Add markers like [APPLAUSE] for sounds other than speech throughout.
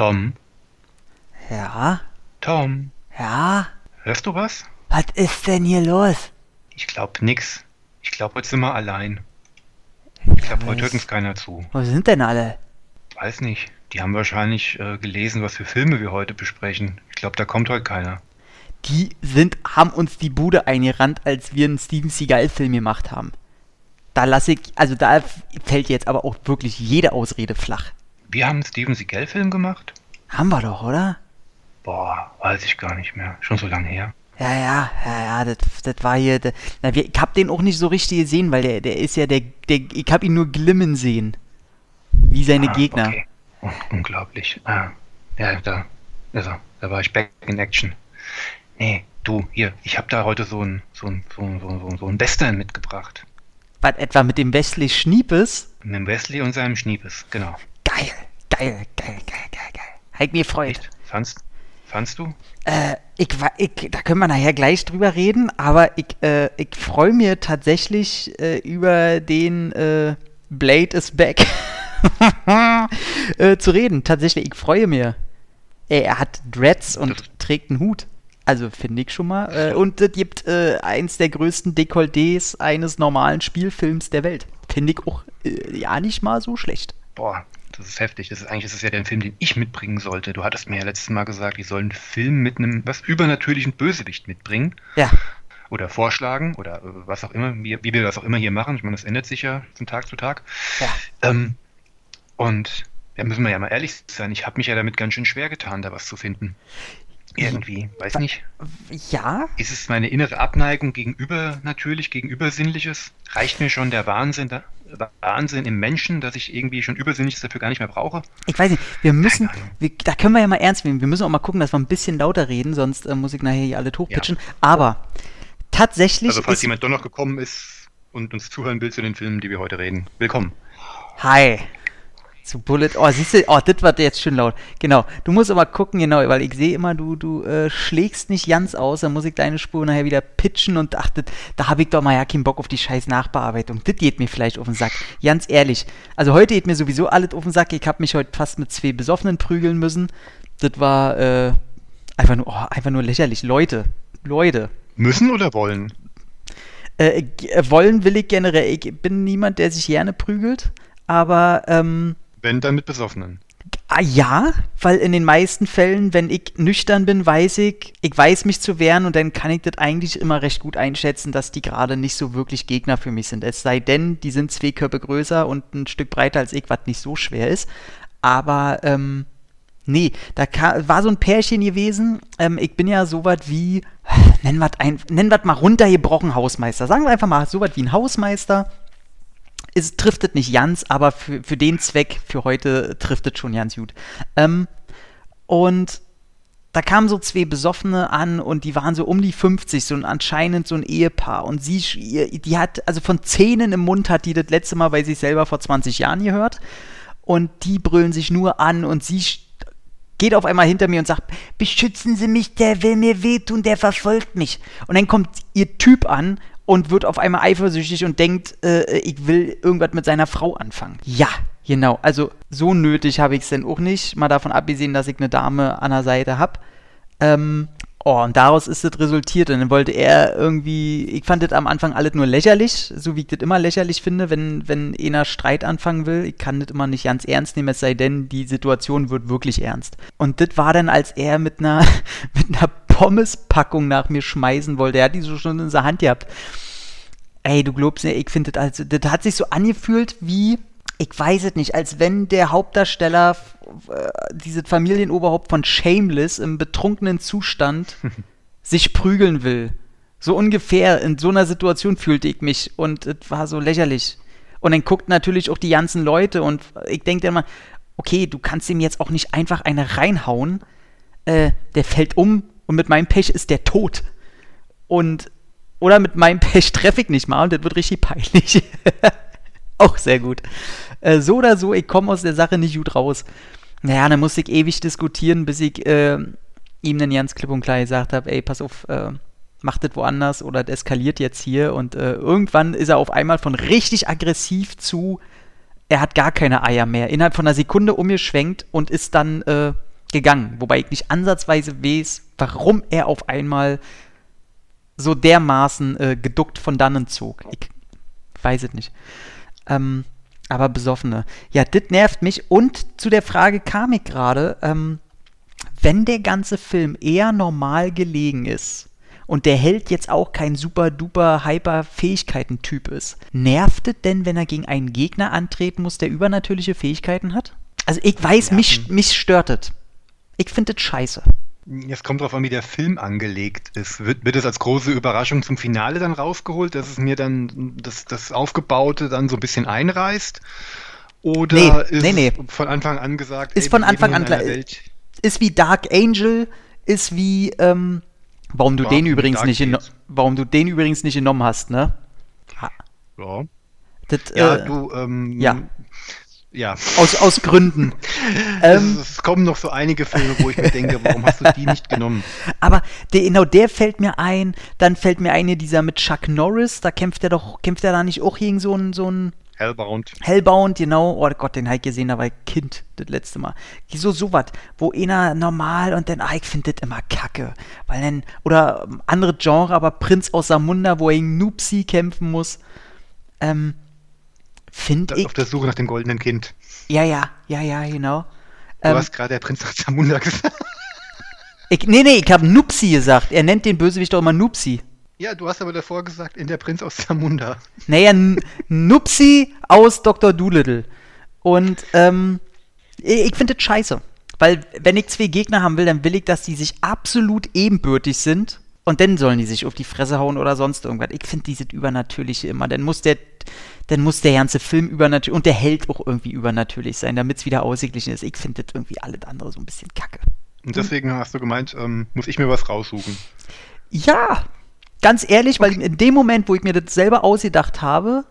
Tom, Ja? Tom, Ja? hörst du was? Was ist denn hier los? Ich glaub nix. Ich glaub, heute sind wir allein. Ich glaub, heute hört uns keiner zu. Wo sind denn alle? Weiß nicht. Die haben wahrscheinlich äh, gelesen, was für Filme wir heute besprechen. Ich glaube, da kommt heute keiner. Die sind, haben uns die Bude eingerannt, als wir einen Steven Seagal-Film gemacht haben. Da lasse ich, also da fällt jetzt aber auch wirklich jede Ausrede flach. Wir haben einen Steven Seagal-Film gemacht? Haben wir doch, oder? Boah, weiß ich gar nicht mehr. Schon so lange her. Ja, ja, ja, ja, das, das war hier, das, na, wir, ich hab den auch nicht so richtig gesehen, weil der, der ist ja der, der, ich hab ihn nur glimmen sehen. Wie seine Ah, Gegner. Okay. Unglaublich. Ah, ja, da er. Da war ich back in action. Nee, du, hier, ich habe da heute so ein, so ein, so ein, so ein, so ein, so ein Western mitgebracht. Was etwa mit dem Wesley Schniepes? Mit dem Wesley und seinem Schniepes, genau. Geil, geil, geil, geil, geil, geil. Hat mir freut. Fandst, fandst du? Äh, ich, ich, da können wir nachher gleich drüber reden, aber ich, äh, ich freue mir tatsächlich äh, über den äh, Blade is back [LAUGHS] äh, zu reden. Tatsächlich, ich freue mir. Er hat Dreads und trägt einen Hut. Also finde ich schon mal. Äh, und es gibt äh, eins der größten Dekolletés eines normalen Spielfilms der Welt. Finde ich auch äh, ja nicht mal so schlecht. Boah, das ist heftig. Das ist eigentlich das ist ja der Film, den ich mitbringen sollte. Du hattest mir ja letztes Mal gesagt, ich soll einen Film mit einem was übernatürlichen Bösewicht mitbringen. Ja, Oder vorschlagen oder äh, was auch immer, wie, wie wir das auch immer hier machen. Ich meine, das ändert sich ja von Tag zu Tag. ja. Ähm, und da müssen wir ja mal ehrlich sein, ich habe mich ja damit ganz schön schwer getan, da was zu finden. Irgendwie, weiß nicht. Ja, Ist es meine innere Abneigung gegenüber natürlich, gegenüber Sinnliches? Reicht mir schon der Wahnsinn, da, Wahnsinn im Menschen, dass ich irgendwie schon Übersinnliches dafür gar nicht mehr brauche? Ich weiß nicht, wir müssen, wir, da können wir ja mal ernst nehmen. Wir müssen auch mal gucken, dass wir ein bisschen lauter reden, sonst äh, muss ich nachher hier alle hochpitchen. Aber tatsächlich Also falls ist, jemand doch noch gekommen ist und uns zuhören will zu den Filmen, die wir heute reden, willkommen. Hi. Zu Bullet. Oh, siehst du, oh, das war jetzt schön laut. Genau. Du musst aber gucken, genau, weil ich sehe immer, du, du äh, schlägst nicht ganz aus, dann muss ich deine Spur nachher wieder pitchen und dachte, da habe ich doch mal ja keinen Bock auf die scheiß Nachbearbeitung. Das geht mir vielleicht auf den Sack. Ganz ehrlich. Also heute geht mir sowieso alles auf den Sack. Ich habe mich heute fast mit zwei Besoffenen prügeln müssen. Das war äh, einfach nur, oh, einfach nur lächerlich. Leute, Leute. Müssen oder wollen? Äh, äh, wollen will ich generell. Ich bin niemand, der sich gerne prügelt, aber ähm, Wenn, dann mit Besoffenen. Ah, ja, weil in den meisten Fällen, wenn ich nüchtern bin, weiß ich, ich weiß mich zu wehren und dann kann ich das eigentlich immer recht gut einschätzen, dass die gerade nicht so wirklich Gegner für mich sind. Es sei denn, die sind zwei Köpfe größer und ein Stück breiter als ich, was nicht so schwer ist. Aber, ähm, nee, da war so ein Pärchen gewesen. Ähm, ich bin ja so was wie, nennen wir wir mal runtergebrochen Hausmeister. Sagen wir einfach mal so was wie ein Hausmeister es trifft es nicht ganz, aber für, für den Zweck für heute trifft es schon ganz gut. Ähm, und da kamen so zwei Besoffene an und die waren so um die 50, so ein, anscheinend so ein Ehepaar. Und sie, die hat, also von Zähnen im Mund hat die das letzte Mal bei sich selber vor 20 Jahren gehört. Und die brüllen sich nur an und sie geht auf einmal hinter mir und sagt, beschützen Sie mich, der will mir wehtun, der verfolgt mich. Und dann kommt ihr Typ an und wird auf einmal eifersüchtig und denkt, äh, ich will irgendwas mit seiner Frau anfangen. Ja, genau. Also so nötig habe ich es denn auch nicht. Mal davon abgesehen, dass ich eine Dame an der Seite habe. Ähm, oh, und daraus ist es resultiert. Und dann wollte er irgendwie, ich fand das am Anfang alles nur lächerlich, so wie ich das immer lächerlich finde, wenn, wenn einer Streit anfangen will. Ich kann das immer nicht ganz ernst nehmen, es sei denn, die Situation wird wirklich ernst. Und das war dann, als er mit einer, [LAUGHS] mit einer Pommespackung nach mir schmeißen wollte. Er hat die so schon in seiner Hand gehabt. Ey, du glaubst nicht, ich finde das, also, das hat sich so angefühlt wie, ich weiß es nicht, als wenn der Hauptdarsteller, äh, dieses Familienoberhaupt von Shameless im betrunkenen Zustand [LAUGHS] sich prügeln will. So ungefähr in so einer Situation fühlte ich mich und es war so lächerlich. Und dann guckt natürlich auch die ganzen Leute und ich denke dann mal, okay, du kannst ihm jetzt auch nicht einfach eine reinhauen. Äh, der fällt um und mit meinem Pech ist der tot. Und oder mit meinem Pech treffe ich nicht mal und das wird richtig peinlich. [LAUGHS] Auch sehr gut. Äh, so oder so, ich komme aus der Sache nicht gut raus. Naja, dann musste ich ewig diskutieren, bis ich äh, ihm dann ganz klipp und klar gesagt habe, ey, pass auf, äh, mach das woanders oder das eskaliert jetzt hier. Und äh, irgendwann ist er auf einmal von richtig aggressiv zu, er hat gar keine Eier mehr. Innerhalb von einer Sekunde umgeschwenkt und ist dann äh, gegangen. Wobei ich nicht ansatzweise weiß, warum er auf einmal so dermaßen äh, geduckt von dannen zog. Ich weiß es nicht. Ähm, aber Besoffene. Ja, das nervt mich. Und zu der Frage kam ich gerade, ähm, wenn der ganze Film eher normal gelegen ist und der Held jetzt auch kein super duper hyper Fähigkeiten-Typ ist, nervt es denn, wenn er gegen einen Gegner antreten muss, der übernatürliche Fähigkeiten hat? Also ich weiß, mich, mich stört es. Ich finde das scheiße. Es kommt darauf an, wie der Film angelegt ist. Wird, wird es als große Überraschung zum Finale dann rausgeholt, dass es mir dann das, das Aufgebaute dann so ein bisschen einreißt? Oder Nee, ist nee, nee. von Anfang an gesagt, Ist ey, von Anfang an klar- Welt, Ist wie Dark Angel, ist wie, ähm, warum du Ja, den übrigens Dark nicht, in, warum du den übrigens nicht genommen hast, ne? ja, Das, ja äh, du, ähm, ja. Ja. aus, aus Gründen. Es, ähm, es kommen noch so einige Filme, wo ich mir denke, warum hast du die nicht genommen? [LAUGHS] aber der, genau der fällt mir ein. Dann fällt mir ein, hier dieser mit Chuck Norris. Da kämpft er doch, kämpft er da nicht auch gegen so einen so einen Hellbound. Hellbound, genau. Oh Gott, den habe ich gesehen, da war ich Kind das letzte Mal. So sowas, wo einer normal und dann, ah, ich finde das immer kacke. Weil dann, oder ähm, andere Genre, aber Prinz aus Samunda, wo er gegen Noopsy kämpfen muss. Ähm, finde ich. Auf der Suche nach dem goldenen Kind. Ja, ja, ja, ja, genau. Du Ähm, hast gerade der Prinz aus [LAUGHS] Zamunda gesagt. ich, nee, nee, ich habe Noopsy gesagt. Er nennt den Bösewicht doch immer Noopsy. Ja, du hast aber davor gesagt, in der Prinz aus Zamunda. Naja, Nupsi aus Dr. Doolittle. Und ähm, ich, ich finde das scheiße. Weil, wenn ich zwei Gegner haben will, dann will ich, dass die sich absolut ebenbürtig sind. Und dann sollen die sich auf die Fresse hauen oder sonst irgendwas. Ich finde dieses Übernatürliche immer. Dann muss der, dann muss der ganze Film übernatürlich und der Held auch irgendwie übernatürlich sein, damit es wieder ausgeglichen ist. Ich finde das irgendwie alles andere so ein bisschen kacke. Und deswegen hast du gemeint, ähm, muss ich mir was raussuchen. Ja, ganz ehrlich, weil in dem Moment, wo ich mir das selber ausgedacht habe,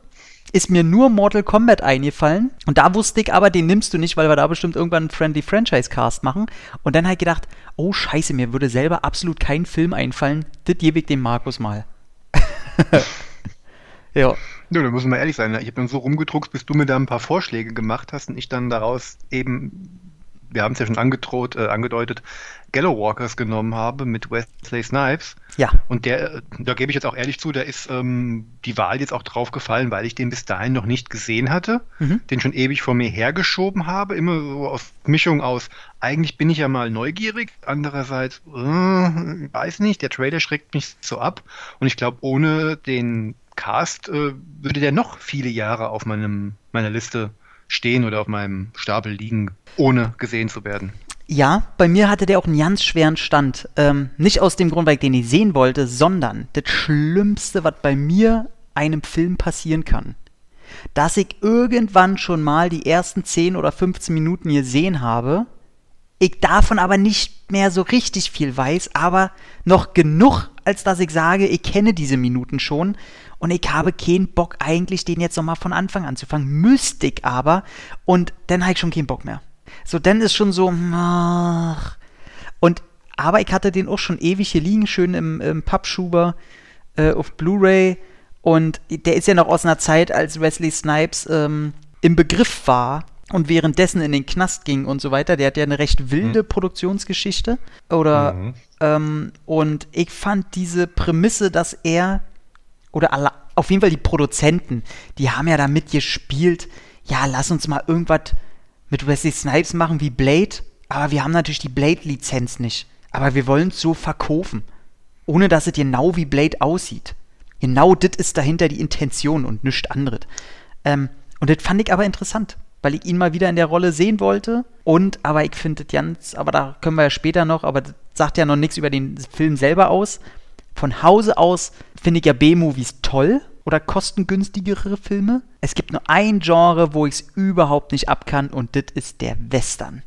ist mir nur Mortal Kombat eingefallen. Und da wusste ich aber, den nimmst du nicht, weil wir da bestimmt irgendwann einen Friendly Franchise Cast machen. Und dann ich gedacht, oh scheiße, mir würde selber absolut kein Film einfallen. Das gebe ich dem Markus mal. [LAUGHS] ja. Ja, da müssen wir ehrlich sein. ne? Ich habe dann so rumgedruckt, bis du mir da ein paar Vorschläge gemacht hast und ich dann daraus eben, wir haben es ja schon angedroht, äh, angedeutet, Gallow Walkers genommen habe mit Wesley Snipes. Ja. Und der, da gebe ich jetzt auch ehrlich zu, da ist ähm, die Wahl jetzt auch drauf gefallen, weil ich den bis dahin noch nicht gesehen hatte, Mhm. den schon ewig vor mir hergeschoben habe, immer so aus Mischung aus, eigentlich bin ich ja mal neugierig, andererseits, äh, weiß nicht, der Trailer schreckt mich so ab und ich glaube, ohne den Cast äh, würde der noch viele Jahre auf meinem, meiner Liste stehen oder auf meinem Stapel liegen, ohne gesehen zu werden. Ja, bei mir hatte der auch einen ganz schweren Stand. Ähm, nicht aus dem Grund, weil ich den nicht sehen wollte, sondern das Schlimmste, was bei mir einem Film passieren kann. Dass ich irgendwann schon mal die ersten 10 oder 15 Minuten gesehen habe, ich davon aber nicht mehr so richtig viel weiß, aber noch genug, als dass ich sage, ich kenne diese Minuten schon und ich habe keinen Bock eigentlich, den jetzt nochmal von Anfang an zu fangen. Müsste ich aber und dann habe ich schon keinen Bock mehr. So, dann ist schon so. Und, aber ich hatte den auch schon ewig hier liegen, schön im, im Pappschuber äh, auf Blu-ray. Und der ist ja noch aus einer Zeit, als Wesley Snipes ähm, im Begriff war und währenddessen in den Knast ging und so weiter. Der hat ja eine recht wilde Produktionsgeschichte. Oder, Mhm. ähm, und ich fand diese Prämisse, dass er, oder alle, auf jeden Fall die Produzenten, die haben ja damit gespielt, ja, lass uns mal irgendwas mit Wesley Snipes machen wie Blade, aber wir haben natürlich die Blade-Lizenz nicht. Aber wir wollen es so verkaufen, ohne dass es genau wie Blade aussieht. Genau das ist dahinter die Intention und nichts anderes. Ähm, und das fand ich aber interessant, weil ich ihn mal wieder in der Rolle sehen wollte. Und, aber ich finde das ganz, aber da können wir ja später noch, aber das sagt ja noch nichts über den Film selber aus. Von Hause aus finde ich ja B-Movies toll oder kostengünstigere Filme. Es gibt nur ein Genre, wo ich es überhaupt nicht abkann und das ist der Western.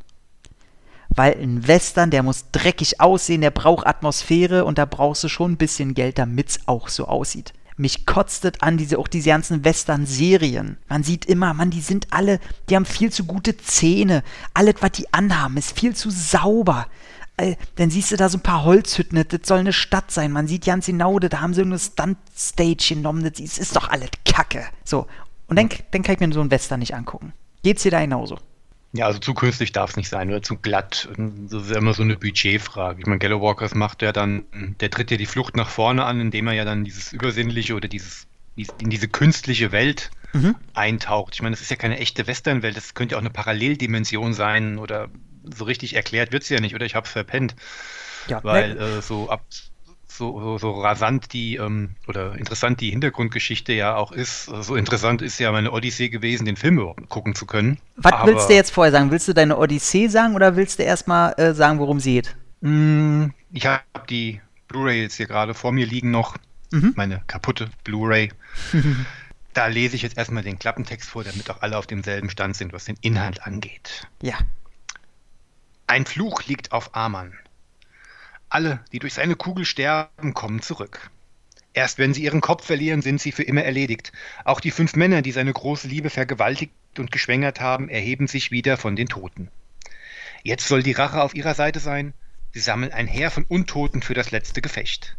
Weil ein Western, der muss dreckig aussehen, der braucht Atmosphäre und da brauchst du schon ein bisschen Geld, damit es auch so aussieht. Mich kotzt es an, diese, auch diese ganzen Western-Serien. Man sieht immer, man, die sind alle, die haben viel zu gute Zähne. Alles, was die anhaben, ist viel zu sauber. Äh, dann siehst du da so ein paar Holzhütten, das soll eine Stadt sein. Man sieht ganz genau, da haben sie irgendeine Stunt-Stage genommen, das ist, ist doch alles Kacke. So, und dann, dann kann ich mir so einen Western nicht angucken. Geht's dir da genauso? Ja, also zu künstlich darf es nicht sein oder zu glatt. Das ist ja immer so eine Budgetfrage. Ich meine, Gallo Walkers macht ja dann, der tritt ja die Flucht nach vorne an, indem er ja dann dieses Übersinnliche oder dieses in diese künstliche Welt mhm. eintaucht. Ich meine, das ist ja keine echte Westernwelt, das könnte ja auch eine Paralleldimension sein oder so richtig erklärt wird es ja nicht, oder ich habe es verpennt. Ja, weil äh, so ab so, so, so rasant die ähm, oder interessant die Hintergrundgeschichte ja auch ist. So interessant ist ja meine Odyssee gewesen, den Film überhaupt gucken zu können. Was Aber, willst du jetzt vorher sagen? Willst du deine Odyssee sagen oder willst du erstmal äh, sagen, worum sie geht? Mm, ich habe die Blu-ray jetzt hier gerade vor mir liegen noch. Mhm. Meine kaputte Blu-ray. [LAUGHS] da lese ich jetzt erstmal den Klappentext vor, damit auch alle auf demselben Stand sind, was den Inhalt angeht. Ja. Ein Fluch liegt auf Amann. Alle, die durch seine Kugel sterben, kommen zurück. Erst wenn sie ihren Kopf verlieren, sind sie für immer erledigt. Auch die fünf Männer, die seine große Liebe vergewaltigt und geschwängert haben, erheben sich wieder von den Toten. Jetzt soll die Rache auf ihrer Seite sein. Sie sammeln ein Heer von Untoten für das letzte Gefecht.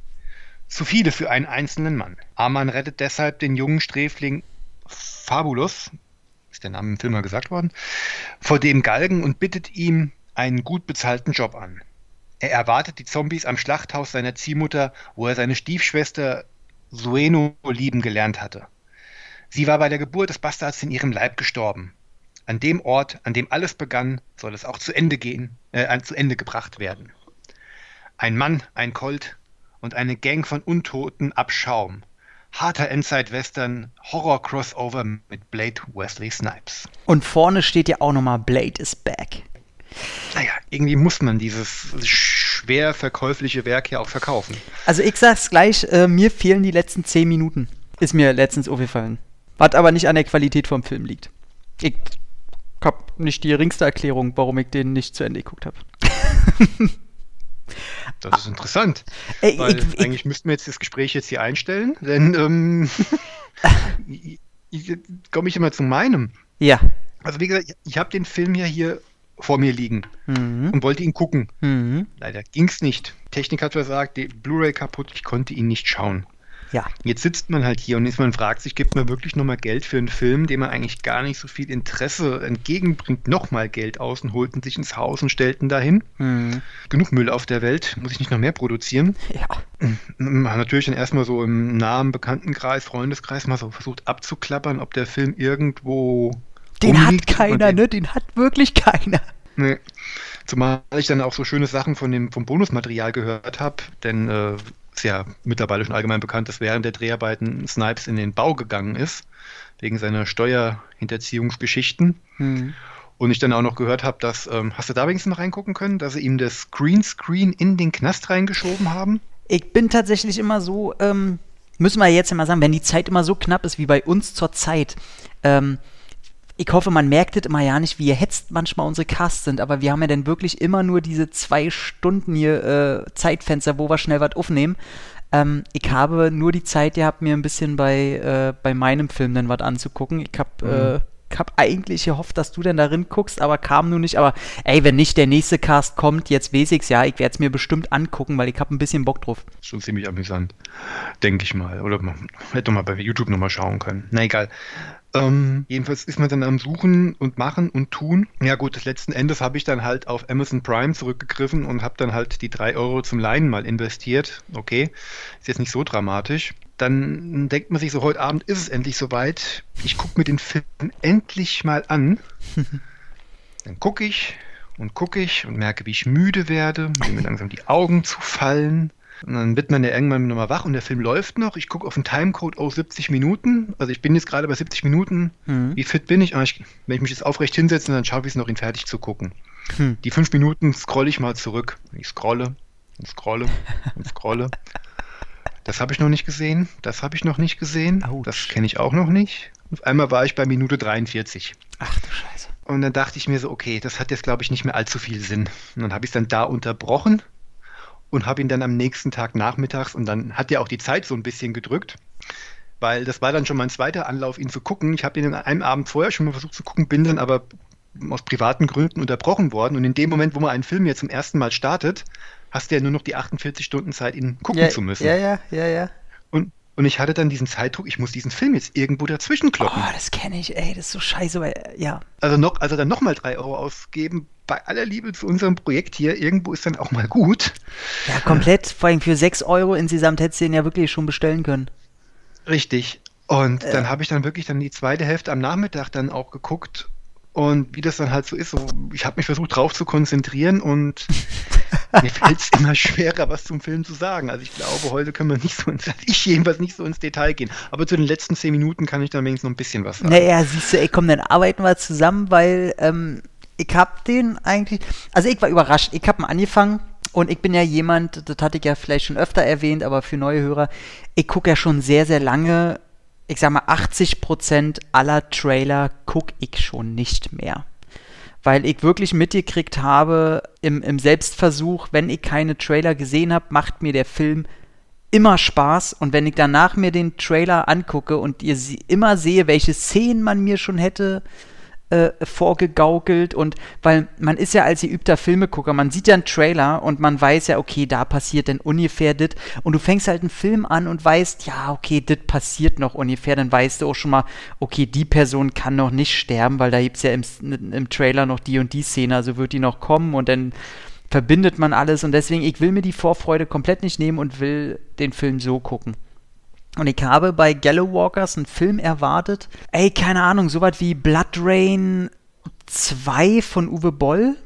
Zu viele für einen einzelnen Mann. Aman rettet deshalb den jungen Sträfling Fabulus, ist der Name im Film mal gesagt worden, vor dem Galgen und bittet ihm einen gut bezahlten Job an. Er erwartet die Zombies am Schlachthaus seiner Ziehmutter, wo er seine Stiefschwester Sueno lieben gelernt hatte. Sie war bei der Geburt des Bastards in ihrem Leib gestorben. An dem Ort, an dem alles begann, soll es auch zu Ende gehen, äh, zu Ende gebracht werden. Ein Mann, ein Colt und eine Gang von Untoten Abschaum. Harter Endzeit-Western, Horror-Crossover mit Blade Wesley Snipes. Und vorne steht ja auch nochmal Blade is back naja, irgendwie muss man dieses schwer verkäufliche Werk ja auch verkaufen. Also ich sag's gleich, äh, mir fehlen die letzten zehn Minuten. Ist mir letztens aufgefallen. Was aber nicht an der Qualität vom Film liegt. Ich hab nicht die geringste Erklärung, warum ich den nicht zu Ende geguckt habe. [LAUGHS] Das ist interessant. Ey, weil ich, eigentlich ich, müssten wir jetzt das Gespräch jetzt hier einstellen, denn ähm, [LAUGHS] komme ich immer zu meinem. Ja. Also wie gesagt, ich habe den Film ja hier vor mir liegen mhm. und wollte ihn gucken. Mhm. Leider ging es nicht. Technik hat versagt, die Blu-ray kaputt, ich konnte ihn nicht schauen. Ja. Jetzt sitzt man halt hier und man fragt sich, gibt man wirklich nochmal Geld für einen Film, dem man eigentlich gar nicht so viel Interesse entgegenbringt, nochmal Geld aus und holten sich ins Haus und stellten dahin. Mhm. Genug Müll auf der Welt, muss ich nicht noch mehr produzieren? Ja. Man hat natürlich dann erstmal so im nahen Bekanntenkreis, Freundeskreis mal so versucht abzuklappern, ob der Film irgendwo den hat keiner, ne? Den hat wirklich keiner. Nee. Zumal ich dann auch so schöne Sachen von dem, vom Bonusmaterial gehört habe, denn äh, ist ja mittlerweile schon allgemein bekannt, dass während der Dreharbeiten Snipes in den Bau gegangen ist, wegen seiner Steuerhinterziehungsgeschichten. Hm. Und ich dann auch noch gehört habe, dass, ähm, hast du da wenigstens mal reingucken können, dass sie ihm das Greenscreen in den Knast reingeschoben haben? Ich bin tatsächlich immer so, ähm, müssen wir jetzt immer sagen, wenn die Zeit immer so knapp ist wie bei uns zur Zeit, ähm, ich hoffe, man merkt es immer ja nicht, wie erhetzt manchmal unsere Casts sind, aber wir haben ja dann wirklich immer nur diese zwei Stunden hier äh, Zeitfenster, wo wir schnell was aufnehmen. Ähm, ich habe nur die Zeit gehabt, mir ein bisschen bei, äh, bei meinem Film dann was anzugucken. Ich habe mhm. äh, hab eigentlich gehofft, dass du denn darin guckst, aber kam nur nicht. Aber ey, wenn nicht der nächste Cast kommt, jetzt weiß ich's ja, ich werde es mir bestimmt angucken, weil ich habe ein bisschen Bock drauf. Schon ziemlich amüsant, denke ich mal. Oder man hätte mal bei YouTube nochmal schauen können. Na egal. Ähm, jedenfalls ist man dann am Suchen und Machen und Tun. Ja gut, letzten Endes habe ich dann halt auf Amazon Prime zurückgegriffen und habe dann halt die drei Euro zum Leihen mal investiert. Okay, ist jetzt nicht so dramatisch. Dann denkt man sich so, heute Abend ist es endlich soweit. Ich gucke mir den Film endlich mal an. [LAUGHS] dann gucke ich und gucke ich und merke, wie ich müde werde, wie mir langsam die Augen zufallen. Und dann wird man ja irgendwann nochmal wach und der Film läuft noch. Ich gucke auf den Timecode, oh, 70 Minuten. Also ich bin jetzt gerade bei 70 Minuten. Mhm. Wie fit bin ich? Ich? Wenn ich mich jetzt aufrecht hinsetze, dann schaffe ich es noch, ihn fertig zu gucken. Mhm. Die fünf Minuten scrolle ich mal zurück. Ich scrolle und scrolle und scrolle. Das habe ich noch nicht gesehen. Das habe ich noch nicht gesehen. Ouch. Das kenne ich auch noch nicht. Auf einmal war ich bei Minute 43. Ach du Scheiße. Und dann dachte ich mir so, okay, das hat jetzt, glaube ich, nicht mehr allzu viel Sinn. Und dann habe ich es dann da unterbrochen und habe ihn dann am nächsten Tag nachmittags und dann hat ja auch die Zeit so ein bisschen gedrückt, weil das war dann schon mein zweiter Anlauf, ihn zu gucken. Ich habe ihn an einem Abend vorher schon mal versucht zu gucken, bin dann aber aus privaten Gründen unterbrochen worden und in dem Moment, wo man einen Film jetzt zum ersten Mal startet, hast du ja nur noch die 48 Stunden Zeit, ihn gucken ja, zu müssen. Ja, ja, ja, ja. Und ich hatte dann diesen Zeitdruck, ich muss diesen Film jetzt irgendwo dazwischen kloppen. Oh, das kenne ich, ey, das ist so scheiße, weil, ja. Also, noch, also dann nochmal drei Euro ausgeben, bei aller Liebe zu unserem Projekt hier, irgendwo ist dann auch mal gut. Ja, komplett. Vor allem für sechs Euro insgesamt hättest du den ja wirklich schon bestellen können. Richtig. Und äh. dann habe ich dann wirklich dann die zweite Hälfte am Nachmittag dann auch geguckt und wie das dann halt so ist, so, ich habe mich versucht drauf zu konzentrieren und [LAUGHS] mir fällt es immer schwerer, was zum Film zu sagen. Also ich glaube, heute können wir nicht so ins, [LAUGHS] ich jedenfalls nicht so ins Detail gehen. Aber zu den letzten zehn Minuten kann ich dann wenigstens noch ein bisschen was sagen. Naja, siehst du, ey, komm, dann arbeiten wir zusammen, weil ähm, ich habe den eigentlich, also ich war überrascht. Ich habe ihn angefangen und ich bin ja jemand, das hatte ich ja vielleicht schon öfter erwähnt, aber für neue Hörer, ich gucke ja schon sehr, sehr lange ich sag mal, 80% aller Trailer gucke ich schon nicht mehr. Weil ich wirklich mitgekriegt habe, im, im Selbstversuch, wenn ich keine Trailer gesehen habe, macht mir der Film immer Spaß. Und wenn ich danach mir den Trailer angucke und ihr immer sehe, welche Szenen man mir schon hätte äh, vorgegaukelt und weil man ist ja als geübter Filmegucker, man sieht ja einen Trailer und man weiß ja, okay, da passiert denn ungefähr das und du fängst halt einen Film an und weißt, ja, okay, das passiert noch ungefähr, dann weißt du auch schon mal, okay, die Person kann noch nicht sterben, weil da gibt es ja im, im Trailer noch die und die Szene, also wird die noch kommen und dann verbindet man alles. Und deswegen, ich will mir die Vorfreude komplett nicht nehmen und will den Film so gucken. Und ich habe bei Gallow Walkers einen Film erwartet. Ey, keine Ahnung, sowas wie Blood Rain 2 von Uwe Boll.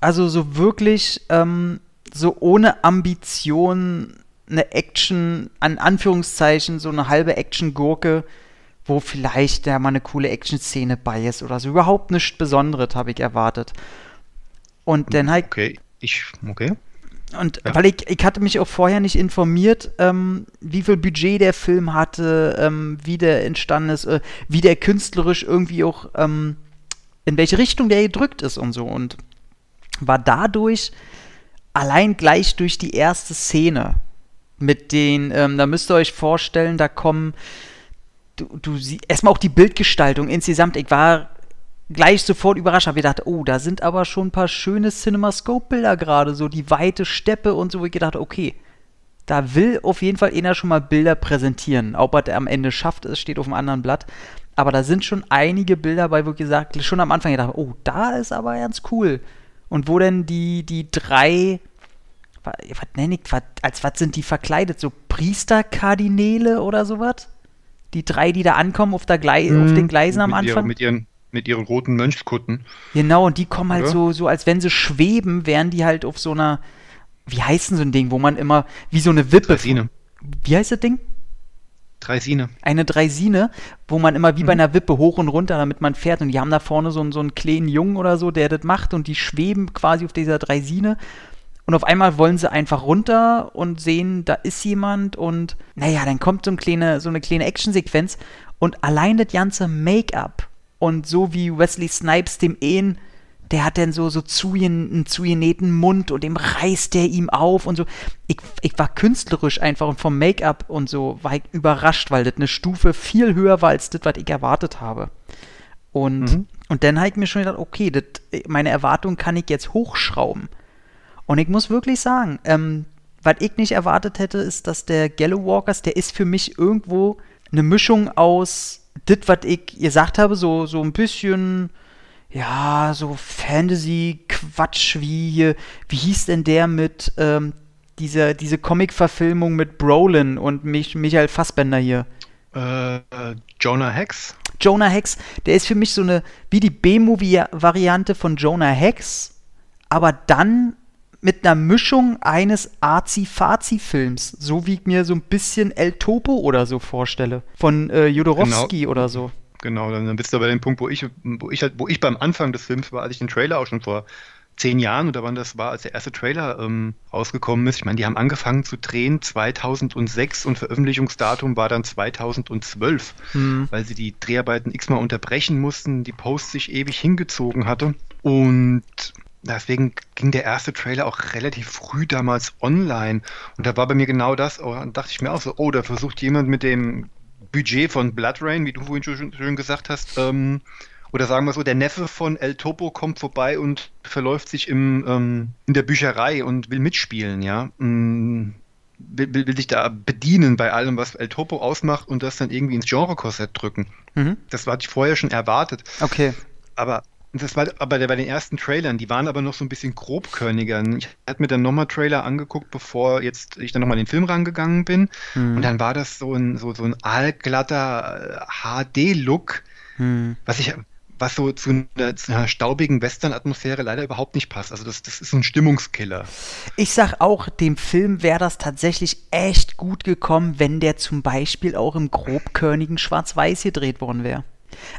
Also so wirklich ähm, so ohne Ambition eine Action, an Anführungszeichen, so eine halbe Action-Gurke, wo vielleicht da mal eine coole Action-Szene bei ist oder so. Überhaupt nichts Besonderes habe ich erwartet. Und dann halt. Okay, ich, okay. Und ja. weil ich, ich hatte mich auch vorher nicht informiert, ähm, wie viel Budget der Film hatte, ähm, wie der entstanden ist, äh, wie der künstlerisch irgendwie auch, ähm, in welche Richtung der gedrückt ist und so. Und war dadurch allein gleich durch die erste Szene mit den, ähm, da müsst ihr euch vorstellen, da kommen, du, du siehst, erstmal auch die Bildgestaltung insgesamt, ich war gleich sofort überrascht. Habe gedacht, oh, da sind aber schon ein paar schöne CinemaScope-Bilder gerade, so die weite Steppe und so. Wo ich gedacht, okay, da will auf jeden Fall einer schon mal Bilder präsentieren. Ob er am Ende schafft, es steht auf einem anderen Blatt. Aber da sind schon einige Bilder bei, wo ich gesagt, schon am Anfang gedacht, oh, da ist aber ganz cool. Und wo denn die, die drei, was, was nenne ich, was, als was sind die verkleidet? So Priesterkardinäle oder sowas? Die drei, die da ankommen auf, der Glei mhm. auf den Gleisen am Anfang? Ihr, mit ihren mit ihren roten Mönchskutten. Genau, und die kommen halt so, so, als wenn sie schweben, wären die halt auf so einer, wie heißt denn so ein Ding, wo man immer, wie so eine Wippe. Dreisine. Wie heißt das Ding? Dreisine. Eine Dreisine, wo man immer wie mhm. bei einer Wippe hoch und runter, damit man fährt. Und die haben da vorne so, so einen kleinen Jungen oder so, der das macht und die schweben quasi auf dieser Dreisine. Und auf einmal wollen sie einfach runter und sehen, da ist jemand und naja, dann kommt so, ein kleine, so eine kleine Actionsequenz und allein das ganze Make-up und so wie Wesley Snipes dem Ehen, der hat dann so, so einen zugenähten Mund und dem reißt der ihm auf und so. Ich, ich war künstlerisch einfach und vom Make-up und so war ich überrascht, weil das eine Stufe viel höher war als das, was ich erwartet habe. Und, mhm. und dann habe ich mir schon gedacht, okay, das, meine Erwartung kann ich jetzt hochschrauben. Und ich muss wirklich sagen, ähm, was ich nicht erwartet hätte, ist, dass der Gallow Walkers, der ist für mich irgendwo eine Mischung aus das, was ich gesagt habe, so, so ein bisschen, ja, so Fantasy-Quatsch, wie hier, wie hieß denn der mit, ähm, diese, diese Comic-Verfilmung mit Brolin und Mich Michael Fassbender hier? Äh, Jonah Hex? Jonah Hex, der ist für mich so eine, wie die B-Movie-Variante von Jonah Hex, aber dann mit einer Mischung eines Azi-Fazi-Films, so wie ich mir so ein bisschen El Topo oder so vorstelle, von äh, Jodorowski genau. oder so. Genau, dann bist du bei dem Punkt, wo ich, wo ich halt, wo ich beim Anfang des Films war, als ich den Trailer auch schon vor zehn Jahren oder wann das war, als der erste Trailer ähm, rausgekommen ist. Ich meine, die haben angefangen zu drehen 2006 und Veröffentlichungsdatum war dann 2012, mhm. weil sie die Dreharbeiten x-mal unterbrechen mussten, die Post sich ewig hingezogen hatte. Und Deswegen ging der erste Trailer auch relativ früh damals online. Und da war bei mir genau das. Oh, dann dachte ich mir auch so, oh, da versucht jemand mit dem Budget von Blood Rain, wie du vorhin schon schön gesagt hast, ähm, oder sagen wir so, der Neffe von El Topo kommt vorbei und verläuft sich im, ähm, in der Bücherei und will mitspielen, ja. Mm, will, will, sich da bedienen bei allem, was El Topo ausmacht und das dann irgendwie ins Genre-Korsett drücken. Mhm. Das hatte ich vorher schon erwartet. Okay. Aber das war aber bei den ersten Trailern, die waren aber noch so ein bisschen grobkörniger. Ich hatte mir dann nochmal Trailer angeguckt, bevor jetzt ich dann nochmal in den Film rangegangen bin. Mhm. Und dann war das so ein, so, so ein allglatter HD-Look, mhm. was ich was so zu einer, zu einer staubigen Western-Atmosphäre leider überhaupt nicht passt. Also das, das ist ein Stimmungskiller. Ich sag auch, dem Film wäre das tatsächlich echt gut gekommen, wenn der zum Beispiel auch im grobkörnigen Schwarz-Weiß gedreht worden wäre.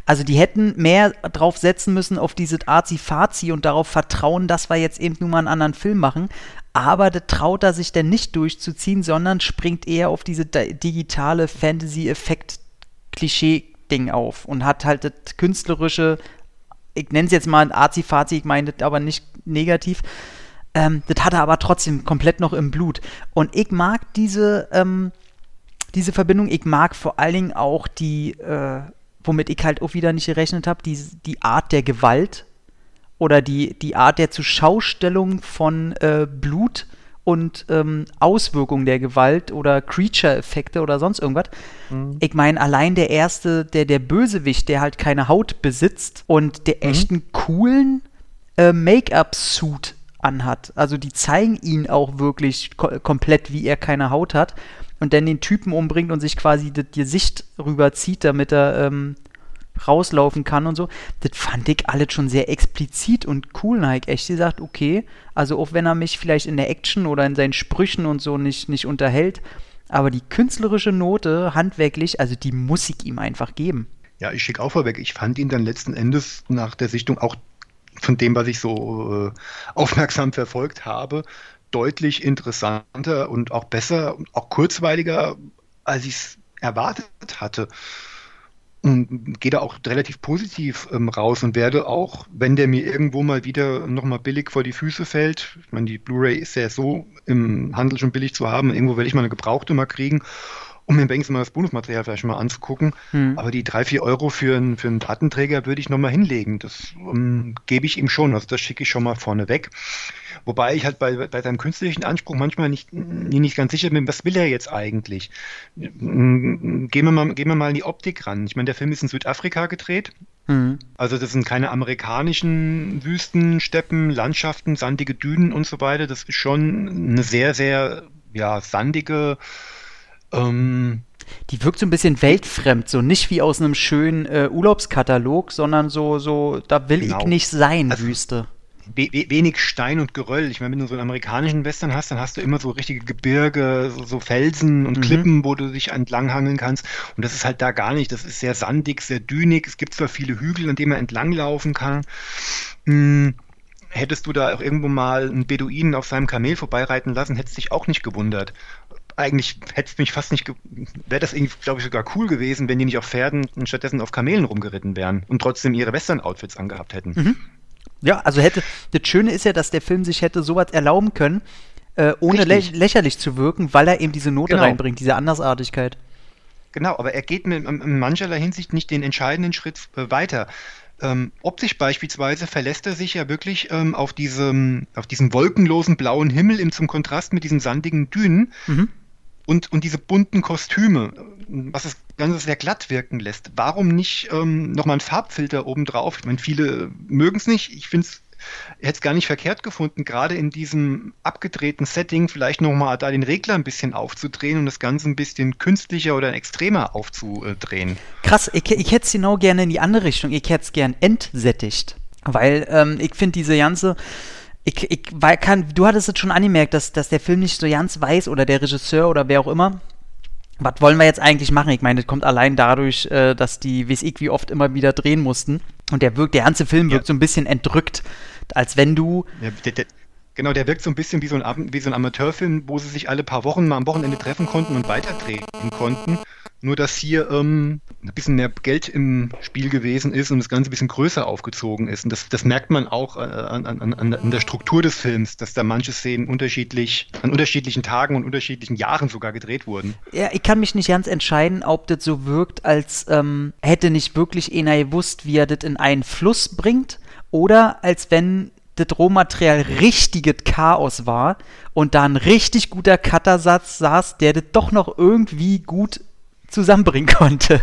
Also die hätten mehr drauf setzen müssen auf diese Azi-Fazi und darauf vertrauen, dass wir jetzt eben nur mal einen anderen Film machen. Aber da traut er sich denn nicht durchzuziehen, sondern springt eher auf diese digitale Fantasy-Effekt-Klischee Ding auf und hat halt das künstlerische, ich nenne es jetzt mal ein Azi-Fazi, ich meine das aber nicht negativ, ähm, das hat er aber trotzdem komplett noch im Blut. Und ich mag diese, ähm, diese Verbindung, ich mag vor allen Dingen auch die, äh, womit ich halt auch wieder nicht gerechnet habe, die, die Art der Gewalt oder die, die Art der Zuschaustellung von äh, Blut und ähm, Auswirkungen der Gewalt oder Creature-Effekte oder sonst irgendwas. Mhm. Ich meine, allein der erste, der, der Bösewicht, der halt keine Haut besitzt und der mhm. echt einen coolen äh, Make-up-Suit anhat. Also die zeigen ihn auch wirklich ko komplett, wie er keine Haut hat. Und dann den Typen umbringt und sich quasi das Gesicht rüberzieht, damit er ähm, rauslaufen kann und so. Das fand ich alles schon sehr explizit und cool. Da ich echt gesagt, okay, also auch wenn er mich vielleicht in der Action oder in seinen Sprüchen und so nicht, nicht unterhält, aber die künstlerische Note, handwerklich, also die muss ich ihm einfach geben. Ja, ich schicke auch vorweg. Ich fand ihn dann letzten Endes nach der Sichtung auch von dem, was ich so äh, aufmerksam verfolgt habe, deutlich interessanter und auch besser und auch kurzweiliger, als ich es erwartet hatte. Und gehe da auch relativ positiv ähm, raus und werde auch, wenn der mir irgendwo mal wieder nochmal billig vor die Füße fällt, ich meine, die Blu-ray ist ja so im Handel schon billig zu haben, irgendwo werde ich mal eine gebrauchte mal kriegen, um mir wenigstens mal das Bonusmaterial vielleicht mal anzugucken. Hm. Aber die drei, vier Euro für, ein, für einen Datenträger würde ich nochmal hinlegen. Das ähm, gebe ich ihm schon, also das schicke ich schon mal vorne weg. Wobei ich halt bei, bei seinem künstlerischen Anspruch manchmal nicht, nicht ganz sicher bin, was will er jetzt eigentlich? Gehen wir mal, gehen wir mal in die Optik ran. Ich meine, der Film ist in Südafrika gedreht. Mhm. Also das sind keine amerikanischen Wüsten, Steppen, Landschaften, sandige Dünen und so weiter. Das ist schon eine sehr, sehr ja, sandige ähm, die wirkt so ein bisschen weltfremd, so nicht wie aus einem schönen äh, Urlaubskatalog, sondern so, so, da will genau. ich nicht sein, also, Wüste we wenig Stein und Geröll. Ich meine, wenn du so einen amerikanischen Western hast, dann hast du immer so richtige Gebirge, so, so Felsen und mhm. Klippen, wo du dich entlanghangeln kannst. Und das ist halt da gar nicht. Das ist sehr sandig, sehr dünig. Es gibt zwar viele Hügel, an denen man entlanglaufen kann. Hm, hättest du da auch irgendwo mal einen Beduinen auf seinem Kamel vorbeireiten lassen, hättest dich auch nicht gewundert eigentlich hätte es mich fast nicht, wäre das irgendwie, glaube ich, sogar cool gewesen, wenn die nicht auf Pferden und stattdessen auf Kamelen rumgeritten wären und trotzdem ihre Western-Outfits angehabt hätten. Mhm. Ja, also hätte, das Schöne ist ja, dass der Film sich hätte sowas erlauben können, äh, ohne lä lächerlich zu wirken, weil er eben diese Note genau. reinbringt, diese Andersartigkeit. Genau, aber er geht mit, in mancherlei Hinsicht nicht den entscheidenden Schritt äh, weiter. Ähm, optisch beispielsweise verlässt er sich ja wirklich ähm, auf, diesem, auf diesem wolkenlosen blauen Himmel im, zum Kontrast mit diesen sandigen Dünen. Mhm und, und diese bunten Kostüme, was das Ganze sehr glatt wirken lässt. Warum nicht ähm, nochmal ein Farbfilter obendrauf? Ich meine, viele mögen es nicht. Ich finde es hätte es gar nicht verkehrt gefunden, gerade in diesem abgedrehten Setting vielleicht nochmal da den Regler ein bisschen aufzudrehen und das Ganze ein bisschen künstlicher oder extremer aufzudrehen. Krass, ich, ich hätte es genau gerne in die andere Richtung. Ich hätte es gern entsättigt. Weil ähm, ich finde diese ganze ich, ich weil kann, du hattest es schon angemerkt, dass, dass der Film nicht so ganz weiß oder der Regisseur oder wer auch immer, was wollen wir jetzt eigentlich machen? Ich meine, das kommt allein dadurch, äh, dass die, weiß ich, wie oft immer wieder drehen mussten. Und der wirkt, der ganze Film wirkt ja. so ein bisschen entrückt, als wenn du. Ja, der, der, genau, der wirkt so ein bisschen wie so, ein, wie so ein Amateurfilm, wo sie sich alle paar Wochen mal am Wochenende treffen konnten und weiterdrehen konnten. Nur, dass hier ähm, ein bisschen mehr Geld im Spiel gewesen ist und das Ganze ein bisschen größer aufgezogen ist. Und das, das merkt man auch äh, an, an, an, an, der Struktur des Films, dass da manche Szenen unterschiedlich, an unterschiedlichen Tagen und unterschiedlichen Jahren sogar gedreht wurden. Ja, ich kann mich nicht ganz entscheiden, ob das so wirkt, als ähm, hätte nicht wirklich einer gewusst, wie er das in einen Fluss bringt, oder als wenn das Rohmaterial richtiges Chaos war und da ein richtig guter Cuttersatz saß, der das doch noch irgendwie gut zusammenbringen konnte.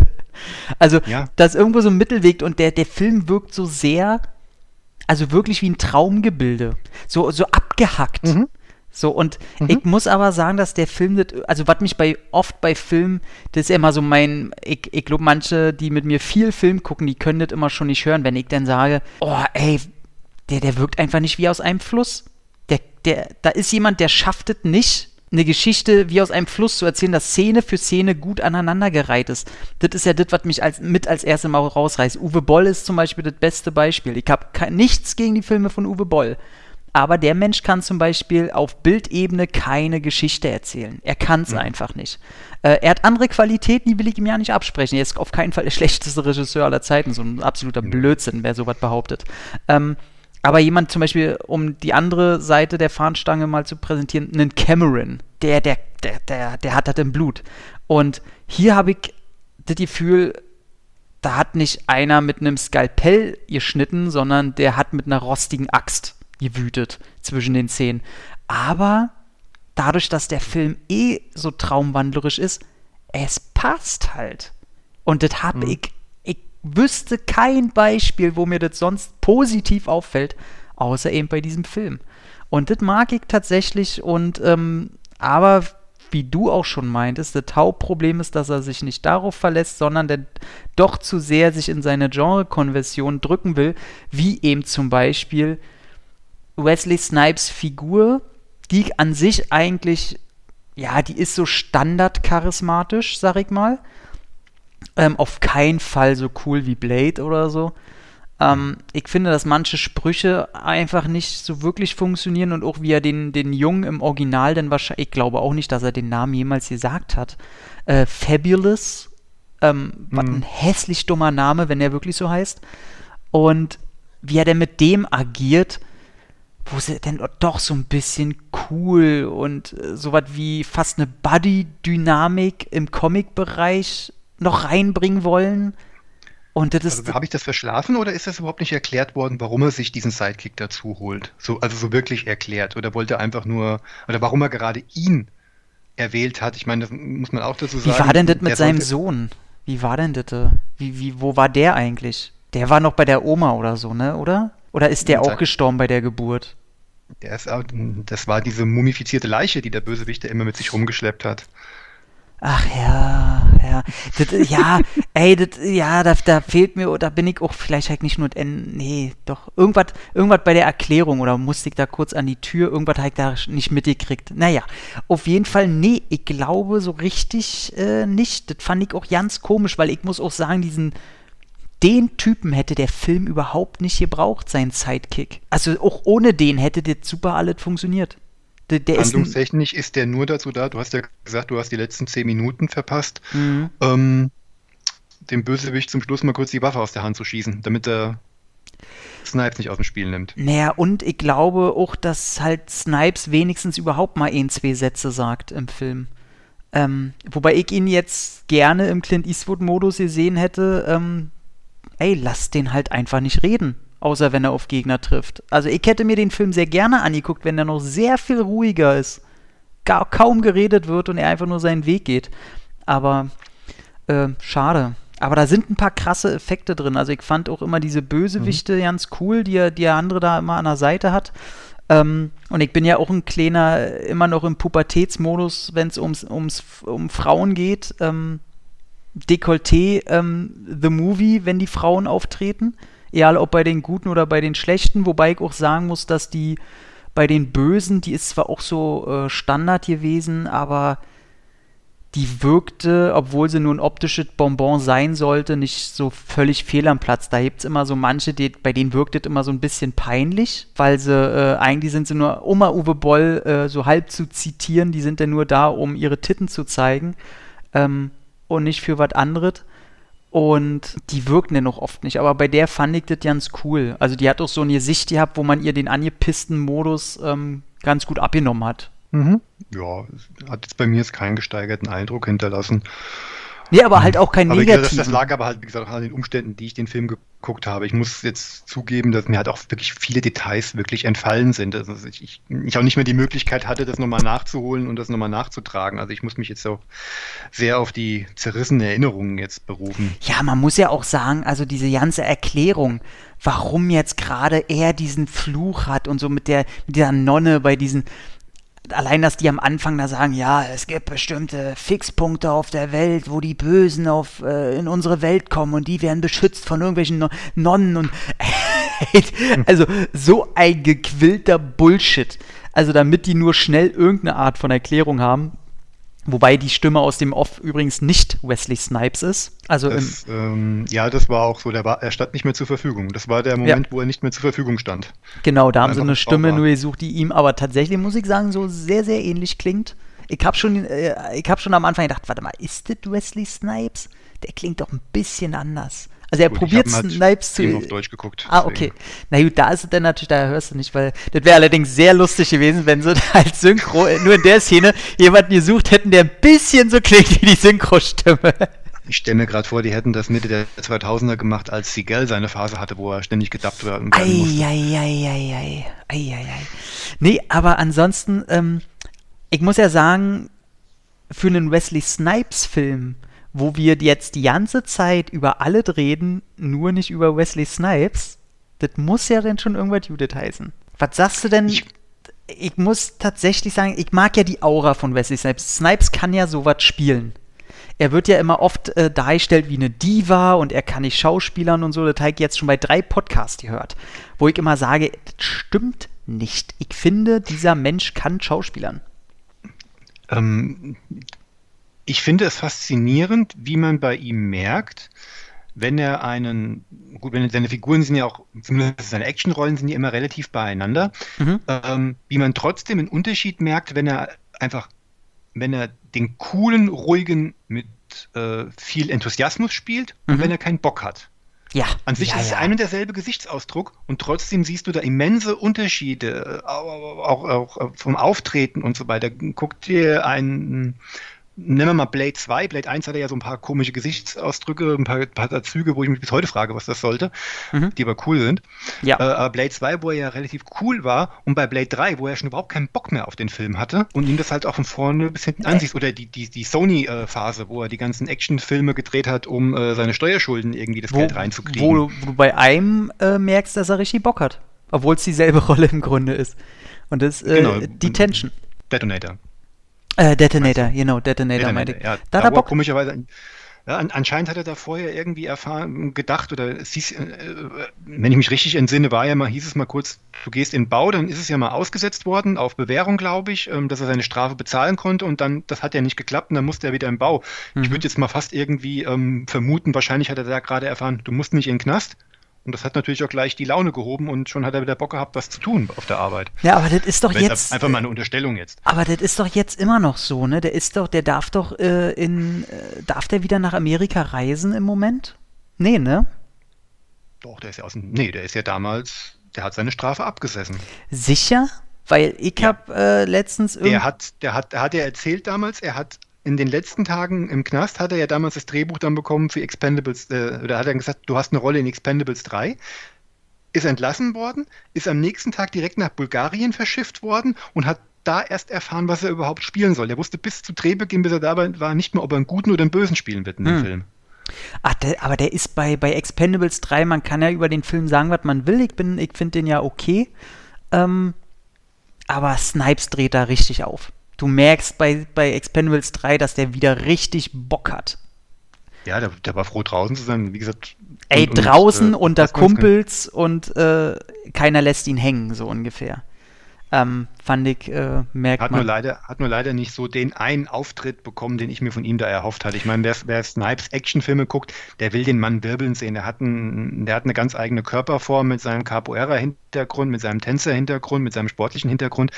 Also, ja. das ist irgendwo so ein Mittelweg und der, der Film wirkt so sehr, also wirklich wie ein Traumgebilde. So, so abgehackt. Mhm. So, und mhm. ich muss aber sagen, dass der Film, das, also was mich bei oft bei Filmen, das ist immer so mein, ich, ich glaube, manche, die mit mir viel Film gucken, die können das immer schon nicht hören, wenn ich dann sage, oh, ey, der, der wirkt einfach nicht wie aus einem Fluss. Der, der, da ist jemand, der schafft es nicht, eine Geschichte wie aus einem Fluss zu erzählen, dass Szene für Szene gut aneinandergereiht ist. Das ist ja das, was mich als, mit als erstes Mal rausreißt. Uwe Boll ist zum Beispiel das beste Beispiel. Ich habe nichts gegen die Filme von Uwe Boll. Aber der Mensch kann zum Beispiel auf Bildebene keine Geschichte erzählen. Er kann es ja. einfach nicht. Äh, er hat andere Qualitäten, die will ich ihm ja nicht absprechen. Er ist auf keinen Fall der [LAUGHS] schlechteste Regisseur aller Zeiten. So ein absoluter Blödsinn, wer sowas behauptet. Ähm, aber jemand zum Beispiel, um die andere Seite der Fahnenstange mal zu präsentieren, einen Cameron, der, der, der, der, der hat das im Blut. Und hier habe ich das Gefühl, da hat nicht einer mit einem Skalpell geschnitten, sondern der hat mit einer rostigen Axt gewütet zwischen den Szenen. Aber dadurch, dass der Film eh so traumwandlerisch ist, es passt halt. Und das habe ich, ich wüsste kein Beispiel, wo mir das sonst positiv auffällt, außer eben bei diesem Film. Und das mag ich tatsächlich und ähm, aber wie du auch schon meintest, das Hauptproblem ist, dass er sich nicht darauf verlässt, sondern der doch zu sehr sich in seine Genre-Konversion drücken will, wie eben zum Beispiel Wesley Snipes Figur, die an sich eigentlich, ja, die ist so standardcharismatisch, sag ich mal. Ähm, auf keinen Fall so cool wie Blade oder so. Ähm, ich finde, dass manche Sprüche einfach nicht so wirklich funktionieren und auch wie er den, den Jungen im Original denn wahrscheinlich, ich glaube auch nicht, dass er den Namen jemals gesagt hat. Äh, Fabulous, ähm, mhm. was ein hässlich dummer Name, wenn er wirklich so heißt. Und wie er denn mit dem agiert, wo sie denn doch so ein bisschen cool und äh, so was wie fast eine Buddy-Dynamik im Comic-Bereich noch reinbringen wollen. Und das also, habe ich das verschlafen oder ist das überhaupt nicht erklärt worden, warum er sich diesen Sidekick dazu holt? So, also so wirklich erklärt. Oder wollte er einfach nur, oder warum er gerade ihn erwählt hat? Ich meine, das muss man auch dazu sagen. Wie war denn das mit seinem Sohn? Wie war denn das? Äh, wie, wie, wo war der eigentlich? Der war noch bei der Oma oder so, ne? Oder? Oder ist der auch gestorben bei der Geburt? Der ist, das war diese mumifizierte Leiche, die der Bösewicht immer mit sich rumgeschleppt hat. Ach ja, ja. Das, ja, [LAUGHS] ey, das, ja, da, da fehlt mir, da bin ich auch vielleicht halt nicht nur, nee, doch, irgendwas, irgendwas bei der Erklärung oder musste ich da kurz an die Tür, irgendwas ich da nicht mitgekriegt. Naja, auf jeden Fall, nee, ich glaube so richtig äh, nicht. Das fand ich auch ganz komisch, weil ich muss auch sagen, diesen, den Typen hätte der Film überhaupt nicht gebraucht, sein Sidekick. Also auch ohne den hätte das super alles funktioniert. Der, der Handlungstechnisch ist, ist, der nur dazu da, du hast ja gesagt, du hast die letzten zehn Minuten verpasst, mhm. ähm, dem Bösewicht zum Schluss mal kurz die Waffe aus der Hand zu schießen, damit er Snipes nicht aus dem Spiel nimmt. Naja, und ich glaube auch, dass halt Snipes wenigstens überhaupt mal ein, zwei Sätze sagt im Film. Ähm, wobei ich ihn jetzt gerne im Clint Eastwood-Modus gesehen hätte, ähm, ey, lass den halt einfach nicht reden. Außer wenn er auf Gegner trifft. Also ich hätte mir den Film sehr gerne angeguckt, wenn er noch sehr viel ruhiger ist. Gar, kaum geredet wird und er einfach nur seinen Weg geht. Aber äh, schade. Aber da sind ein paar krasse Effekte drin. Also ich fand auch immer diese Bösewichte mhm. ganz cool, die, die der andere da immer an der Seite hat. Ähm, und ich bin ja auch ein kleiner, immer noch im Pubertätsmodus, wenn es ums, ums, um Frauen geht. Ähm, Dekolleté ähm, The Movie, wenn die Frauen auftreten. Egal ob bei den Guten oder bei den Schlechten. Wobei ich auch sagen muss, dass die bei den Bösen, die ist zwar auch so äh, Standard gewesen, aber die wirkte, obwohl sie nur ein optisches Bonbon sein sollte, nicht so völlig fehl am Platz. Da gibt es immer so manche, die, bei denen wirkt es immer so ein bisschen peinlich, weil sie, äh, eigentlich sind sie nur, mal Uwe Boll äh, so halb zu zitieren, die sind ja nur da, um ihre Titten zu zeigen. Ähm, und nicht für was anderes. Und die wirken dann noch oft nicht. Aber bei der fand ich das ganz cool. Also die hat auch so eine Sicht gehabt, wo man ihr den angepissten Modus ähm, ganz gut abgenommen hat. Mhm. Ja, hat jetzt bei mir jetzt keinen gesteigerten Eindruck hinterlassen. Nee, aber halt auch kein aber Negativ. Das, das, lag aber halt, wie gesagt, auch an den Umständen, die ich den Film geguckt habe. Ich muss jetzt zugeben, dass mir halt auch wirklich viele Details wirklich entfallen sind. Also ich, ich, ich auch nicht mehr die Möglichkeit hatte, das nochmal nachzuholen und das nochmal nachzutragen. Also ich muss mich jetzt auch sehr auf die zerrissenen Erinnerungen jetzt berufen. Ja, man muss ja auch sagen, also diese ganze Erklärung, warum jetzt gerade er diesen Fluch hat und so mit der mit dieser Nonne bei diesen allein, dass die am Anfang da sagen, ja, es gibt bestimmte Fixpunkte auf der Welt, wo die Bösen auf, äh, in unsere Welt kommen und die werden beschützt von irgendwelchen no Nonnen und [LAUGHS] also so ein gequillter Bullshit. Also damit die nur schnell irgendeine Art von Erklärung haben, Wobei die Stimme aus dem Off übrigens nicht Wesley Snipes ist. Also das, ähm, ja, das war auch so. Der war, er stand nicht mehr zur Verfügung. Das war der Moment, ja. wo er nicht mehr zur Verfügung stand. Genau, da haben sie eine Stimme nur gesucht, die ihm aber tatsächlich, muss ich sagen, so sehr, sehr ähnlich klingt. Ich habe schon, äh, ich hab schon am Anfang gedacht, warte mal, ist das Wesley Snipes? Der klingt doch ein bisschen anders. Also er gut, probiert halt Snipes zu. auf Deutsch geguckt. Ah, okay. Na gut, da ist es dann natürlich, da hörst du nicht, weil das wäre allerdings sehr lustig gewesen, wenn sie [LAUGHS] als Synchro nur in der Szene jemanden gesucht hätten, der ein bisschen so klingt wie die Synchro-Stimme. Ich stelle mir gerade vor, die hätten das Mitte der 2000er gemacht, als Sigel seine Phase hatte, wo er ständig gedappt werden musste. Eieieiei. Eieiei. Nee, aber ansonsten, ähm, ich muss ja sagen, für einen Wesley Snipes-Film wo wir jetzt die ganze Zeit über alle reden, nur nicht über Wesley Snipes, das muss ja dann schon irgendwas Judith heißen. Was sagst du denn? Ich, ich muss tatsächlich sagen, ich mag ja die Aura von Wesley Snipes. Snipes kann ja sowas spielen. Er wird ja immer oft äh, dargestellt wie eine Diva und er kann nicht schauspielern und so. Das habe ich jetzt schon bei drei Podcasts gehört, wo ich immer sage, das stimmt nicht. Ich finde, dieser Mensch kann schauspielern. Ähm, ich finde es faszinierend, wie man bei ihm merkt, wenn er einen, gut, wenn seine Figuren sind ja auch, zumindest seine Actionrollen sind ja immer relativ beieinander, mhm. ähm, wie man trotzdem einen Unterschied merkt, wenn er einfach, wenn er den coolen, ruhigen mit äh, viel Enthusiasmus spielt und mhm. wenn er keinen Bock hat. Ja. An sich ja, ist es ja. ein und derselbe Gesichtsausdruck und trotzdem siehst du da immense Unterschiede, auch, auch, auch vom Auftreten und so weiter. Guck dir einen nennen wir mal Blade 2. Blade 1 hatte ja so ein paar komische Gesichtsausdrücke, ein paar, paar Züge, wo ich mich bis heute frage, was das sollte, mhm. die aber cool sind. Ja. Äh, aber Blade 2, wo er ja relativ cool war, und bei Blade 3, wo er schon überhaupt keinen Bock mehr auf den Film hatte und ihm das halt auch von vorne bis hinten ansiehst. Oder die, die, die Sony-Phase, wo er die ganzen Actionfilme gedreht hat, um äh, seine Steuerschulden irgendwie das wo, Geld reinzukriegen. Wo, wo du bei einem äh, merkst, dass er richtig Bock hat. Obwohl es dieselbe [LAUGHS] Rolle im Grunde ist. Und das ist äh, genau. Detention. Detonator. Äh, Detonator, genau, Detonator, Detonator meinte ich. Ja, da, da er Bock. Komischerweise, ja, anscheinend hat er da vorher irgendwie erfahren, gedacht, oder es hieß, äh, wenn ich mich richtig entsinne, war ja mal, hieß es mal kurz, du gehst in den Bau, dann ist es ja mal ausgesetzt worden, auf Bewährung, glaube ich, ähm, dass er seine Strafe bezahlen konnte und dann, das hat ja nicht geklappt und dann musste er wieder im Bau. Mhm. Ich würde jetzt mal fast irgendwie ähm, vermuten, wahrscheinlich hat er da gerade erfahren, du musst nicht in den Knast, und das hat natürlich auch gleich die Laune gehoben und schon hat er wieder Bock gehabt, was zu tun auf der Arbeit. Ja, aber das ist doch jetzt. Einfach mal eine Unterstellung jetzt. Aber das ist doch jetzt immer noch so, ne? Der ist doch, der darf doch äh, in. Äh, darf der wieder nach Amerika reisen im Moment? Nee, ne? Doch, der ist ja aus dem. Nee, der ist ja damals. Der hat seine Strafe abgesessen. Sicher? Weil ich ja. habe äh, letztens. Der hat, der hat, der hat ja erzählt damals, er hat in den letzten Tagen im Knast hat er ja damals das Drehbuch dann bekommen für Expendables, äh, oder hat er gesagt, du hast eine Rolle in Expendables 3, ist entlassen worden, ist am nächsten Tag direkt nach Bulgarien verschifft worden und hat da erst erfahren, was er überhaupt spielen soll. Er wusste bis zu Drehbeginn, bis er da war, nicht mehr, ob er einen guten oder einen bösen spielen wird in dem hm. Film. Ach, der, aber der ist bei, bei Expendables 3, man kann ja über den Film sagen, was man will. Ich, ich finde den ja okay. Ähm, aber Snipes dreht da richtig auf du merkst bei, bei Expendables 3, dass der wieder richtig Bock hat. Ja, der, der war froh draußen zu sein, wie gesagt. Ey, und, draußen und, äh, unter Kumpels und äh, keiner lässt ihn hängen, so ungefähr. Ähm, fand ich, äh, merkt hat man. Nur leider, hat nur leider nicht so den einen Auftritt bekommen, den ich mir von ihm da erhofft hatte. Ich meine, wer, wer Snipes Actionfilme guckt, der will den Mann wirbeln sehen. Der hat, ein, der hat eine ganz eigene Körperform mit seinem Capoeira-Hintergrund, mit seinem Tänzer-Hintergrund, mit seinem sportlichen Hintergrund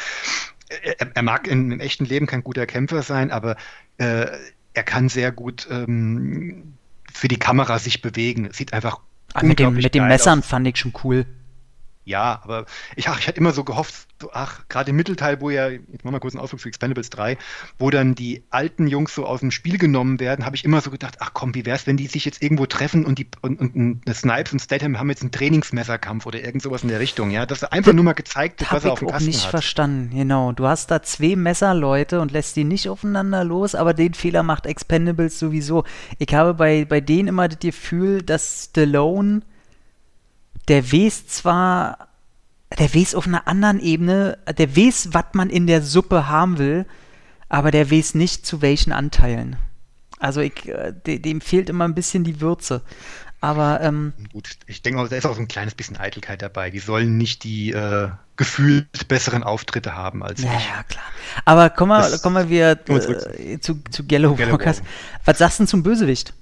er, er, mag in, im echten Leben kein guter Kämpfer sein, aber äh, er kann sehr gut ähm, für die Kamera sich bewegen. Es sieht einfach Ach, mit dem, mit den Messern aus. fand ich schon cool. Ja, aber ich, ach, ich hatte immer so gehofft, so, ach, gerade im Mittelteil, wo ja, jetzt machen wir kurz einen Ausflug zu Expendables 3, wo dann die alten Jungs so aus dem Spiel genommen werden, habe ich immer so gedacht, ach komm, wie wär's, wenn die sich jetzt irgendwo treffen und die und, und, und Snipes und Statham haben jetzt einen Trainingsmesserkampf oder irgend sowas in der Richtung, ja, dass er einfach nur mal gezeigt wird, was er auf dem Kasten hat. nicht verstanden, genau. Du hast da zwei Messerleute und lässt die nicht aufeinander los, aber den Fehler macht Expendables sowieso. Ich habe bei, bei denen immer das Gefühl, dass Stallone der weiß zwar der weiß auf einer anderen Ebene, der weiß, was man in der Suppe haben will, aber der weiß nicht zu welchen Anteilen. Also ich, äh, dem fehlt immer ein bisschen die Würze. Aber ähm, gut, ich denke, da ist auch so ein kleines bisschen Eitelkeit dabei. Die sollen nicht die äh, gefühlt besseren Auftritte haben als ja, ich. Ja, klar. Aber kommen wir, kommen wir wieder äh, zu, zu Gallow Walkers. Was sagst du denn zum Bösewicht?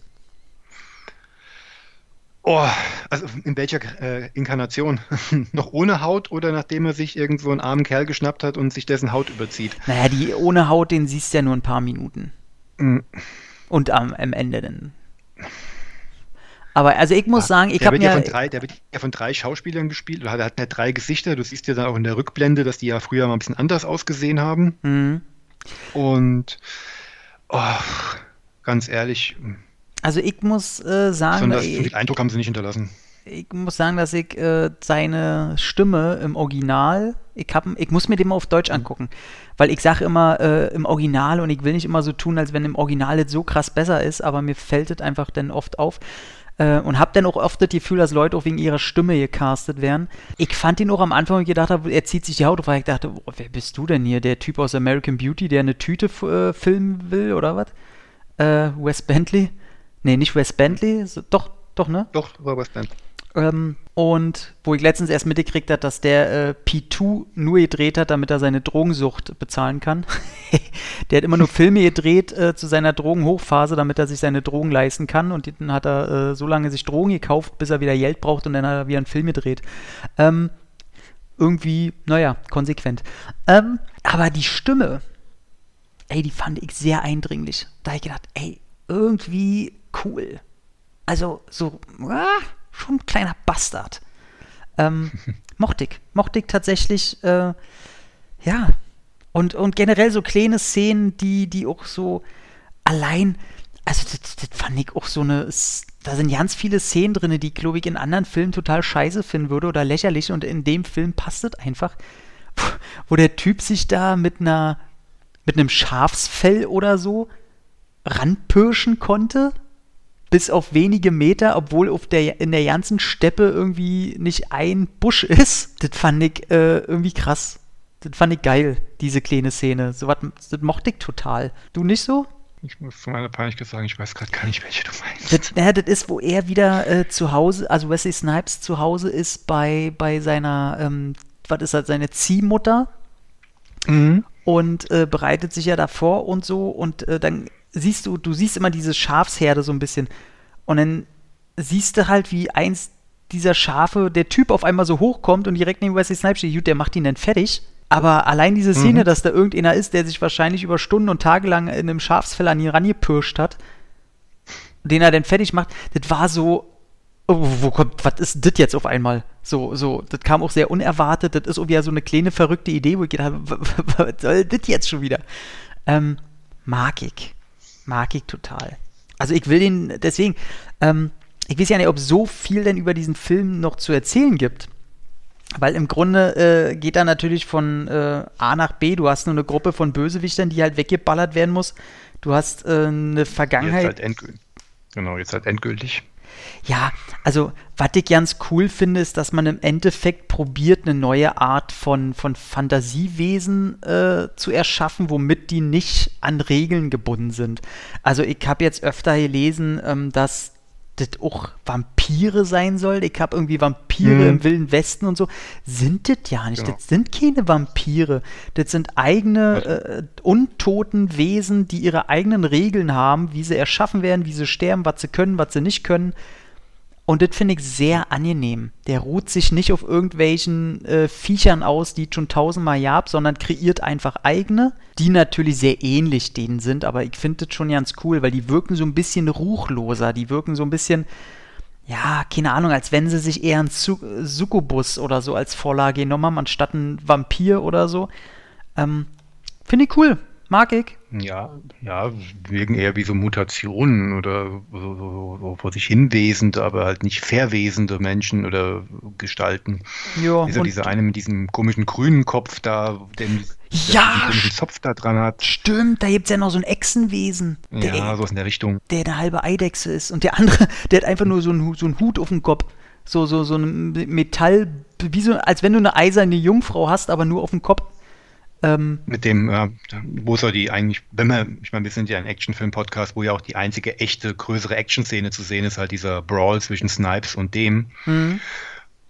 Oh, also in welcher äh, Inkarnation? [LAUGHS] Noch ohne Haut oder nachdem er sich irgend so einen armen Kerl geschnappt hat und sich dessen Haut überzieht? Naja, die ohne Haut, den siehst du ja nur ein paar Minuten. Mhm. Und am, am Ende dann. Aber also ich muss ja, sagen, ich habe ja, drei, der wird ja von drei Schauspielern gespielt. Der hat ja drei Gesichter. Du siehst ja dann auch in der Rückblende, dass die ja früher mal ein bisschen anders ausgesehen haben. Mhm. Und oh, ganz ehrlich, also ich muss äh, sagen, Sondern ich, viel Eindruck haben sie nicht hinterlassen. Ich muss sagen, dass ich äh, seine Stimme im Original, ich, hab, ich muss mir den mal auf Deutsch mhm. angucken, weil ich sage immer äh, im Original und ich will nicht immer so tun, als wenn im Original das so krass besser ist, aber mir fällt es einfach dann oft auf äh, und habe dann auch oft das Gefühl, dass Leute auch wegen ihrer Stimme gecastet werden. Ich fand ihn auch am Anfang, wo ich gedacht habe, er zieht sich die Haut auf, weil ich dachte, oh, wer bist du denn hier? Der Typ aus American Beauty, der eine Tüte äh, filmen will oder was? Äh, Wes Bentley? Nee, nicht Wes Bentley, so, doch, doch, ne? Doch, war Wes Bentley. Ähm, und wo ich letztens erst mitgekriegt habe, dass der äh, P2 nur gedreht hat, damit er seine Drogensucht bezahlen kann. [LAUGHS] der hat immer nur [LAUGHS] Filme gedreht äh, zu seiner Drogenhochphase, damit er sich seine Drogen leisten kann. Und dann hat er äh, so lange sich Drogen gekauft, bis er wieder Geld braucht und dann hat er wieder einen Film gedreht. Ähm, irgendwie, naja, konsequent. Ähm, aber die Stimme, ey, die fand ich sehr eindringlich. Da habe ich gedacht, ey, irgendwie cool. Also so, ah, schon ein kleiner Bastard. Ähm, [LAUGHS] mochte ich. Mochte ich tatsächlich, äh, ja. Und, und generell so kleine Szenen, die, die auch so allein, also das, das fand ich auch so eine, da sind ganz viele Szenen drin, die, glaube ich, in anderen Filmen total scheiße finden würde oder lächerlich und in dem Film passt es einfach, wo, [LAUGHS] wo der Typ sich da mit einer, mit einem Schafsfell oder so ranpirschen konnte bis auf wenige Meter, obwohl auf der, in der ganzen Steppe irgendwie nicht ein Busch ist. Das fand ich äh, irgendwie krass. Das fand ich geil, diese kleine Szene. So was, das mochte ich total. Du nicht so? Ich muss zu meiner Peinlichkeit sagen, ich weiß gerade gar nicht, welche du meinst. Das, ja, das ist, wo er wieder äh, zu Hause, also Wesley Snipes zu Hause ist bei, bei seiner, ähm, was ist das, seine Ziehmutter. Mhm. Und äh, bereitet sich ja davor und so. Und äh, dann siehst du, du siehst immer diese Schafsherde so ein bisschen. Und dann siehst du halt, wie eins dieser Schafe, der Typ auf einmal so hochkommt und direkt neben Wesley Snipes steht, der macht ihn dann fertig. Aber allein diese Szene, mhm. dass da irgendeiner ist, der sich wahrscheinlich über Stunden und Tage lang in einem Schafsfell an ihn rangepirscht hat, den er dann fertig macht, das war so, oh, wo kommt, was ist das jetzt auf einmal? So, so, das kam auch sehr unerwartet, das ist irgendwie so eine kleine verrückte Idee, wo ich gedacht habe, [LAUGHS] was soll das jetzt schon wieder? Ähm, mag ich mag ich total. Also ich will den, deswegen, ähm, ich weiß ja nicht, ob so viel denn über diesen Film noch zu erzählen gibt. Weil im Grunde äh, geht er natürlich von äh, A nach B. Du hast nur eine Gruppe von Bösewichtern, die halt weggeballert werden muss. Du hast äh, eine Vergangenheit. Jetzt halt endgültig. Genau, jetzt halt endgültig. Ja, also was ich ganz cool finde, ist, dass man im Endeffekt probiert, eine neue Art von, von Fantasiewesen äh, zu erschaffen, womit die nicht an Regeln gebunden sind. Also ich habe jetzt öfter gelesen, ähm, dass das auch Vampire sein soll. Ich habe irgendwie Vampire mhm. im Wilden Westen und so. Sind das ja nicht. Genau. Das sind keine Vampire. Das sind eigene, äh, untoten Wesen, die ihre eigenen Regeln haben, wie sie erschaffen werden, wie sie sterben, was sie können, was sie nicht können. Und das finde ich sehr angenehm. Der ruht sich nicht auf irgendwelchen äh, Viechern aus, die schon tausendmal gab, sondern kreiert einfach eigene, die natürlich sehr ähnlich denen sind, aber ich finde das schon ganz cool, weil die wirken so ein bisschen ruchloser, die wirken so ein bisschen, ja, keine Ahnung, als wenn sie sich eher einen Succubus oder so als Vorlage genommen haben, anstatt einen Vampir oder so. Ähm, Finde ich cool. Mag ich. Ja, ja, wirken eher wie so Mutationen oder so, so, so vor sich hinwesende, aber halt nicht verwesende Menschen oder Gestalten. Ja, Wie so dieser eine mit diesem komischen grünen Kopf da, der ja, einen komischen Zopf da dran hat. Stimmt, da gibt es ja noch so ein Echsenwesen. Der, Ja, sowas in der Richtung. der eine halbe Eidechse ist. Und der andere, [LAUGHS] der hat einfach nur so einen, so einen Hut auf dem Kopf. So, so, so ein Metall, wie so, als wenn du eine eiserne Jungfrau hast, aber nur auf dem Kopf. Ähm, Mit dem, ja, wo soll die eigentlich, wenn wir, ich meine, wir sind ja ein Actionfilm-Podcast, wo ja auch die einzige echte größere Action-Szene zu sehen ist, halt dieser Brawl zwischen Snipes und dem, hm.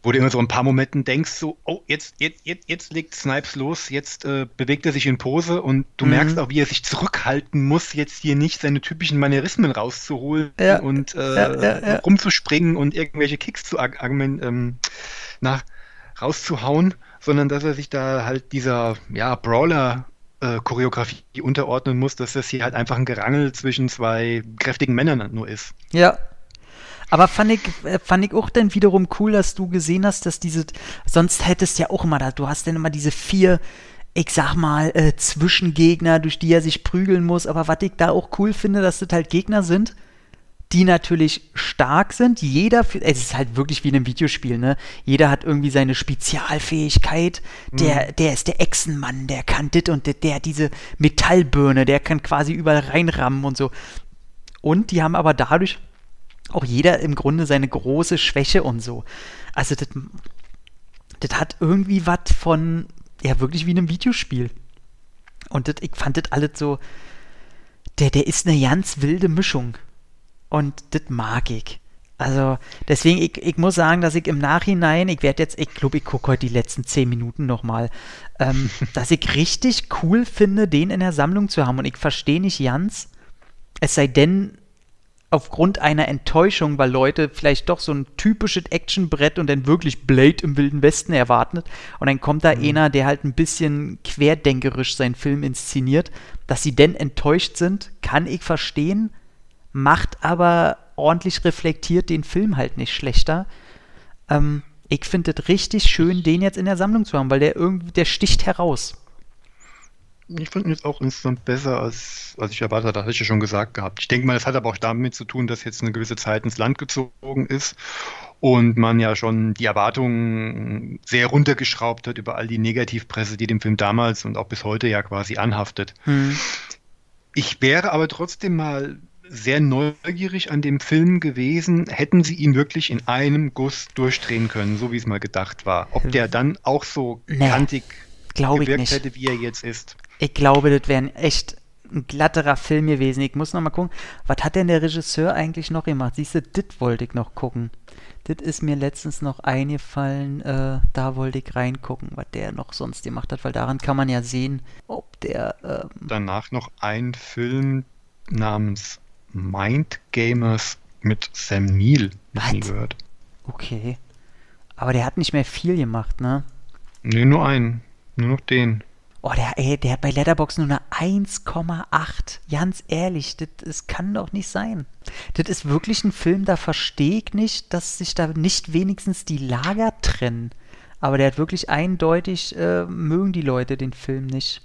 wo du immer so ein paar Momenten denkst, so, oh, jetzt, jetzt, jetzt, jetzt legt Snipes los, jetzt äh, bewegt er sich in Pose und du Mhm. merkst auch, wie er sich zurückhalten muss, jetzt hier nicht seine typischen Manierismen rauszuholen Ja, und äh, ja, ja, rumzuspringen und irgendwelche Kicks zu ähm, na, rauszuhauen, sondern dass er sich da halt dieser ja, Brawler äh, Choreografie unterordnen muss, dass das hier halt einfach ein Gerangel zwischen zwei kräftigen Männern nur ist. Ja. Aber fand ich, äh, fand ich auch dann wiederum cool, dass du gesehen hast, dass diese, sonst hättest ja auch immer da, du hast dann immer diese vier, ich sag mal, äh, Zwischengegner, durch die er sich prügeln muss. Aber was ich da auch cool finde, dass das halt Gegner sind, die natürlich stark sind. Jeder, es ist halt wirklich wie in einem Videospiel, ne? Jeder hat irgendwie seine Spezialfähigkeit. Der, der ist der Echsenmann, der kann dit und dit, der hat diese Metallbirne, der kann quasi überall reinrammen und so. Und die haben aber dadurch auch jeder im Grunde seine große Schwäche und so. Also das, das hat irgendwie was von, ja, wirklich wie einem Videospiel. Und das, ich fand das alles so, der, der ist eine ganz wilde Mischung. Und das mag ich. Also, deswegen, ich, ich muss sagen, dass ich im Nachhinein, ich werde jetzt, ich glaube, ich gucke heute die letzten zehn Minuten nochmal, ähm, [LAUGHS] dass ich richtig cool finde, den in der Sammlung zu haben. Und ich verstehe nicht ganz, es sei denn, aufgrund einer Enttäuschung, weil Leute vielleicht doch so ein typisches Actionbrett und dann wirklich Blade im Wilden Westen erwartet. Und dann kommt da einer, der halt ein bisschen querdenkerisch seinen Film inszeniert. Dass sie denn enttäuscht sind, kann ich verstehen, macht aber ordentlich reflektiert den Film halt nicht schlechter. Ähm, ich finde es richtig schön, den jetzt in der Sammlung zu haben, weil der irgendwie, der sticht heraus. Ich finde ihn jetzt auch insgesamt besser, als, als ich erwartet hatte, hatte ich ja schon gesagt gehabt. Ich denke mal, das hat aber auch damit zu tun, dass jetzt eine gewisse Zeit ins Land gezogen ist und man ja schon die Erwartungen sehr runtergeschraubt hat über all die Negativpresse, die dem Film damals und auch bis heute ja quasi anhaftet. Hm. Ich wäre aber trotzdem mal sehr neugierig an dem Film gewesen, hätten sie ihn wirklich in einem Guss durchdrehen können, so wie es mal gedacht war. Ob der dann auch so Nee, kantig Glaube ich gewirkt nicht. hätte, wie er jetzt ist. Ich glaube, das wäre ein echt ein glatterer Film gewesen. Ich muss noch mal gucken, was hat denn der Regisseur eigentlich noch gemacht? Siehst du, das wollte ich noch gucken. Das ist mir letztens noch eingefallen, äh, da wollte ich reingucken, was der noch sonst gemacht hat, weil daran kann man ja sehen, ob der, ähm, danach noch ein Film namens Mind Gamers mit Sam Neill. Noch nie gehört. okay. Aber der hat nicht mehr viel gemacht, ne? Nee, nur einen. Nur noch den. Oh, der, ey, der hat bei Letterbox nur eine 1,8. Ganz ehrlich, das, das kann doch nicht sein. Das ist wirklich ein Film, da verstehe ich nicht, dass sich da nicht wenigstens die Lager trennen. Aber der hat wirklich eindeutig, äh, mögen die Leute den Film nicht.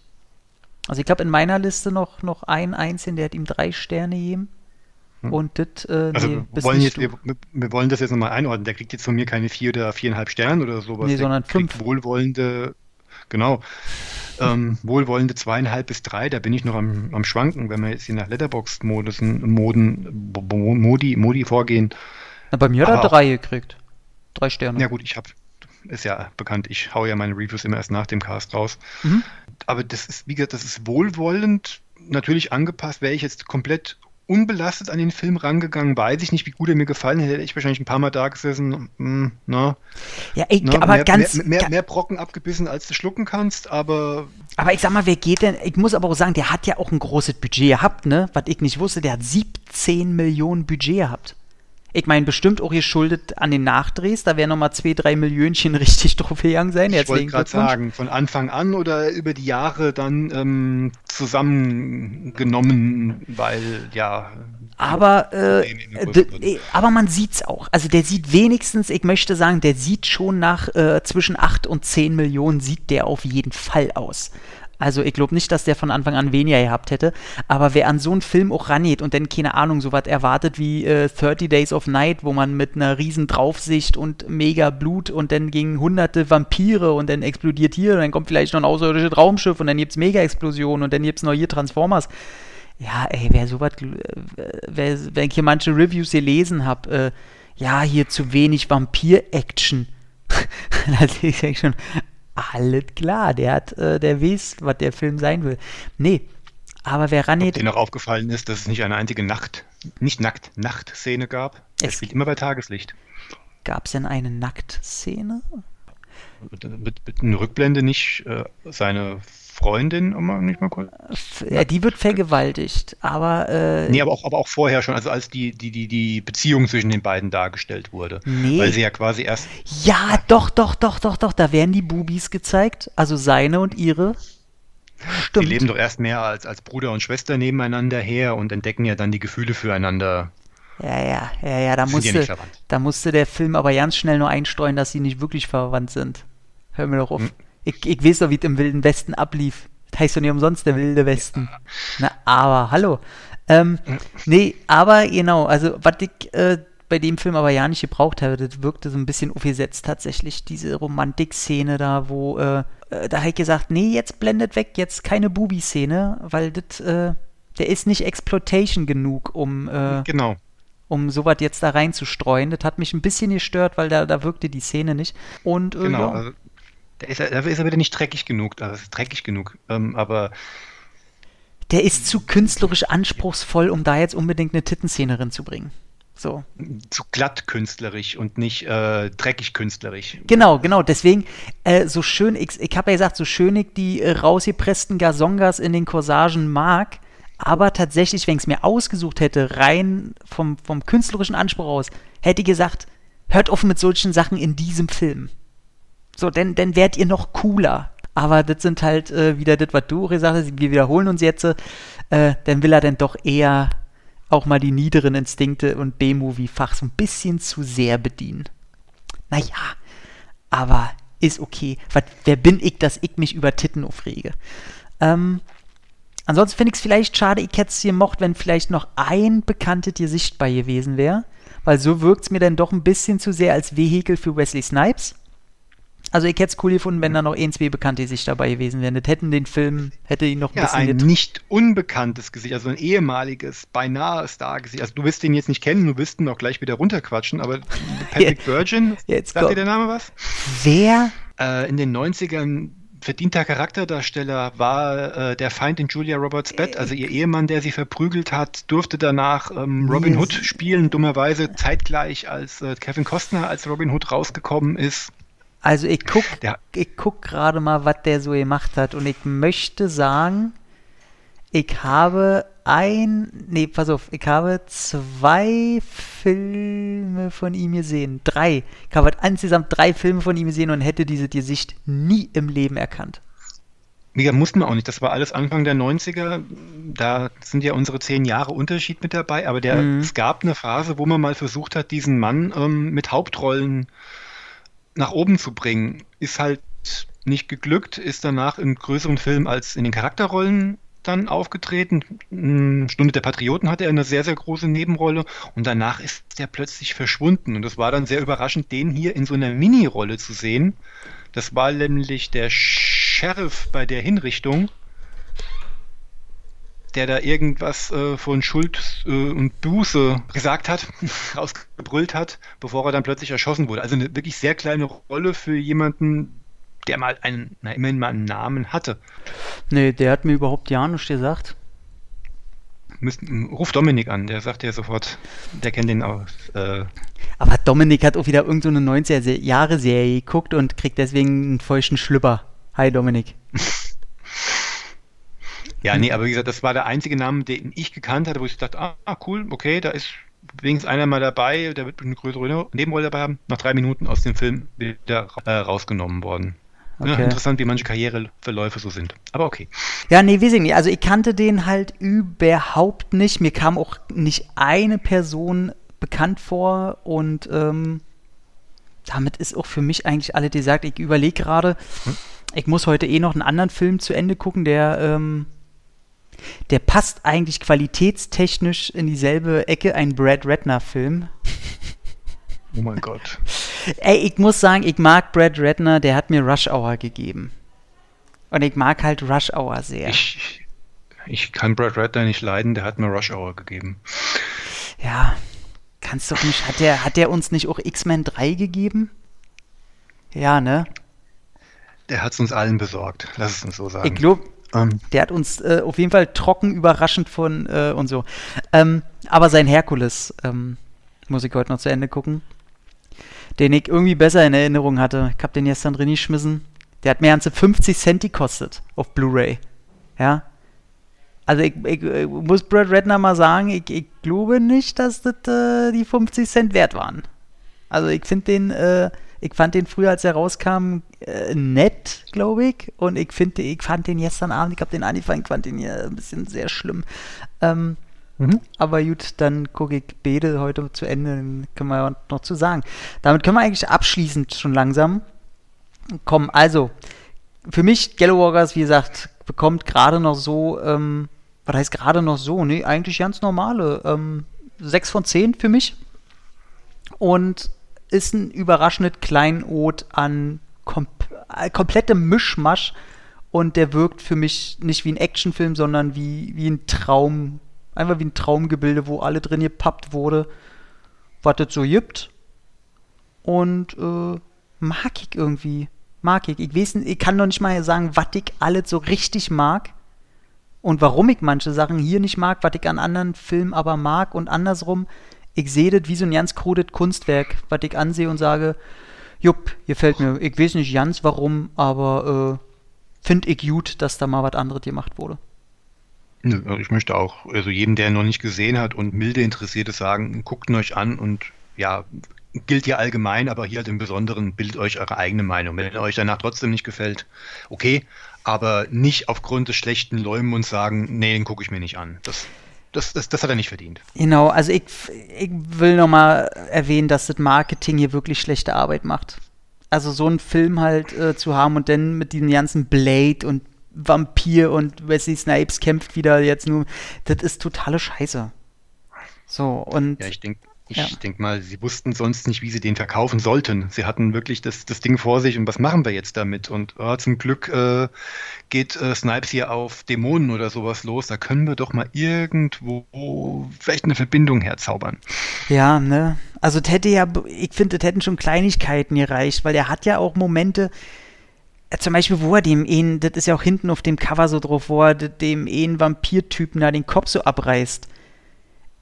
Also ich glaube in meiner Liste noch, noch ein Einzelnen, der hat ihm drei Sterne gegeben. Hm. Und das, äh, Also nee, wir, bist wollen jetzt, wir, wir wollen das jetzt nochmal einordnen. Der kriegt jetzt von mir keine vier oder viereinhalb Sterne oder sowas. Nee, Der sondern fünf. wohlwollende, genau, ähm, wohlwollende zweieinhalb bis drei. Da bin ich noch am, am Schwanken, wenn wir jetzt hier nach Letterboxd-Moden, Moden, Modi, Modi vorgehen. Na, bei mir hat er auch- drei gekriegt. Drei Sterne. Ja gut, ich habe, ist ja bekannt, ich hau ja meine Reviews immer erst nach dem Cast raus. Mhm. Aber das ist, wie gesagt, das ist wohlwollend, natürlich angepasst. Wäre ich jetzt komplett unbelastet an den Film rangegangen, weiß ich nicht, wie gut er mir gefallen hätte. Hätte ich wahrscheinlich ein paar Mal da gesessen, hm, na, Ja, ey, na, aber mehr, ganz. mehr, mehr, mehr Brocken abgebissen, als du schlucken kannst, aber Aber ich sag mal, wer geht denn? Ich muss aber auch sagen, der hat ja auch ein großes Budget gehabt, ne? Was ich nicht wusste, der hat 17 Millionen Budget gehabt. Ich meine, bestimmt auch geschuldet an den Nachdrehs. Da werden nochmal zwei, drei Millionchen [LAUGHS] richtig drauf gegangen sein. Ich wollte gerade sagen, von Anfang an oder über die Jahre dann ähm, zusammengenommen, weil ja. Aber, äh, äh aber man sieht es auch. Also der sieht wenigstens, ich möchte sagen, der sieht schon nach äh, zwischen 8 und 10 Millionen, sieht der auf jeden Fall aus. Also ich glaube nicht, dass der von Anfang an weniger gehabt hätte. Aber wer an so einen Film auch rangeht und dann, keine Ahnung, so was erwartet wie äh, 30 Days of Night, wo man mit einer riesen Draufsicht und mega Blut und dann gegen hunderte Vampire und dann explodiert hier und dann kommt vielleicht noch ein außerirdisches Raumschiff und dann gibt es Mega-Explosionen und dann gibt es noch hier Transformers. Ja, ey, wer sowas, äh, wer, wenn ich hier manche Reviews gelesen habe, äh, ja, hier zu wenig Vampir-Action. da ich denke schon, alles klar, der hat, äh, der weiß, was der Film sein will. Nee, aber wer rangeht. Ob dir noch aufgefallen ist, dass es nicht eine einzige Nacht, nicht nackt, Nachtszene gab? Er spielt immer bei Tageslicht. Gab es denn eine Nacktszene? Mit, mit, mit einer Rückblende nicht äh, seine Freundin, um nicht mal kurz. Ja, die wird vergewaltigt, aber. Äh, nee, aber auch, aber auch vorher schon, also als die, die, die, die Beziehung zwischen den beiden dargestellt wurde. Nee. Weil sie ja quasi erst. Ja, doch, doch, doch, doch, doch, da werden die Bubis gezeigt, also seine und ihre. Stimmt. Die leben doch erst mehr als, als Bruder und Schwester nebeneinander her und entdecken ja dann die Gefühle füreinander. Ja, ja, ja, ja, da musste, ja da musste der Film aber ganz schnell nur einstreuen, dass sie nicht wirklich verwandt sind. Hör mir doch auf. Hm. Ich, ich weiß doch, wie es im Wilden Westen ablief. Das heißt doch nicht umsonst der Wilde Westen. Ja. Na, aber, hallo. Ähm, nee, aber genau, also was ich äh, bei dem Film aber ja nicht gebraucht habe, das wirkte so ein bisschen aufgesetzt tatsächlich, diese Romantik-Szene da, wo, äh, äh, da habe ich gesagt, nee, jetzt blendet weg, jetzt keine Bubi-Szene, weil das, äh, der ist nicht Exploitation genug, um, äh, genau. um sowas jetzt da reinzustreuen. Das hat mich ein bisschen gestört, weil da, da wirkte die Szene nicht. Und, äh, genau, ja. also der ist, dafür ist er wieder nicht dreckig genug. Also ist dreckig genug. Ähm, aber. Der ist zu künstlerisch anspruchsvoll, um da jetzt unbedingt eine Tittenszene reinzubringen. So. Zu glatt künstlerisch und nicht äh, dreckig künstlerisch. Genau, genau. Deswegen, äh, so schön, ich, ich habe ja gesagt, so schön ich die äh, rausgepressten Gazongas in den Corsagen mag, aber tatsächlich, wenn ich es mir ausgesucht hätte, rein vom, vom künstlerischen Anspruch aus, hätte ich gesagt, hört auf mit solchen Sachen in diesem Film. So, denn, dann werdet ihr noch cooler. Aber das sind halt äh, wieder das, was du gesagt hast, wir wiederholen uns jetzt, äh, dann will er dann doch eher auch mal die niederen Instinkte und B-Movie-Fach so ein bisschen zu sehr bedienen. Naja, aber ist okay. Was, wer bin ich, dass ich mich über Titten aufrege? Ähm, ansonsten finde ich es vielleicht schade, ich hätte es hier mocht, wenn vielleicht noch ein bekanntes hier sichtbar gewesen wäre. Weil so wirkt es mir dann doch ein bisschen zu sehr als Vehikel für Wesley Snipes. Also ich hätte es cool gefunden, wenn da noch ein, zwei bekannte Gesichter dabei gewesen wären. Das hätten den Film, hätte ihn noch ein ja, bisschen... ein nicht unbekanntes Gesicht, also ein ehemaliges, beinahe Star-Gesicht. Also du wirst den jetzt nicht kennen, du wirst ihn auch gleich wieder runterquatschen, aber [LAUGHS] Patrick Virgin, jetzt sagt dir der Name was? Wer? Äh, in den 90ern verdienter Charakterdarsteller war äh, der Feind in Julia Roberts Bett, also ihr Ehemann, der sie verprügelt hat, durfte danach ähm, Robin Hood spielen, dummerweise zeitgleich als äh, Kevin Costner als Robin Hood rausgekommen ist. Also ich guck, ja. ich guck gerade mal, was der so gemacht hat und ich möchte sagen, ich habe ein, nee, pass auf, ich habe zwei Filme von ihm gesehen, drei. Ich habe insgesamt drei Filme von ihm gesehen und hätte diese Gesicht nie im Leben erkannt. Ja, mussten wir auch nicht. Das war alles Anfang der 90er. Da sind ja unsere zehn Jahre Unterschied mit dabei. Aber der, mhm. es gab eine Phase, wo man mal versucht hat, diesen Mann ähm, mit Hauptrollen äh, nach oben zu bringen, ist halt nicht geglückt, ist danach in größeren Filmen als in den Charakterrollen dann aufgetreten. Stunde der Patrioten hatte er eine sehr, sehr große Nebenrolle und danach ist er plötzlich verschwunden. Und das war dann sehr überraschend, den hier in so einer Mini-Rolle zu sehen. Das war nämlich der Sheriff bei der Hinrichtung der da irgendwas äh, von Schuld äh, und Buße gesagt hat, [LAUGHS] rausgebrüllt hat, bevor er dann plötzlich erschossen wurde. Also eine wirklich sehr kleine Rolle für jemanden, der mal einen, na, immerhin mal einen Namen hatte. Nee, der hat mir überhaupt ja nichts gesagt. Müsst, ruf Dominik an, der sagt ja sofort, der kennt den aus. Äh Aber Dominik hat auch wieder irgendeine so 90er-Jahre-Serie geguckt und kriegt deswegen einen feuchten Schlüpper. Hi Dominik. [LAUGHS] Ja, nee, aber wie gesagt, das war der einzige Name, den ich gekannt hatte, wo ich dachte, ah, cool, okay, da ist wenigstens einer mal dabei, der wird eine größere Nebenrolle dabei haben, nach drei Minuten aus dem Film wieder äh, rausgenommen worden. Okay. Ja, interessant, wie manche Karriereverläufe so sind. Aber okay. Ja, nee, weiß ich nicht. Also ich kannte den halt überhaupt nicht. Mir kam auch nicht eine Person bekannt vor und ähm, damit ist auch für mich eigentlich alle die sagt, ich überlege gerade, hm? ich muss heute eh noch einen anderen Film zu Ende gucken, der ähm, der passt eigentlich qualitätstechnisch in dieselbe Ecke, ein Brad Ratner-Film. Oh mein Gott. Ey, ich muss sagen, ich mag Brad Ratner, der hat mir Rush Hour gegeben. Und ich mag halt Rush Hour sehr. Ich, ich kann Brad Ratner nicht leiden, der hat mir Rush Hour gegeben. Ja, kannst doch nicht. Hat der, hat der uns nicht auch X-Men 3 gegeben? Ja, ne? Der hat es uns allen besorgt, lass es uns so sagen. Ich glaube, ähm. Der hat uns äh, auf jeden Fall trocken überraschend von äh, und so. Ähm, aber sein Herkules ähm, muss ich heute noch zu Ende gucken. Den ich irgendwie besser in Erinnerung hatte. Ich habe den gestern drin geschmissen. Der hat mehr als 50 Cent gekostet auf Blu-ray. Ja. Also ich, ich, ich, muss Brad Redner mal sagen, ich, ich glaube nicht, dass das äh, die 50 Cent wert waren. Also ich finde den äh, ich fand den früher, als er rauskam, äh, nett, glaube ich. Und ich finde, ich fand den gestern Abend, ich habe den angefangen, ich fand den hier ein bisschen sehr schlimm. Ähm, mhm. Aber gut, dann gucke ich Bede heute zu Ende, dann können wir noch zu sagen. Damit können wir eigentlich abschließend schon langsam kommen. Also, für mich, Yellow Walkers, wie gesagt, bekommt gerade noch so, ähm, was heißt gerade noch so? Nee, eigentlich ganz normale. Ähm, 6 von 10 für mich. Und ist ein überraschend Kleinod an kom äh, komplettem Mischmasch und der wirkt für mich nicht wie ein Actionfilm, sondern wie, wie ein Traum, einfach wie ein Traumgebilde, wo alle drin gepappt wurde, was es so gibt. Und äh, mag ich irgendwie. Mag ich. Ich weiß ich kann noch nicht mal sagen, was ich alles so richtig mag. Und warum ich manche Sachen hier nicht mag, was ich an anderen Filmen aber mag und andersrum ich sehe das wie so ein ganz krudes Kunstwerk, was ich ansehe und sage, jupp, gefällt mir. Ich weiß nicht ganz warum, aber äh, finde ich gut, dass da mal was anderes gemacht wurde. Also ich möchte auch, also jedem, der noch nicht gesehen hat und milde interessiert ist, sagen, guckt ihn euch an und ja, gilt ja allgemein, aber hier halt im Besonderen, bildet euch eure eigene Meinung. Wenn euch danach trotzdem nicht gefällt, okay, aber nicht aufgrund des schlechten Leummunds sagen, nee, den gucke ich mir nicht an. Das das, das, das hat er nicht verdient. Genau, also ich, ich will nochmal erwähnen, dass das Marketing hier wirklich schlechte Arbeit macht. Also so einen Film halt äh, zu haben und dann mit diesem ganzen Blade und Vampir und Wesley Snipes kämpft wieder jetzt nur, das ist totale Scheiße. So, und. Ja, ich denke, ich ja. denke mal, sie wussten sonst nicht, wie sie den verkaufen sollten. Sie hatten wirklich das, das Ding vor sich und was machen wir jetzt damit? Und oh, zum Glück äh, geht äh, Snipes hier auf Dämonen oder sowas los. Da können wir doch mal irgendwo vielleicht eine Verbindung herzaubern. Ja, ne? Also das hätte ja, ich finde, das hätten schon Kleinigkeiten gereicht, weil er hat ja auch Momente, äh, zum Beispiel, wo er dem einen, das ist ja auch hinten auf dem Cover so drauf, wo er dem einen Vampirtypen da den Kopf so abreißt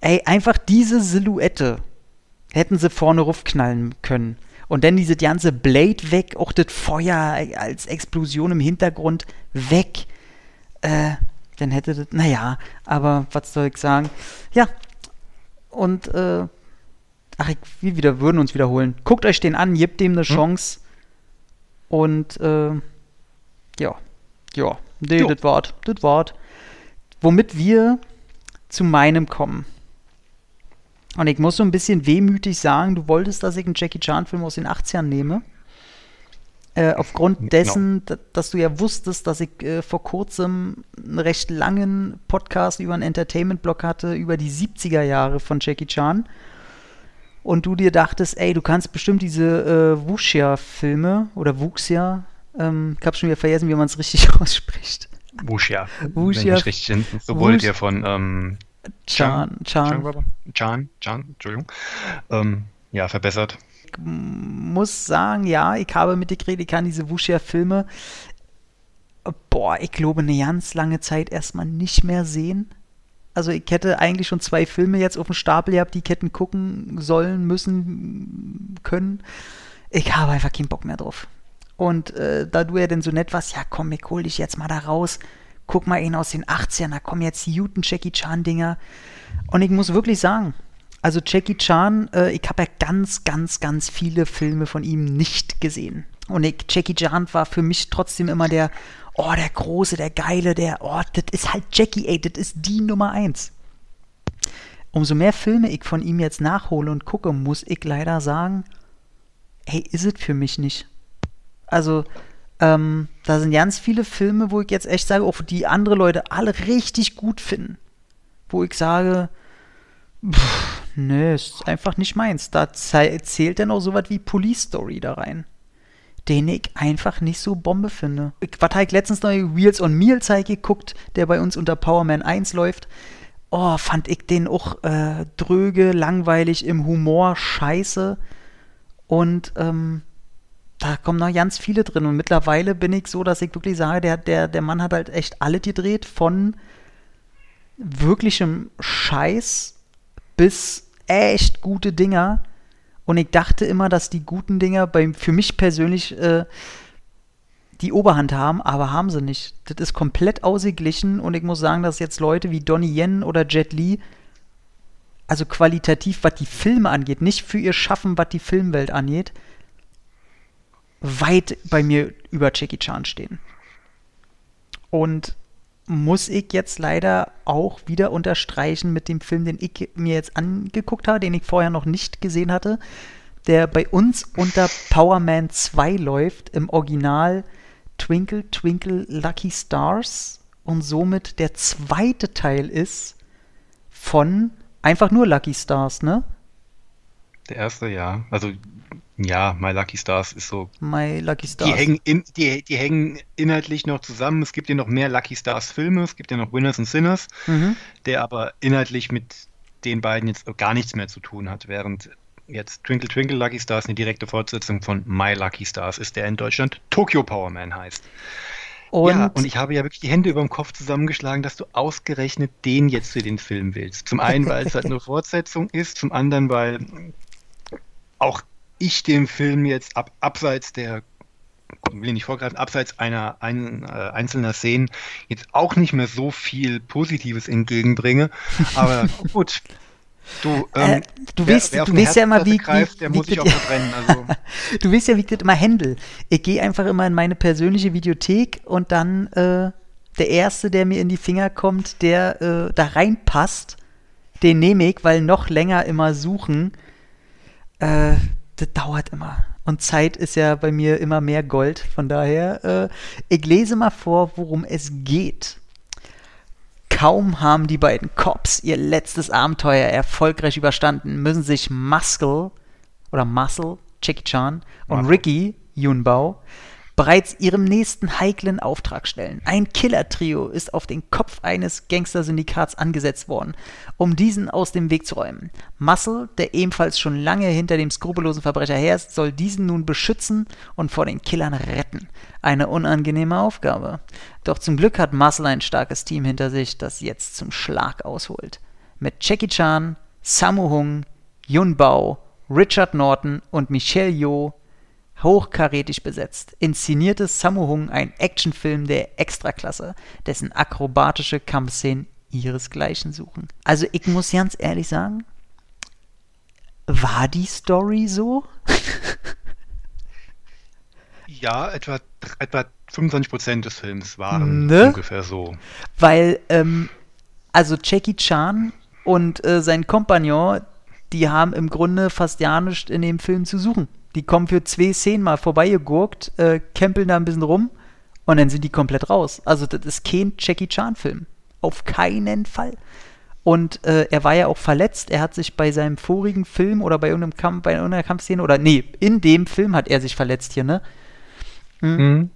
ey, einfach diese Silhouette hätten sie vorne rufknallen können. Und dann diese ganze Blade weg, auch das Feuer als Explosion im Hintergrund weg. Äh, dann hätte das, naja, aber was soll ich sagen? Ja, und, äh, ach, ich, wir wieder, würden uns wiederholen. Guckt euch den an, gebt dem eine hm. Chance. Und, äh, ja, ja, nee, das Wort, das Wort. Womit wir zu meinem kommen. Und ich muss so ein bisschen wehmütig sagen, du wolltest, dass ich einen Jackie Chan-Film aus den 80ern nehme. Äh, aufgrund dessen, genau. dass du ja wusstest, dass ich äh, vor kurzem einen recht langen Podcast über einen Entertainment-Blog hatte, über die 70er Jahre von Jackie Chan. Und du dir dachtest, ey, du kannst bestimmt diese äh, Wuxia-Filme oder Wuxia, ähm, ich hab schon wieder vergessen, wie man es richtig [LAUGHS] ausspricht. Wuxia. Wuxia. Wenn ich richtig, so wolltet ihr von ähm, Chan, Chan. Chan, Chan, Entschuldigung. Ähm, ja, verbessert. Ich muss sagen, ja, ich habe mitgekriegt, ich kann diese Wuxia-Filme, boah, ich glaube, eine ganz lange Zeit erstmal nicht mehr sehen. Also ich hätte eigentlich schon zwei Filme jetzt auf dem Stapel gehabt, die ich hätten gucken sollen, müssen, können. Ich habe einfach keinen Bock mehr drauf. Und äh, da du ja denn so nett warst, ja komm, ich hol dich jetzt mal da raus guck mal ihn aus den 80ern, da kommen jetzt die guten Jackie Chan-Dinger. Und ich muss wirklich sagen, Also Jackie Chan, äh, ich habe ja ganz, ganz, ganz viele Filme von ihm nicht gesehen. Und ich, Jackie Chan war für mich trotzdem immer der, oh, der Große, der Geile, der, oh, das ist halt Jackie, ey, das ist die Nummer eins. Umso mehr Filme ich von ihm jetzt nachhole und gucke, muss ich leider sagen, hey, ist es für mich nicht. Also, ähm, da sind ganz viele Filme, wo ich jetzt echt sage, auch die andere Leute alle richtig gut finden. Wo ich sage, pff, nö, ist einfach nicht meins. Da zählt dann auch sowas wie Police Story da rein. Den ich einfach nicht so Bombe finde. Ich, was habe ich letztens noch Wheels on Meals geguckt, der bei uns unter Powerman 1 läuft. Oh, fand ich den auch äh, dröge, langweilig, im Humor, scheiße. Und ähm, da kommen noch ganz viele drin. Und mittlerweile bin ich so, dass ich wirklich sage, der, der, der Mann hat halt echt alle gedreht, von wirklichem Scheiß bis echt gute Dinger. Und ich dachte immer, dass die guten Dinger bei, für mich persönlich äh, die Oberhand haben, aber haben sie nicht. Das ist komplett ausgeglichen und ich muss sagen, dass jetzt Leute wie Donnie Yen oder Jet Li, also qualitativ, was die Filme angeht, nicht für ihr Schaffen, was die Filmwelt angeht, weit bei mir über Jackie Chan stehen. Und muss ich jetzt leider auch wieder unterstreichen mit dem Film, den ich mir jetzt angeguckt habe, den ich vorher noch nicht gesehen hatte, der bei uns unter Power Man 2 läuft, im Original Twinkle Twinkle Lucky Stars und somit der zweite Teil ist von einfach nur Lucky Stars, ne? Der erste, ja. Also ja, My Lucky Stars ist so. My Lucky Stars. Die hängen, in, die, die hängen inhaltlich noch zusammen. Es gibt ja noch mehr Lucky Stars Filme. Es gibt ja noch Winners and Sinners, mhm. der aber inhaltlich mit den beiden jetzt gar nichts mehr zu tun hat, während jetzt Twinkle Twinkle Lucky Stars eine direkte Fortsetzung von My Lucky Stars ist, der in Deutschland Tokyo Power Man heißt. Und, ja, und ich habe ja wirklich die Hände über dem Kopf zusammengeschlagen, dass du ausgerechnet den jetzt für den Film willst. Zum einen, weil es halt eine [LAUGHS] Fortsetzung ist, zum anderen, weil auch ich dem Film jetzt ab, abseits der will nicht vorgreifen, abseits einer ein, äh, einzelner Szenen jetzt auch nicht mehr so viel Positives entgegenbringe. [LAUGHS] Aber gut, Du, äh, ähm, äh, du wer, weißt, wer du weißt ja immer, wie, greift, der wie, muss ich auch verbrennen. [LAUGHS] Also. du weißt ja, wie ich das immer handle. Ich gehe einfach immer in meine persönliche Videothek und dann äh, der erste, der mir in die Finger kommt, der äh, da reinpasst, den nehme ich, weil noch länger immer suchen, äh, das dauert immer. Und Zeit ist ja bei mir immer mehr Gold. Von daher, äh, ich lese mal vor, worum es geht. Kaum haben die beiden Cops ihr letztes Abenteuer erfolgreich überstanden, müssen sich Muscle oder Muscle, Jackie Chan und. Ricky Yunbao bereits ihrem nächsten heiklen Auftrag stellen. Ein Killer-Trio ist auf den Kopf eines Gangster-Syndikats angesetzt worden, um diesen aus dem Weg zu räumen. Muscle, der ebenfalls schon lange hinter dem skrupellosen Verbrecher herrscht, soll diesen nun beschützen und vor den Killern retten. Eine unangenehme Aufgabe. Doch zum Glück hat Muscle ein starkes Team hinter sich, das jetzt zum Schlag ausholt. Mit Jackie Chan, Sammo Hung, Yun Bao, Richard Norton und Michelle Yeoh hochkarätig besetzt. Inszenierte Sammo Hung ein Actionfilm der Extraklasse, dessen akrobatische Kampfszenen ihresgleichen suchen. Also ich muss ganz ehrlich sagen, war die Story so? [LAUGHS] ja, etwa, etwa 25% des Films waren ne? ungefähr so. Weil, ähm, also Jackie Chan und äh, sein Kompagnon, die haben im Grunde fast ja nichts in dem Film zu suchen. Die kommen für zwei Szenen mal vorbeigegurkt, äh, kämpeln da ein bisschen rum und dann sind die komplett raus. Also das ist kein Jackie Chan-Film. Auf keinen Fall. Und äh, er war ja auch verletzt. Er hat sich bei seinem vorigen Film oder bei irgendeinem Kampf, bei irgendeiner Kampfszene oder nee, in dem Film hat er sich verletzt hier, ne? Mhm. mhm.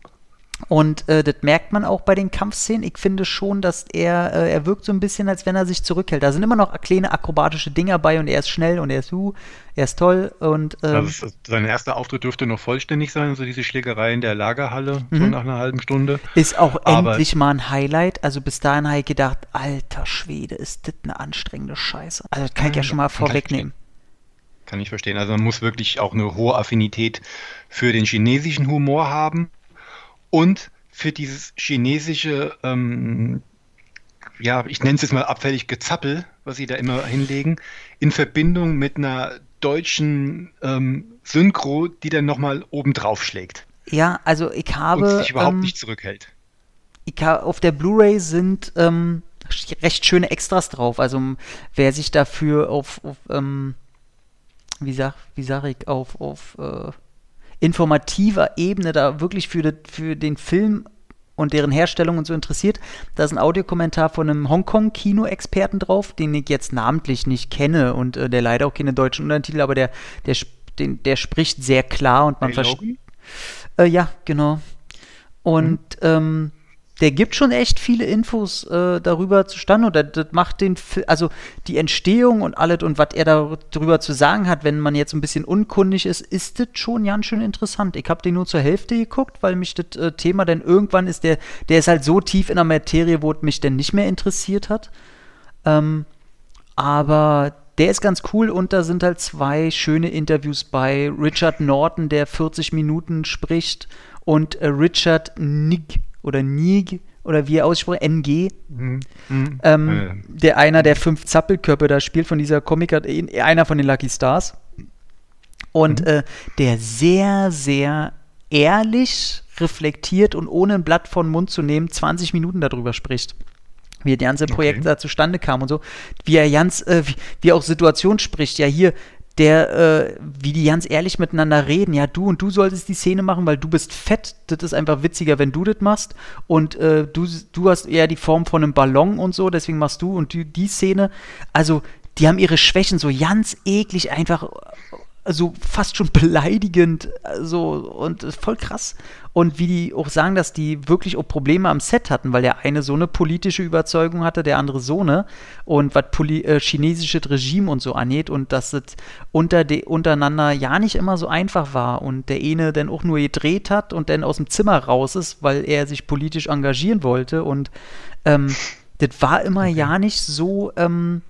Und äh, das merkt man auch bei den Kampfszenen. Ich finde schon, dass er, äh, er wirkt so ein bisschen, als wenn er sich zurückhält. Da sind immer noch kleine akrobatische Dinger bei und er ist schnell und er ist hu, er ist toll. Und, ähm, also sein erster Auftritt dürfte noch vollständig sein, so diese Schlägerei in der Lagerhalle, mhm. so nach einer halben Stunde. Ist auch Aber endlich mal ein Highlight. Also bis dahin habe ich gedacht, alter Schwede, ist das eine anstrengende Scheiße. Also das kann ja, ich ja schon mal vorwegnehmen. Kann ich verstehen. Also man muss wirklich auch eine hohe Affinität für den chinesischen Humor haben und für dieses chinesische, ähm, ja, ich nenne es jetzt mal abfällig Gezappel, was sie da immer hinlegen, in Verbindung mit einer deutschen ähm, Synchro, die dann nochmal oben drauf schlägt. Ja, also ich habe. Und sich überhaupt ähm, nicht zurückhält. ich auf der Blu-ray sind ähm, recht schöne Extras drauf. Also wer sich dafür auf, auf ähm, wie sag, wie sag ich, auf, auf äh, informativer Ebene da wirklich für, det- für den Film und deren Herstellung und so interessiert, da ist ein Audiokommentar von einem Hongkong-Kino-Experten drauf, den ich jetzt namentlich nicht kenne und äh, der leider auch keine deutschen Untertitel, aber der, der, den, der spricht sehr klar und man versteht. Äh, ja, genau. Und ähm, der gibt schon echt viele Infos äh, darüber zustande und das, macht den also die Entstehung und alles und was er darüber zu sagen hat, wenn man jetzt ein bisschen unkundig ist, ist das schon ganz schön interessant. Ich habe den nur zur Hälfte geguckt, weil mich das äh, Thema dann irgendwann ist, der, der ist halt so tief in der Materie, wo es mich dann nicht mehr interessiert hat. Ähm, aber der ist ganz cool und da sind halt zwei schöne Interviews bei Richard Norton, der 40 Minuten spricht und äh, Richard Nig oder Nig oder wie er ausspricht, NG, Mhm. Mhm. ähm, Äh, der einer der fünf Zappelköpfe da spielt von dieser Comiker, eh, einer von den Lucky Stars. Und äh, der sehr, sehr ehrlich, reflektiert und ohne ein Blatt von Mund zu nehmen, 20 Minuten darüber spricht. Wie das ganze Projekt Okay. da zustande kam und so. Wie er ganz, äh, wie, wie er auch Situation spricht. Ja, hier, der, äh, wie die ganz ehrlich miteinander reden. Ja, du und du solltest die Szene machen, weil du bist fett. Das ist einfach witziger, wenn du das machst. Und äh, du, du hast eher die Form von einem Ballon und so, deswegen machst du und die, die Szene. Also, die haben ihre Schwächen so ganz eklig einfach so fast schon beleidigend, so und ist voll krass. Und wie die auch sagen, dass die wirklich auch Probleme am Set hatten, weil der eine so eine politische Überzeugung hatte, der andere so eine. Und was poli äh, chinesisches Regime und so angeht und dass es unter de untereinander ja nicht immer so einfach war und der eine dann auch nur gedreht hat und dann aus dem Zimmer raus ist, weil er sich politisch engagieren wollte. Und ähm, das war immer ja nicht so. Ähm,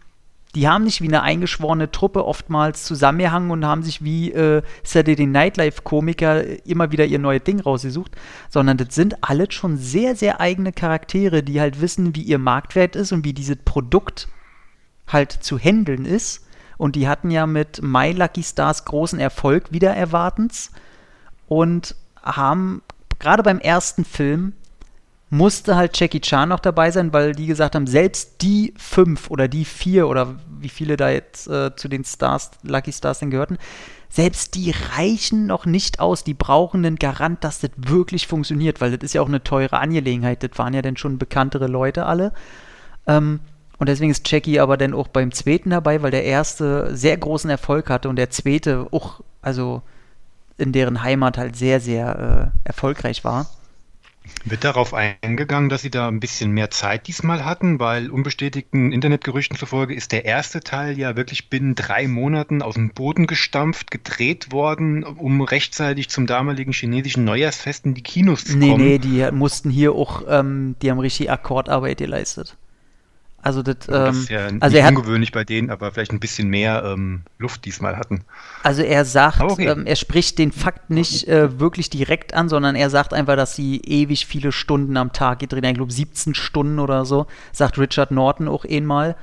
die haben nicht wie eine eingeschworene Truppe oftmals zusammengehangen und haben sich wie äh, Saturday Night Live Komiker immer wieder ihr neues Ding rausgesucht, sondern das sind alles schon sehr, sehr eigene Charaktere, die halt wissen, wie ihr Marktwert ist und wie dieses Produkt halt zu handeln ist. Und die hatten ja mit My Lucky Stars großen Erfolg wieder erwartens und haben gerade beim ersten Film musste halt Jackie Chan noch dabei sein, weil die gesagt haben, selbst die fünf oder die vier oder wie viele da jetzt äh, zu den Stars, Lucky Stars denn gehörten, selbst die reichen noch nicht aus. Die brauchen einen Garant, dass das wirklich funktioniert, weil das ist ja auch eine teure Angelegenheit. Das waren ja dann schon bekanntere Leute alle. Ähm, und deswegen ist Jackie aber dann auch beim zweiten dabei, weil der erste sehr großen Erfolg hatte und der zweite auch, also in deren Heimat halt sehr, sehr äh, erfolgreich war. Wird darauf eingegangen, dass sie da ein bisschen mehr Zeit diesmal hatten, weil unbestätigten Internetgerüchten zufolge ist der erste Teil ja wirklich binnen drei Monaten aus dem Boden gestampft, gedreht worden, um rechtzeitig zum damaligen chinesischen Neujahrsfest in die Kinos zu Nee, kommen. nee, die mussten hier auch, ähm, die haben richtig Akkordarbeit geleistet. Also das, das ähm, ist ja also nicht er hat, ungewöhnlich bei denen, aber vielleicht ein bisschen mehr ähm, Luft diesmal hatten. also er sagt, okay. ähm, er spricht den Fakt nicht äh, wirklich direkt an, sondern er sagt einfach, dass sie ewig viele Stunden am Tag gedreht haben. Ich glaube 17 Stunden oder so, sagt Richard Norton auch einmal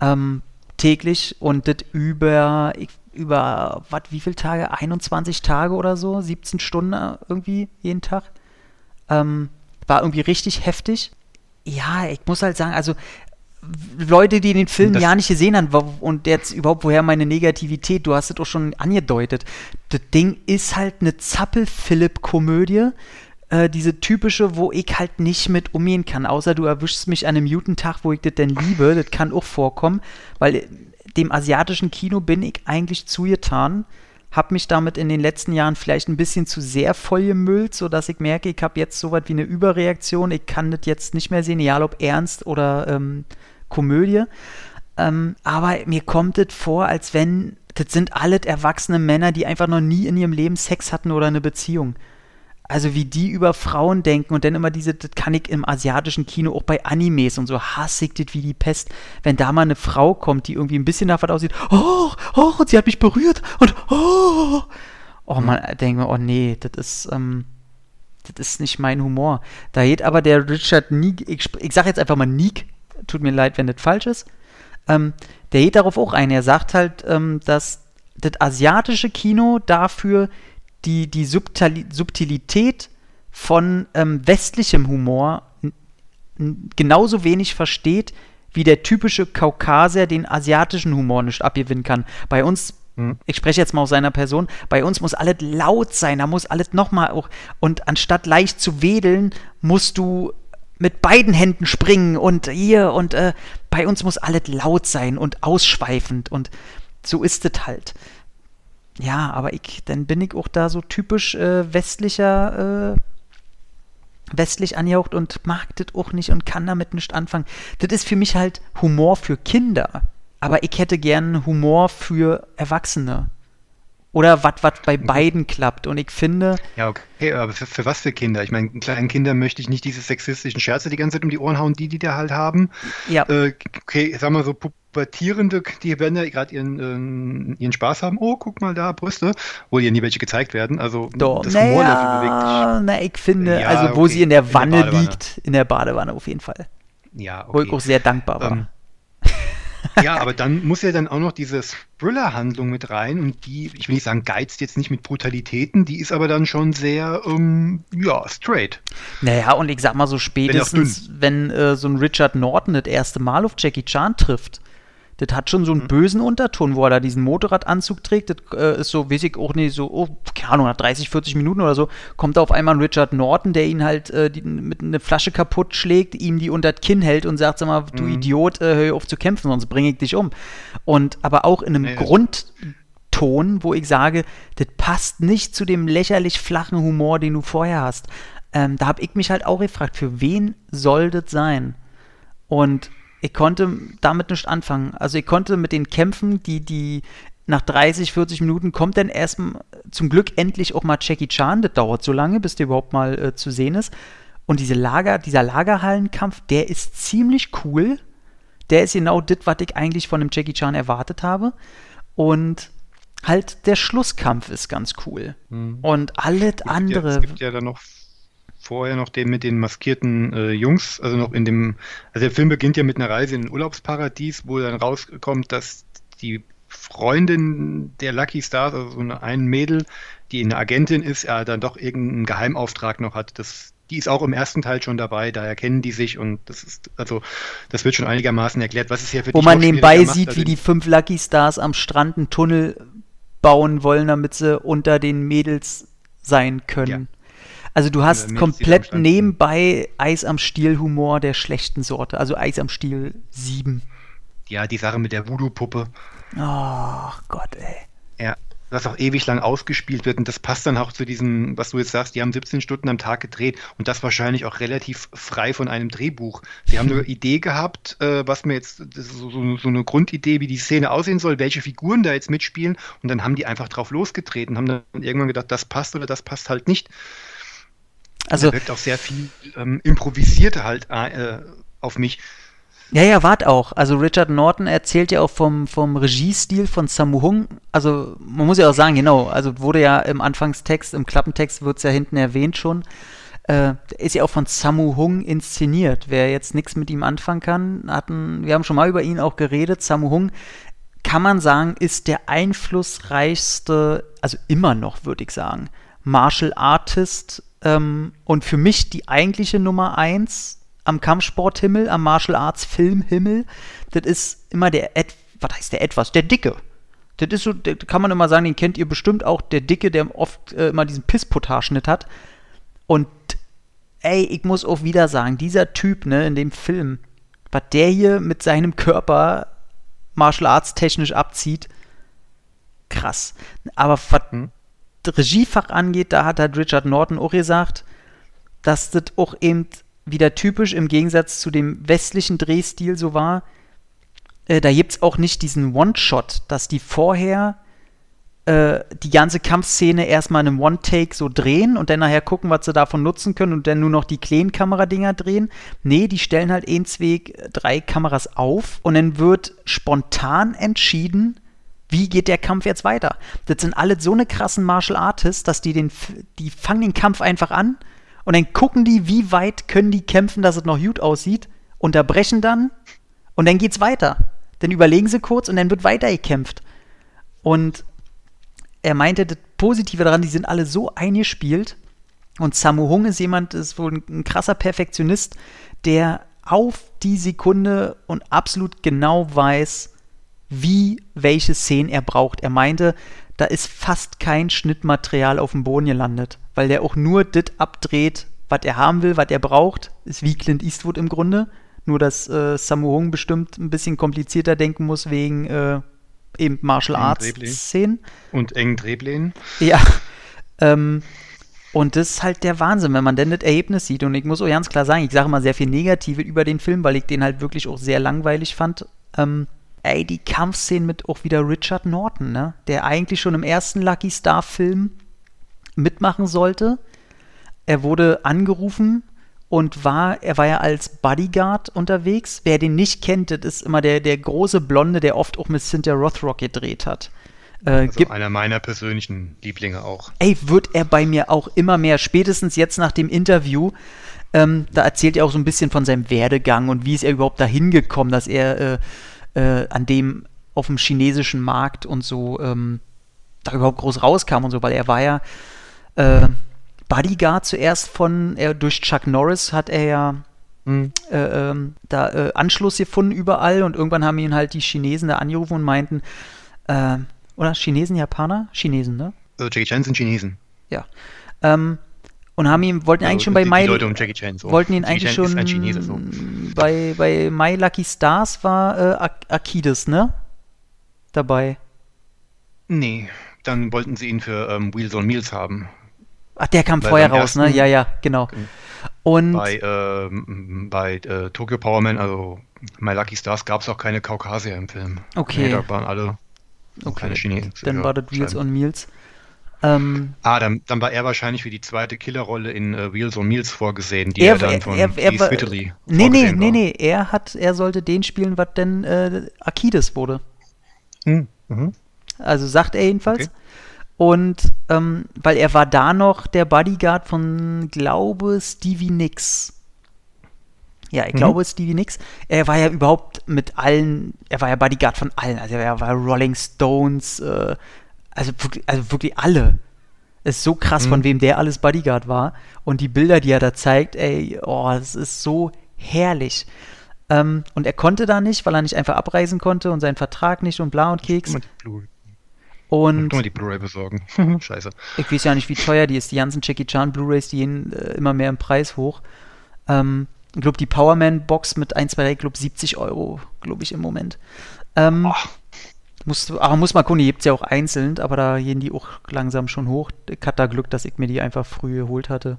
ähm, täglich und das über, über, was, wie viele Tage? 21 Tage oder so? 17 Stunden äh, irgendwie jeden Tag. Ähm, war irgendwie richtig heftig. Ja, ich muss halt sagen, also Leute, die den Film Das- ja nicht gesehen haben und jetzt überhaupt woher meine Negativität, du hast es auch schon angedeutet. Das Ding ist halt eine Zappel-Philipp-Komödie. Äh, diese typische, wo ich halt nicht mit umgehen kann, außer du erwischst mich an einem guten Tag, wo ich das denn liebe. Das kann auch vorkommen, weil dem asiatischen Kino bin ich eigentlich zugetan habe mich damit in den letzten Jahren vielleicht ein bisschen zu sehr vollgemüllt, sodass ich merke, ich habe jetzt so was wie eine Überreaktion. Ich kann das jetzt nicht mehr sehen, egal ob ernst oder ähm, Komödie. Ähm, aber mir kommt es vor, als wenn das sind alles erwachsene Männer, die einfach noch nie in ihrem Leben Sex hatten oder eine Beziehung. Also wie die über Frauen denken und dann immer diese, das kann ich im asiatischen Kino auch bei Animes und so das wie die Pest, wenn da mal eine Frau kommt, die irgendwie ein bisschen was aussieht, oh, oh, und sie hat mich berührt und oh, oh man denkt mir, oh nee, das ist, ähm, das ist nicht mein Humor. Da geht aber der Richard Nick, ich, ich sag jetzt einfach mal Nick, tut mir leid, wenn das falsch ist, ähm, der geht darauf auch ein. Er sagt halt, ähm, dass das asiatische Kino dafür die, die Subtili Subtilität von ähm, westlichem Humor genauso wenig versteht, wie der typische Kaukasier den asiatischen Humor nicht abgewinnen kann. Bei uns, mhm. ich spreche jetzt mal aus seiner Person, bei uns muss alles laut sein, da muss alles nochmal auch, und anstatt leicht zu wedeln, musst du mit beiden Händen springen und hier und äh, bei uns muss alles laut sein und ausschweifend und so ist es halt. Ja, aber ich, dann bin ich auch da so typisch äh, westlicher, äh, westlich angehaucht und mag das auch nicht und kann damit nicht anfangen. Das ist für mich halt Humor für Kinder. Aber ich hätte gern Humor für Erwachsene. Oder was was bei beiden klappt. Und ich finde. Ja, okay, aber für, für was für Kinder? Ich meine, kleinen Kindern möchte ich nicht diese sexistischen Scherze die ganze Zeit um die Ohren hauen, die die da halt haben. Ja. Äh, okay, sag mal so Pubertierende, die werden ja gerade ihren, äh, ihren Spaß haben. Oh, guck mal da, Brüste. Obwohl ja nie welche gezeigt werden. Also Doch, das naja, Humorlevel bewegt sich. Na, ich finde, ja, also wo okay, sie in der Wanne in der liegt, in der Badewanne auf jeden Fall. Ja, okay. Wo ich auch sehr dankbar war. Ähm, ja, aber dann muss ja dann auch noch diese Thriller-Handlung mit rein und die, ich will nicht sagen, geizt jetzt nicht mit Brutalitäten, die ist aber dann schon sehr, ähm, ja, straight. Naja, und ich sag mal so spätestens, wenn, wenn äh, so ein Richard Norton das erste Mal auf Jackie Chan trifft, das hat schon so einen mhm. bösen Unterton, wo er da diesen Motorradanzug trägt. Das äh, ist so, weiß ich auch nicht, so, oh, keine Ahnung, nach 30, 40 Minuten oder so, kommt da auf einmal ein Richard Norton, der ihn halt äh, die, mit einer Flasche kaputt schlägt, ihm die unter das Kinn hält und sagt, sag mal, du mhm. Idiot, äh, hör auf zu kämpfen, sonst bringe ich dich um. Und aber auch in einem nee, Grundton, wo ich sage, das passt nicht zu dem lächerlich flachen Humor, den du vorher hast. Ähm, da habe ich mich halt auch gefragt, für wen soll das sein? Und ich konnte damit nicht anfangen. Also ich konnte mit den Kämpfen, die, die nach 30, 40 Minuten kommt dann erst zum Glück endlich auch mal Jackie Chan. Das dauert so lange, bis der überhaupt mal äh, zu sehen ist. Und diese Lager, dieser Lagerhallenkampf, der ist ziemlich cool. Der ist genau das, was ich eigentlich von dem Jackie Chan erwartet habe. Und halt der Schlusskampf ist ganz cool. Mhm. Und alles andere. Ja, es gibt ja dann noch vorher noch den mit den maskierten äh, Jungs, also noch in dem, also der Film beginnt ja mit einer Reise in ein Urlaubsparadies, wo dann rauskommt, dass die Freundin der Lucky Stars, also so eine ein Mädel, die eine Agentin ist, ja dann doch irgendeinen Geheimauftrag noch hat. Das, die ist auch im ersten Teil schon dabei, da erkennen die sich und das ist, also das wird schon einigermaßen erklärt. Was ist hier für Wo man nebenbei sieht, also wie die fünf Lucky Stars am Strand einen Tunnel bauen wollen, damit sie unter den Mädels sein können. Ja. Also du hast komplett nebenbei Eis am Stiel Humor der schlechten Sorte, also Eis am Stiel 7. Ja, die Sache mit der Voodoo-Puppe. Ach Gott, ey. Ja, was auch ewig lang ausgespielt wird und das passt dann auch zu diesem, was du jetzt sagst, die haben 17 Stunden am Tag gedreht und das wahrscheinlich auch relativ frei von einem Drehbuch. Sie haben eine [LAUGHS] Idee gehabt, äh, was mir jetzt, so, so, so, eine Grundidee, wie die Szene aussehen soll, welche Figuren da jetzt mitspielen und dann haben die einfach drauf losgetreten, haben dann irgendwann gedacht, das passt oder das passt halt nicht. Also, da wirkt auch sehr viel ähm, improvisiert halt äh, auf mich. Ja, ja, wart auch. Also Richard Norton erzählt ja auch vom, vom Regiestil von Sammo Hung. Also man muss ja auch sagen, genau, also wurde ja im Anfangstext, im Klappentext wird es ja hinten erwähnt schon, äh, ist ja auch von Sammo Hung inszeniert. Wer jetzt nichts mit ihm anfangen kann, hatten, wir haben schon mal über ihn auch geredet. Sammo Hung, kann man sagen, ist der einflussreichste, also immer noch, würde ich sagen, Martial Artist ähm, und für mich die eigentliche Nummer eins am Kampfsporthimmel, am Martial Arts Filmhimmel, das ist immer der, Ed was heißt der etwas? Der Dicke. Das ist so, das kann man immer sagen, den kennt ihr bestimmt auch, der Dicke, der oft äh, immer diesen Pissputaschnitt hat. Und ey, ich muss auch wieder sagen, dieser Typ, ne, in dem Film, was der hier mit seinem Körper Martial Arts technisch abzieht, krass. Aber was hm. Regiefach angeht, da hat halt Richard Norton auch gesagt, dass das auch eben wieder typisch im Gegensatz zu dem westlichen Drehstil so war. Äh, da gibt es auch nicht diesen One-Shot, dass die vorher äh, die ganze Kampfszene erstmal in einem One-Take so drehen und dann nachher gucken, was sie davon nutzen können und dann nur noch die kleinen Kameradinger drehen. Nee, die stellen halt ein, drei Kameras auf und dann wird spontan entschieden, wie geht der Kampf jetzt weiter? Das sind alle so eine krassen Martial Artists, dass die den, die fangen den Kampf einfach an und dann gucken die, wie weit können die kämpfen, dass es noch gut aussieht, unterbrechen dann und dann geht's weiter. dann überlegen sie kurz und dann wird weitergekämpft. Und er meinte, das Positive daran, die sind alle so eingespielt. Und Samu Hung ist jemand, ist wohl ein krasser Perfektionist, der auf die Sekunde und absolut genau weiß, wie welche Szenen er braucht. Er meinte, da ist fast kein Schnittmaterial auf dem Boden gelandet, weil der auch nur das abdreht, was er haben will, was er braucht. Ist wie Clint Eastwood im Grunde. Nur, dass äh, Samu Hung bestimmt ein bisschen komplizierter denken muss wegen äh, eben Martial Arts Szenen. Und engen Drehplänen. Ja. [LAUGHS] Ähm, und das ist halt der Wahnsinn, wenn man denn das Ergebnis sieht. Und ich muss auch ganz klar sagen, ich sage mal sehr viel Negatives über den Film, weil ich den halt wirklich auch sehr langweilig fand. Ähm, ey, die Kampfszenen mit auch wieder Richard Norton, ne? Der eigentlich schon im ersten Lucky Star-Film mitmachen sollte. Er wurde angerufen und war, er war ja als Bodyguard unterwegs. Wer den nicht kennt, das ist immer der, der große Blonde, der oft auch mit Cynthia Rothrock gedreht hat. Äh, also einer meiner persönlichen Lieblinge auch. Ey, wird er bei mir auch immer mehr, spätestens jetzt nach dem Interview. Ähm, da erzählt er auch so ein bisschen von seinem Werdegang und wie ist er überhaupt dahin gekommen, dass er äh, äh, an dem auf dem chinesischen Markt und so ähm, da überhaupt groß rauskam und so, weil er war ja äh, Bodyguard zuerst von, er, durch Chuck Norris hat er ja mhm. äh, ähm, da äh, Anschluss gefunden überall und irgendwann haben ihn halt die Chinesen da angerufen und meinten, äh, oder Chinesen, Japaner? Chinesen, ne? Also Jackie Chan sind Chinesen. Ja. Ähm, und haben ihn, wollten also eigentlich schon bei My, um so. wollten ihn eigentlich schon Chinese, so. bei, bei My Lucky Stars war äh, Akides, ne? Dabei. Nee, dann wollten sie ihn für ähm, Wheels on Meals haben. Ach, der kam Weil vorher raus, ne? Ja, ja, genau. Und bei, äh, bei äh, Tokyo Powerman, also My Lucky Stars, gab es auch keine Kaukasier im Film. Okay. Nee, da waren alle okay. keine Chinesen. Dann war das Wheels on Meals. Ähm, ah, dann, dann, war er wahrscheinlich für die zweite Killerrolle in äh, Wheels on Meals vorgesehen, die er, er dann von er, er, er Whittley Nee, nee, nee, nee, er hat, er sollte den spielen, was denn äh, Akides wurde. Hm. Mhm. Also sagt er jedenfalls. Okay. Und ähm, weil er war da noch der Bodyguard von, glaube Stevie Nicks. Ja, ich mhm. glaube Stevie Nicks. Er war ja überhaupt mit allen, er war ja Bodyguard von allen. Also er war Rolling Stones, äh, also, also wirklich alle. Ist so krass, mhm. von wem der alles Bodyguard war. Und die Bilder, die er da zeigt, ey, oh, das ist so herrlich. Ähm, und er konnte da nicht, weil er nicht einfach abreisen konnte und seinen Vertrag nicht und bla und Keks. Und. Nur die Blu-ray besorgen. [LAUGHS] Scheiße. Ich weiß ja nicht, wie teuer die ist. Die ganzen Jackie Chan Blu-rays, die gehen äh, immer mehr im Preis hoch. Ähm, ich glaube, die Powerman-Box mit 1, 2, 3, ich glaube 70 Euro, glaube ich, im Moment. Ähm, oh. Muss, aber muss mal gucken, die gibt es ja auch einzeln, aber da gehen die auch langsam schon hoch. Ich hatte da Glück, dass ich mir die einfach früh geholt hatte.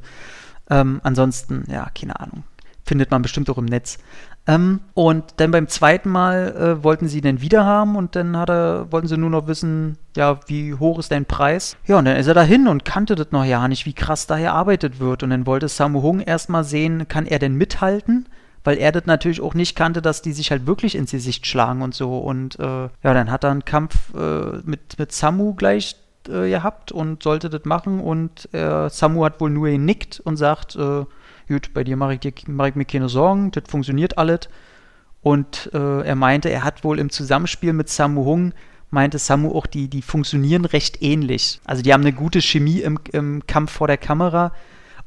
Ähm, ansonsten, ja, keine Ahnung. Findet man bestimmt auch im Netz. Ähm, und dann beim zweiten Mal äh, wollten sie den wieder haben und dann er, wollten sie nur noch wissen, ja, wie hoch ist dein Preis? Ja, und dann ist er dahin und kannte das noch ja nicht, wie krass da gearbeitet wird. Und dann wollte Samu Hung erstmal sehen, kann er denn mithalten? Weil er das natürlich auch nicht kannte, dass die sich halt wirklich ins Gesicht schlagen und so. Und äh, ja, dann hat er einen Kampf äh, mit, mit Samu gleich äh, gehabt und sollte das machen. Und äh, Samu hat wohl nur genickt und sagt, äh, gut, bei dir mache ich, mach ich mir keine Sorgen, das funktioniert alles. Und äh, er meinte, er hat wohl im Zusammenspiel mit Samu Hung, meinte Samu auch, die, die funktionieren recht ähnlich. Also die haben eine gute Chemie im, im Kampf vor der Kamera.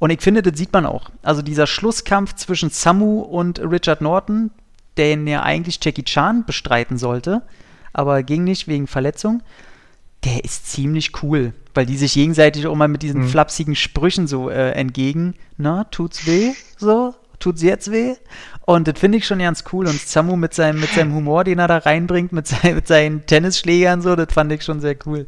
Und ich finde, das sieht man auch. Also dieser Schlusskampf zwischen Samu und Richard Norton, den ja eigentlich Jackie Chan bestreiten sollte, aber ging nicht wegen Verletzung der ist ziemlich cool, weil die sich gegenseitig auch mal mit diesen mhm. flapsigen Sprüchen so äh, entgegen, na, tut's weh, so, tut's jetzt weh? Und das finde ich schon ganz cool. Und Samu mit seinem, mit seinem Humor, den er da reinbringt, mit, sein, mit seinen Tennisschlägern, so, das fand ich schon sehr cool.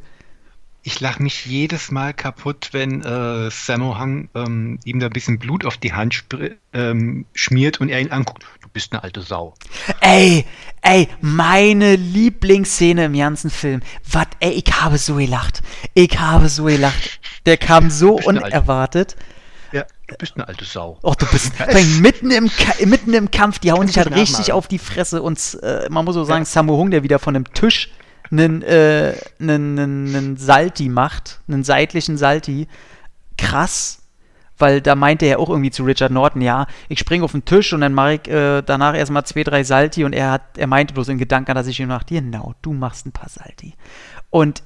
Ich lache mich jedes Mal kaputt, wenn äh, Sammo Hang ähm, ihm da ein bisschen Blut auf die Hand ähm, schmiert und er ihn anguckt. Du bist eine alte Sau. Ey, ey, meine Lieblingsszene im ganzen Film. Was, ey, ich habe so gelacht. Ich habe so gelacht. Der kam so unerwartet. Ja, du bist eine alte Sau. Och, du bist [LAUGHS] mitten, im, mitten im Kampf, die hauen sich halt richtig auf die Fresse und äh, man muss so sagen, ja. Sammo Hung, der wieder von dem Tisch einen, äh, einen, einen, einen Salti macht, einen seitlichen Salti, krass. weil da meinte er auch irgendwie zu Richard Norton, ja, ich springe auf den Tisch und dann mache ich äh, danach erstmal zwei, drei Salti und er hat, er meinte bloß in Gedanken, dass ich ihm nach dir, genau, du machst ein paar Salti. Und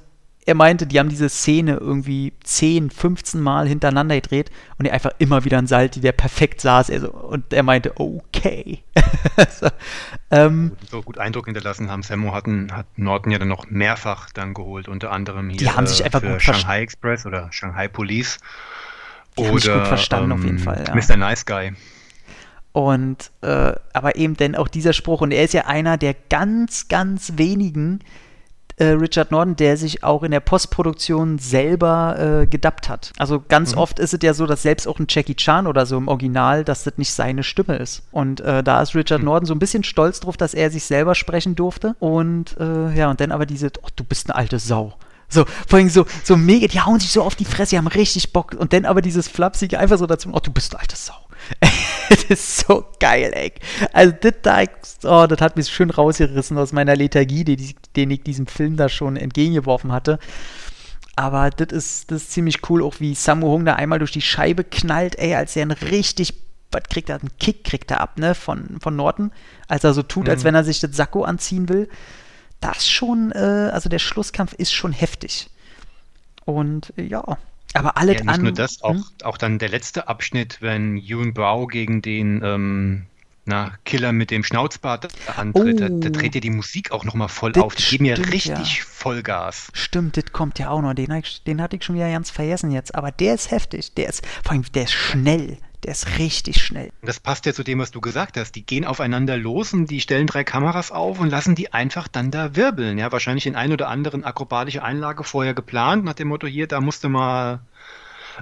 er meinte, die haben diese Szene irgendwie 10, 15 Mal hintereinander gedreht und er einfach immer wieder ein Salti, der perfekt saß. Also, und er meinte, okay. [LAUGHS] so, ähm, so, gut Eindruck hinterlassen haben. Sammo hatten, hat Norton ja dann noch mehrfach dann geholt, unter anderem hier die haben sich einfach für gut Shanghai Express oder Shanghai Police. Die oder, haben sich gut verstanden ähm, auf jeden ähm, Fall. Ja. Mr. Nice Guy. Und äh, aber eben denn auch dieser Spruch, und er ist ja einer der ganz, ganz wenigen, äh, Richard Norton, der sich auch in der Postproduktion selber äh, gedubbt hat. Also ganz mhm. oft ist es ja so, dass selbst auch ein Jackie Chan oder so im Original, dass das nicht seine Stimme ist. Und äh, da ist Richard mhm. Norton so ein bisschen stolz drauf, dass er sich selber sprechen durfte. Und äh, ja, und dann aber diese, oh, du bist eine alte Sau. So, vor allem so, so mega, die hauen sich so auf die Fresse, die haben richtig Bock. Und dann aber dieses Flapsige einfach so dazu, oh, du bist eine alte Sau. [LAUGHS] das ist so geil, ey. Also, das da, oh, das hat mich schön rausgerissen aus meiner Lethargie, die, den ich diesem Film da schon entgegengeworfen hatte. Aber das ist, das ist ziemlich cool, auch wie Samu Hung da einmal durch die Scheibe knallt, ey, als er einen richtig, was kriegt er, einen Kick kriegt er ab, ne, von, von Norton, als er so tut, mhm. als wenn er sich das Sakko anziehen will. Das schon, äh, also der Schlusskampf ist schon heftig. Und ja, aber alles ja, nicht nur das, auch, hm? auch dann der letzte Abschnitt, wenn Ewan Brow gegen den ähm, na, Killer mit dem Schnauzbart antritt, oh. da, da, dreht ja die Musik auch nochmal voll das auf. Die geben ja richtig. Vollgas. Stimmt, das kommt ja auch noch. Den, den hatte ich schon wieder ganz vergessen jetzt. Aber der ist heftig. Der ist, vor allem, der ist schnell. Der ist richtig schnell. Das passt ja zu dem, was du gesagt hast. Die gehen aufeinander los und die stellen drei Kameras auf und lassen die einfach dann da wirbeln. Ja, wahrscheinlich in ein oder anderen akrobatische Einlage vorher geplant, nach dem Motto, hier, da musst du mal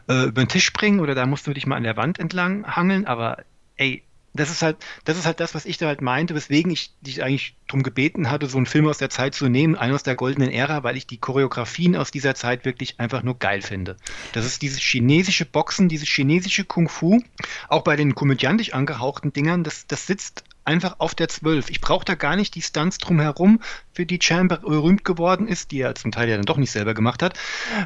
äh, über den Tisch springen oder da musst du dich mal an der Wand entlang hangeln. Aber ey, das ist halt, das ist halt das, was ich da halt meinte, weswegen ich dich eigentlich darum gebeten hatte, so einen Film aus der Zeit zu nehmen, einen aus der goldenen Ära, weil ich die Choreografien aus dieser Zeit wirklich einfach nur geil finde. Das ist dieses chinesische Boxen, dieses chinesische Kung Fu, auch bei den komödiantisch angehauchten Dingern, das, das sitzt einfach auf der 12. Ich brauche da gar nicht die Stunts drumherum, für die Chamber berühmt geworden ist, die er zum Teil ja dann doch nicht selber gemacht hat,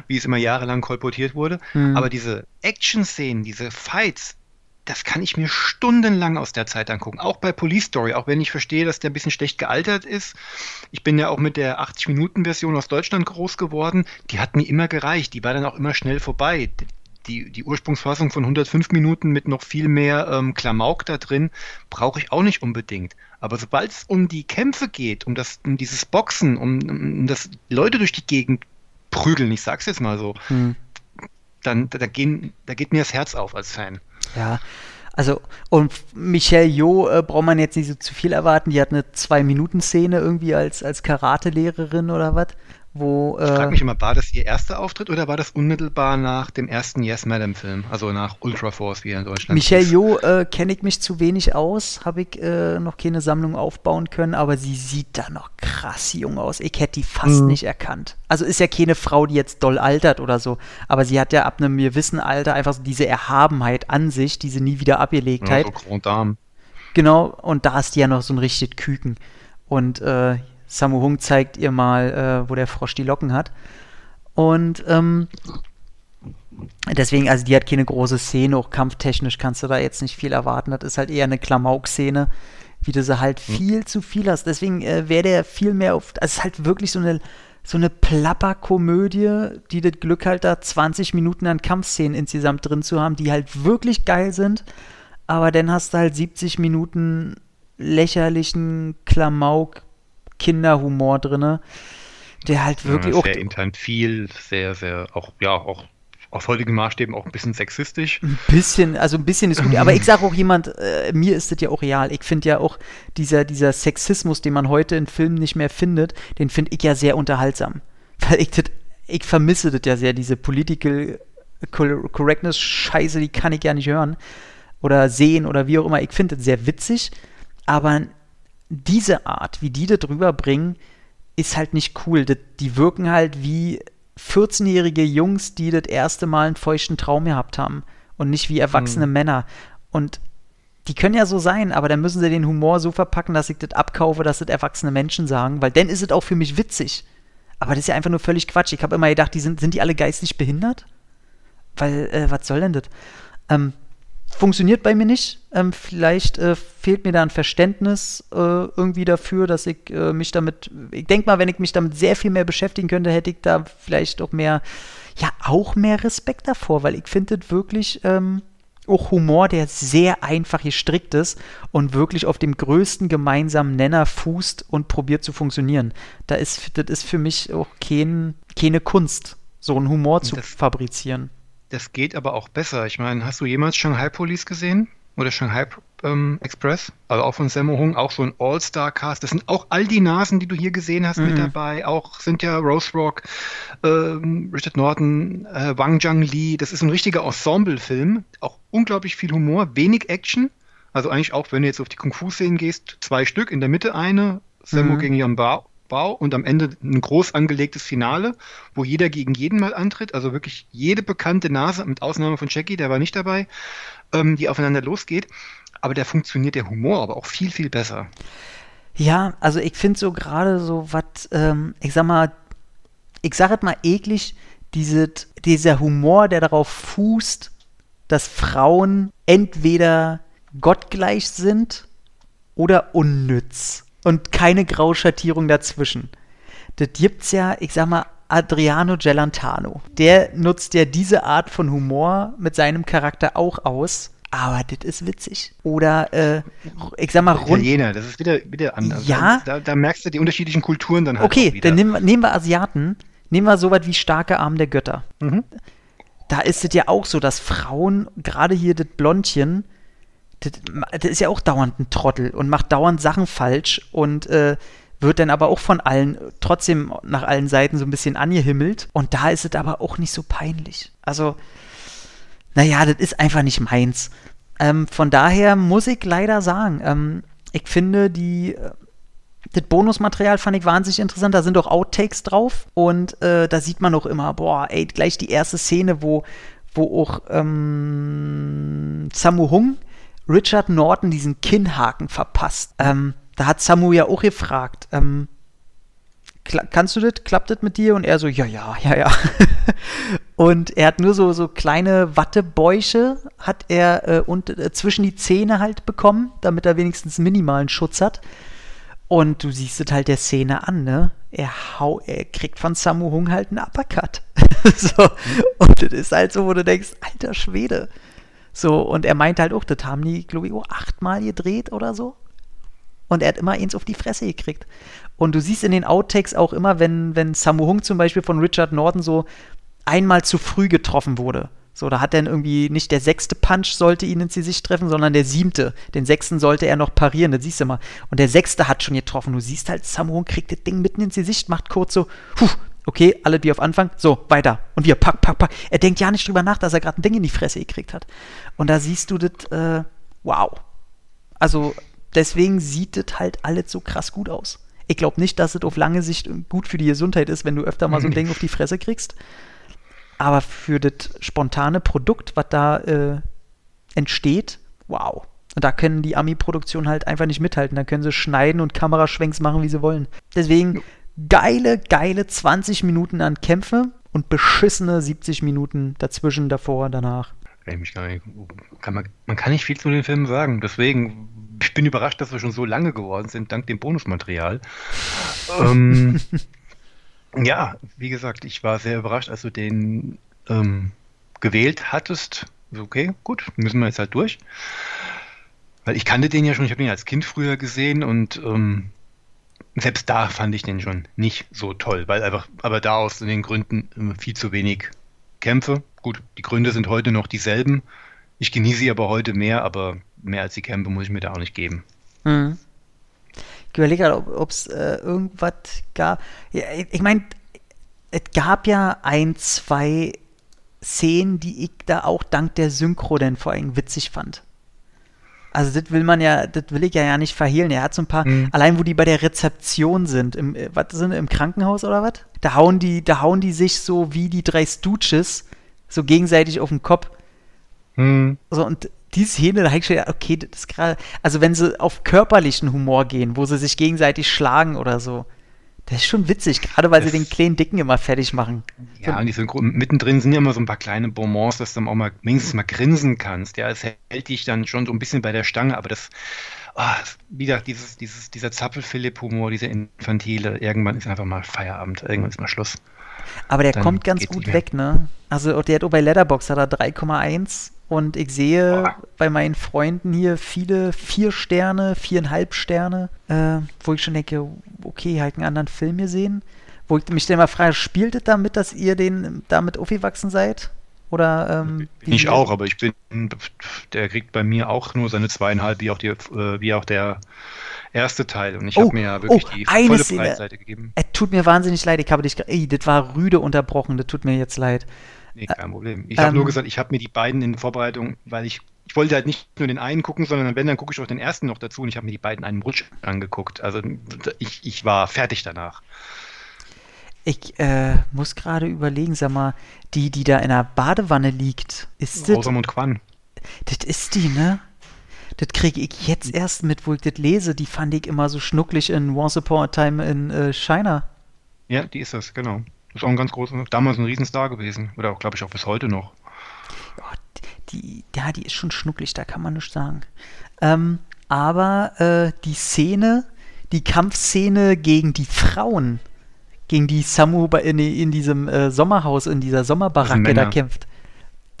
wie es immer jahrelang kolportiert wurde. Mhm. Aber diese Action-Szenen, diese Fights, das kann ich mir stundenlang aus der Zeit angucken. Auch bei Police Story, auch wenn ich verstehe, dass der ein bisschen schlecht gealtert ist. Ich bin ja auch mit der 80-Minuten-Version aus Deutschland groß geworden. Die hat mir immer gereicht. Die war dann auch immer schnell vorbei. Die, die Ursprungsfassung von 105 Minuten mit noch viel mehr ähm, Klamauk da drin brauche ich auch nicht unbedingt. Aber sobald es um die Kämpfe geht, um, das, um dieses Boxen, um, um das Leute durch die Gegend prügeln, ich sag's jetzt mal so, hm. dann da, da, gehen, da geht mir das Herz auf als Fan. Ja, also, und Michelle Jo äh, braucht man jetzt nicht so zu viel erwarten. Die hat eine Zwei-Minuten-Szene irgendwie als, als Karate-Lehrerin oder was wo. Äh, ich frage mich immer, war das ihr erster Auftritt oder war das unmittelbar nach dem ersten Yes Madam Film, also nach Ultra Force, wie er in Deutschland Michelle Jo äh, kenne ich mich zu wenig aus, habe ich äh, noch keine Sammlung aufbauen können, aber sie sieht da noch krass jung aus. Ich hätte die fast mhm. nicht erkannt. Also ist ja keine Frau, die jetzt doll altert oder so, aber sie hat ja ab einem gewissen Alter einfach so diese Erhabenheit an sich, diese nie wieder abgelegt ja, so Grand Dame. Genau, und da ist die ja noch so ein richtig Küken. Und äh, Samu Hung zeigt ihr mal, äh, wo der Frosch die Locken hat. Und ähm, deswegen, also die hat keine große Szene, auch kampftechnisch kannst du da jetzt nicht viel erwarten. Das ist halt eher eine Klamauk-Szene, wie du sie halt hm. viel zu viel hast. Deswegen äh, wäre der viel mehr auf. Also es ist halt wirklich so eine, so eine Plapperkomödie, die das Glück halt da 20 Minuten an Kampfszenen insgesamt drin zu haben, die halt wirklich geil sind. Aber dann hast du halt 70 Minuten lächerlichen Klamauk Kinderhumor drin, der halt wirklich ja, auch. Sehr intern viel, sehr, sehr, auch, ja, auch aus heutigen Maßstäben auch ein bisschen sexistisch. Ein bisschen, also ein bisschen ist gut. Aber ich sage auch jemand, äh, mir ist das ja auch real. Ich finde ja auch dieser, dieser Sexismus, den man heute in Filmen nicht mehr findet, den finde ich ja sehr unterhaltsam. [LAUGHS] Weil ich das, ich vermisse das ja sehr, diese Political Correctness Scheiße, die kann ich ja nicht hören oder sehen oder wie auch immer. Ich finde das sehr witzig, aber diese Art, wie die da drüber bringen, ist halt nicht cool. Die wirken halt wie 14-jährige Jungs, die das erste Mal einen feuchten Traum gehabt haben und nicht wie erwachsene hm. Männer. Und die können ja so sein, aber dann müssen sie den Humor so verpacken, dass ich das abkaufe, dass das erwachsene Menschen sagen, weil dann ist es auch für mich witzig. Aber das ist ja einfach nur völlig Quatsch. Ich habe immer gedacht, die sind, sind die alle geistig behindert? Weil, äh, was soll denn das? Ähm, funktioniert bei mir nicht. Ähm, vielleicht äh, fehlt mir da ein Verständnis äh, irgendwie dafür, dass ich äh, mich damit, ich denke mal, wenn ich mich damit sehr viel mehr beschäftigen könnte, hätte ich da vielleicht auch mehr, ja, auch mehr Respekt davor, weil ich finde das wirklich ähm, auch Humor, der sehr einfach gestrickt ist und wirklich auf dem größten gemeinsamen Nenner fußt und probiert zu funktionieren. Da ist, das ist für mich auch kein, keine Kunst, so einen Humor zu Das- fabrizieren. Das geht aber auch besser. Ich meine, hast du jemals Shanghai Police gesehen? Oder Shanghai ähm, Express? Also auch von Sammo Hung, auch so ein All-Star-Cast. Das sind auch all die Nasen, die du hier gesehen hast, mit Mhm. dabei. Auch sind ja Rose Rock, ähm, Richard Norton, äh, Wang Zhang Li. Das ist ein richtiger Ensemble-Film. Auch unglaublich viel Humor, wenig Action. Also eigentlich auch, wenn du jetzt auf die Kung-Fu-Szenen gehst, zwei Stück, in der Mitte eine, Sammo Mhm. gegen Yan Bao und am Ende ein groß angelegtes Finale, wo jeder gegen jeden mal antritt. Also wirklich jede bekannte Nase, mit Ausnahme von Jackie, der war nicht dabei, ähm, die aufeinander losgeht. Aber da funktioniert der Humor aber auch viel, viel besser. Ja, also ich finde so gerade so was, ähm, ich sag mal, ich sag es mal eklig, diese, dieser Humor, der darauf fußt, dass Frauen entweder gottgleich sind oder unnütz und keine Grauschattierung dazwischen. Das gibt's ja, ich sag mal, Adriano Gelantano. Der nutzt ja diese Art von Humor mit seinem Charakter auch aus. Aber das ist witzig. Oder, äh, ich sag mal, rund, Italiener, das ist wieder, wieder anders. Ja. Da, da merkst du die unterschiedlichen Kulturen dann halt auch Okay, dann nehmen, nehmen wir Asiaten. Nehmen wir sowas wie starke Arm der Götter. Mhm. Da ist es ja auch so, dass Frauen, gerade hier das Blondchen, das, das ist ja auch dauernd ein Trottel und macht dauernd Sachen falsch und äh, wird dann aber auch von allen, trotzdem nach allen Seiten so ein bisschen angehimmelt. Und da ist es aber auch nicht so peinlich. Also, naja, das ist einfach nicht meins. Ähm, von daher muss ich leider sagen, ähm, ich finde die, äh, das Bonusmaterial fand ich wahnsinnig interessant. Da sind auch Outtakes drauf und äh, da sieht man auch immer, boah, ey, gleich die erste Szene, wo, wo auch ähm, Samu Hung Richard Norton diesen Kinnhaken verpasst. Ähm, da hat Samu ja auch gefragt, ähm, kannst du das? Klappt das mit dir? Und er so, ja, ja, ja, ja. [LAUGHS] und er hat nur so, so kleine Wattebäusche, hat er äh, und, äh, zwischen die Zähne halt bekommen, damit er wenigstens minimalen Schutz hat. Und du siehst es halt der Szene an, ne? Er, hau, er kriegt von Samu Hung halt einen Uppercut. [LAUGHS] so. Und das ist halt so, wo du denkst, alter Schwede. So, und er meint halt auch, das haben die, glaube ich, auch achtmal gedreht oder so. Und er hat immer eins auf die Fresse gekriegt. Und du siehst in den Outtakes auch immer, wenn, wenn Samu Hung zum Beispiel von Richard Norton so einmal zu früh getroffen wurde. So, da hat dann irgendwie nicht der sechste Punch sollte ihn ins Gesicht treffen, sondern der siebte. Den sechsten sollte er noch parieren, das siehst du mal. Und der sechste hat schon getroffen. Du siehst halt, Samu Hung kriegt das Ding mitten ins Gesicht, macht kurz so, puh, okay, alle wie auf Anfang, so, weiter. Und wir, pack, pack, pack. Er denkt ja nicht drüber nach, dass er gerade ein Ding in die Fresse gekriegt hat. Und da siehst du das, äh, wow. Also, deswegen sieht das halt alles so krass gut aus. Ich glaube nicht, dass es auf lange Sicht gut für die Gesundheit ist, wenn du öfter mal so ein [LAUGHS] Ding auf die Fresse kriegst. Aber für das spontane Produkt, was da äh, entsteht, wow. Und da können die Ami-Produktionen halt einfach nicht mithalten. Da können sie schneiden und Kameraschwenks machen, wie sie wollen. Deswegen geile, geile 20 Minuten an Kämpfe und beschissene 70 Minuten dazwischen, davor, danach. Nicht, kann man, man kann nicht viel zu den Filmen sagen. Deswegen, ich bin überrascht, dass wir schon so lange geworden sind, dank dem Bonusmaterial. [LAUGHS] ähm, ja, wie gesagt, ich war sehr überrascht, als du den ähm, gewählt hattest. Okay, gut, müssen wir jetzt halt durch. Weil ich kannte den ja schon, ich habe ihn als Kind früher gesehen und ähm, selbst da fand ich den schon nicht so toll, weil einfach, aber da aus den Gründen ähm, viel zu wenig Kämpfe. Gut, die Gründe sind heute noch dieselben. Ich genieße sie aber heute mehr, aber mehr als die Kämpfe muss ich mir da auch nicht geben. Mhm. Ich überlege gerade, ob es äh, irgendwas gab. Ja, ich ich meine, es gab ja ein, zwei Szenen, die ich da auch dank der Synchro denn vor allem witzig fand. Also das will man ja, das will ich ja, ja nicht verhehlen. Er hat so ein paar, Mhm. allein wo die bei der Rezeption sind, im, äh, was sind im Krankenhaus oder was? Da hauen die, da hauen die sich so wie die drei Stooges so gegenseitig auf den Kopf. Hm, So, und die Szene, da habe ich schon gedacht, okay, das ist gerade, also wenn sie auf körperlichen Humor gehen, wo sie sich gegenseitig schlagen oder so, Das ist schon witzig, gerade weil das sie den kleinen Dicken immer fertig machen. Ja, und die sind, mittendrin sind ja immer so ein paar kleine Bonbons, dass du dann auch mal wenigstens mal grinsen kannst. Ja, es hält dich dann schon so ein bisschen bei der Stange, aber das, oh, wieder dieses, dieses, dieser Zappel-Philipp-Humor, dieser infantile, irgendwann ist einfach mal Feierabend, irgendwann ist mal Schluss. Aber der dann kommt ganz gut weg, ne? Also der hat auch bei Letterbox hat er 3,1 und ich sehe oh. bei meinen Freunden hier viele vier Sterne, viereinhalb Sterne, äh, wo ich schon denke, okay, halt einen anderen Film hier sehen. Wo ich mich dann mal frage, spielt es damit, dass ihr den damit aufgewachsen seid? Oder ähm, ich auch, aber ich bin, der kriegt bei mir auch nur seine zweieinhalb, wie auch, die, äh, wie auch der erste Teil. Und ich oh, habe mir ja wirklich oh, die volle Szene. Preisseite gegeben. Es tut mir wahnsinnig leid, ich habe dich, ey, das war rüde unterbrochen, das tut mir jetzt leid. Nee, kein Problem. Ich ähm, habe nur gesagt, ich habe mir die beiden in Vorbereitung, weil ich, ich wollte halt nicht nur den einen gucken, sondern wenn, dann gucke ich auch den ersten noch dazu und ich habe mir die beiden einen Rutsch angeguckt. Also ich, ich war fertig danach. Ich äh, muss gerade überlegen, sag mal, die, die da in der Badewanne liegt, ist das. Rosamund Quan. Das ist die, ne? Das kriege ich jetzt erst mit, wo ich das lese. Die fand ich immer so schnucklig in Once Upon a Time in äh, China. Ja, die ist das, genau. Das ist auch ein ganz großer, damals ein Riesenstar gewesen. Oder auch, glaube ich, auch bis heute noch. Ja, die, ja, die ist schon schnucklig, da kann man nichts sagen. Ähm, aber äh, die Szene, die Kampfszene gegen die Frauen, gegen die Samu in, in diesem äh, Sommerhaus, in dieser Sommerbaracke da kämpft.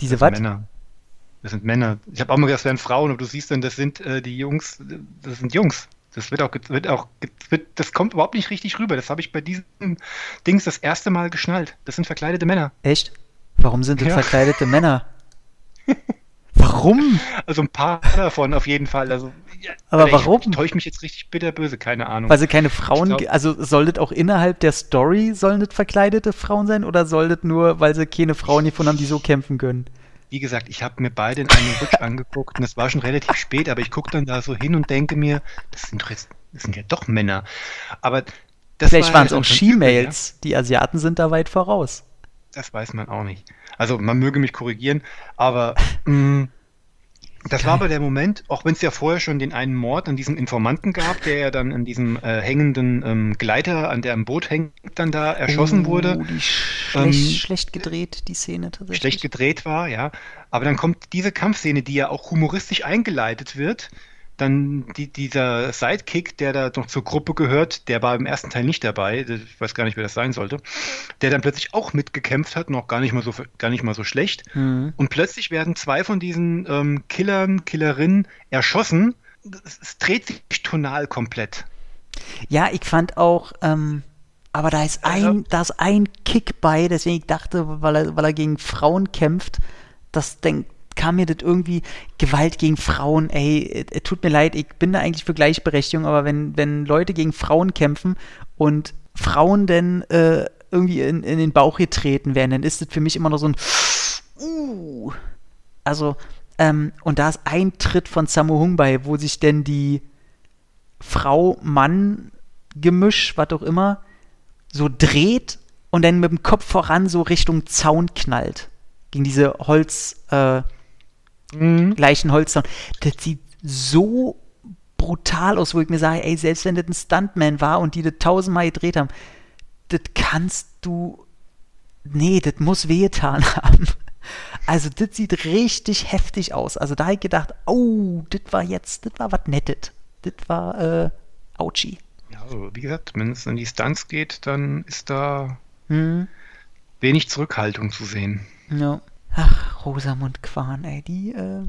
Diese was? Männer. Das sind Männer. Ich habe auch mal gedacht, das wären Frauen, aber du siehst dann, das sind äh, die Jungs, das sind Jungs. Das wird auch, wird auch wird, das kommt überhaupt nicht richtig rüber. Das habe ich bei diesem Dings das erste Mal geschnallt. Das sind verkleidete Männer. Echt? Warum sind das ja. verkleidete Männer? [LAUGHS] [LAUGHS] Warum? Also ein paar davon auf jeden Fall. Also, Aber ich, warum? Ich täusche mich jetzt richtig bitterböse, keine Ahnung. Weil sie keine Frauen, glaub, also soll das auch innerhalb der Story, sollen das verkleidete Frauen sein oder soll das nur, weil sie keine Frauen gefunden haben, die so kämpfen können? wie gesagt, ich habe mir beide in einem Rutsch [LAUGHS] angeguckt und es war schon relativ spät, aber ich gucke dann da so hin und denke mir, das sind, das sind ja doch Männer. Aber das Vielleicht war waren es auch She-Mails. Ja? Die Asiaten sind da weit voraus. Das weiß man auch nicht. Also man möge mich korrigieren, aber mh, [LAUGHS] mm, das war aber der Moment, auch wenn es ja vorher schon den einen Mord an diesem Informanten gab, der ja dann in diesem äh, hängenden ähm, Gleiter, an der im Boot hängt, dann da erschossen oh, wurde. Die schlecht, ähm, schlecht gedreht, die Szene tatsächlich. Schlecht gedreht war, ja. Aber dann kommt diese Kampfszene, die ja auch humoristisch eingeleitet wird, dann die, dieser Sidekick, der da noch zur Gruppe gehört, der war im ersten Teil nicht dabei, ich weiß gar nicht, wer das sein sollte, der dann plötzlich auch mitgekämpft hat, noch gar nicht mal so, gar nicht mal so schlecht. Mhm. Und plötzlich werden zwei von diesen ähm, Killern, Killerinnen erschossen. Es, dreht sich tonal komplett. Ja, ich fand auch, ähm, aber da ist ein, da ist ein Kick bei, deswegen ich dachte, weil er, weil er gegen Frauen kämpft, das denkt kam mir das irgendwie Gewalt gegen Frauen, ey, es tut mir leid, ich bin da eigentlich für Gleichberechtigung, aber wenn, wenn Leute gegen Frauen kämpfen und Frauen denn äh, irgendwie in, in den Bauch getreten werden, dann ist das für mich immer noch so ein uh. Also, ähm, und da ist ein Tritt von Samu Hung bei, wo sich denn die Frau-Mann-Gemisch, was auch immer, so dreht und dann mit dem Kopf voran so Richtung Zaun knallt. Gegen diese Holz, äh, mhm. gleichen Holzzaun. Das sieht so brutal aus, wo ich mir sage, ey, selbst wenn das ein Stuntman war und die das tausendmal gedreht haben, das kannst du. Nee, das muss wehgetan [LAUGHS] haben. Also, das sieht richtig heftig aus. Also, da habe ich gedacht, oh, das war jetzt, das war was Nettes. Das war, äh, Auchi. Ja, also, wie gesagt, wenn es in die Stunts geht, dann ist da hm. wenig Zurückhaltung zu sehen. Ja. Ach, Rosamund Quan, ey, die, äh,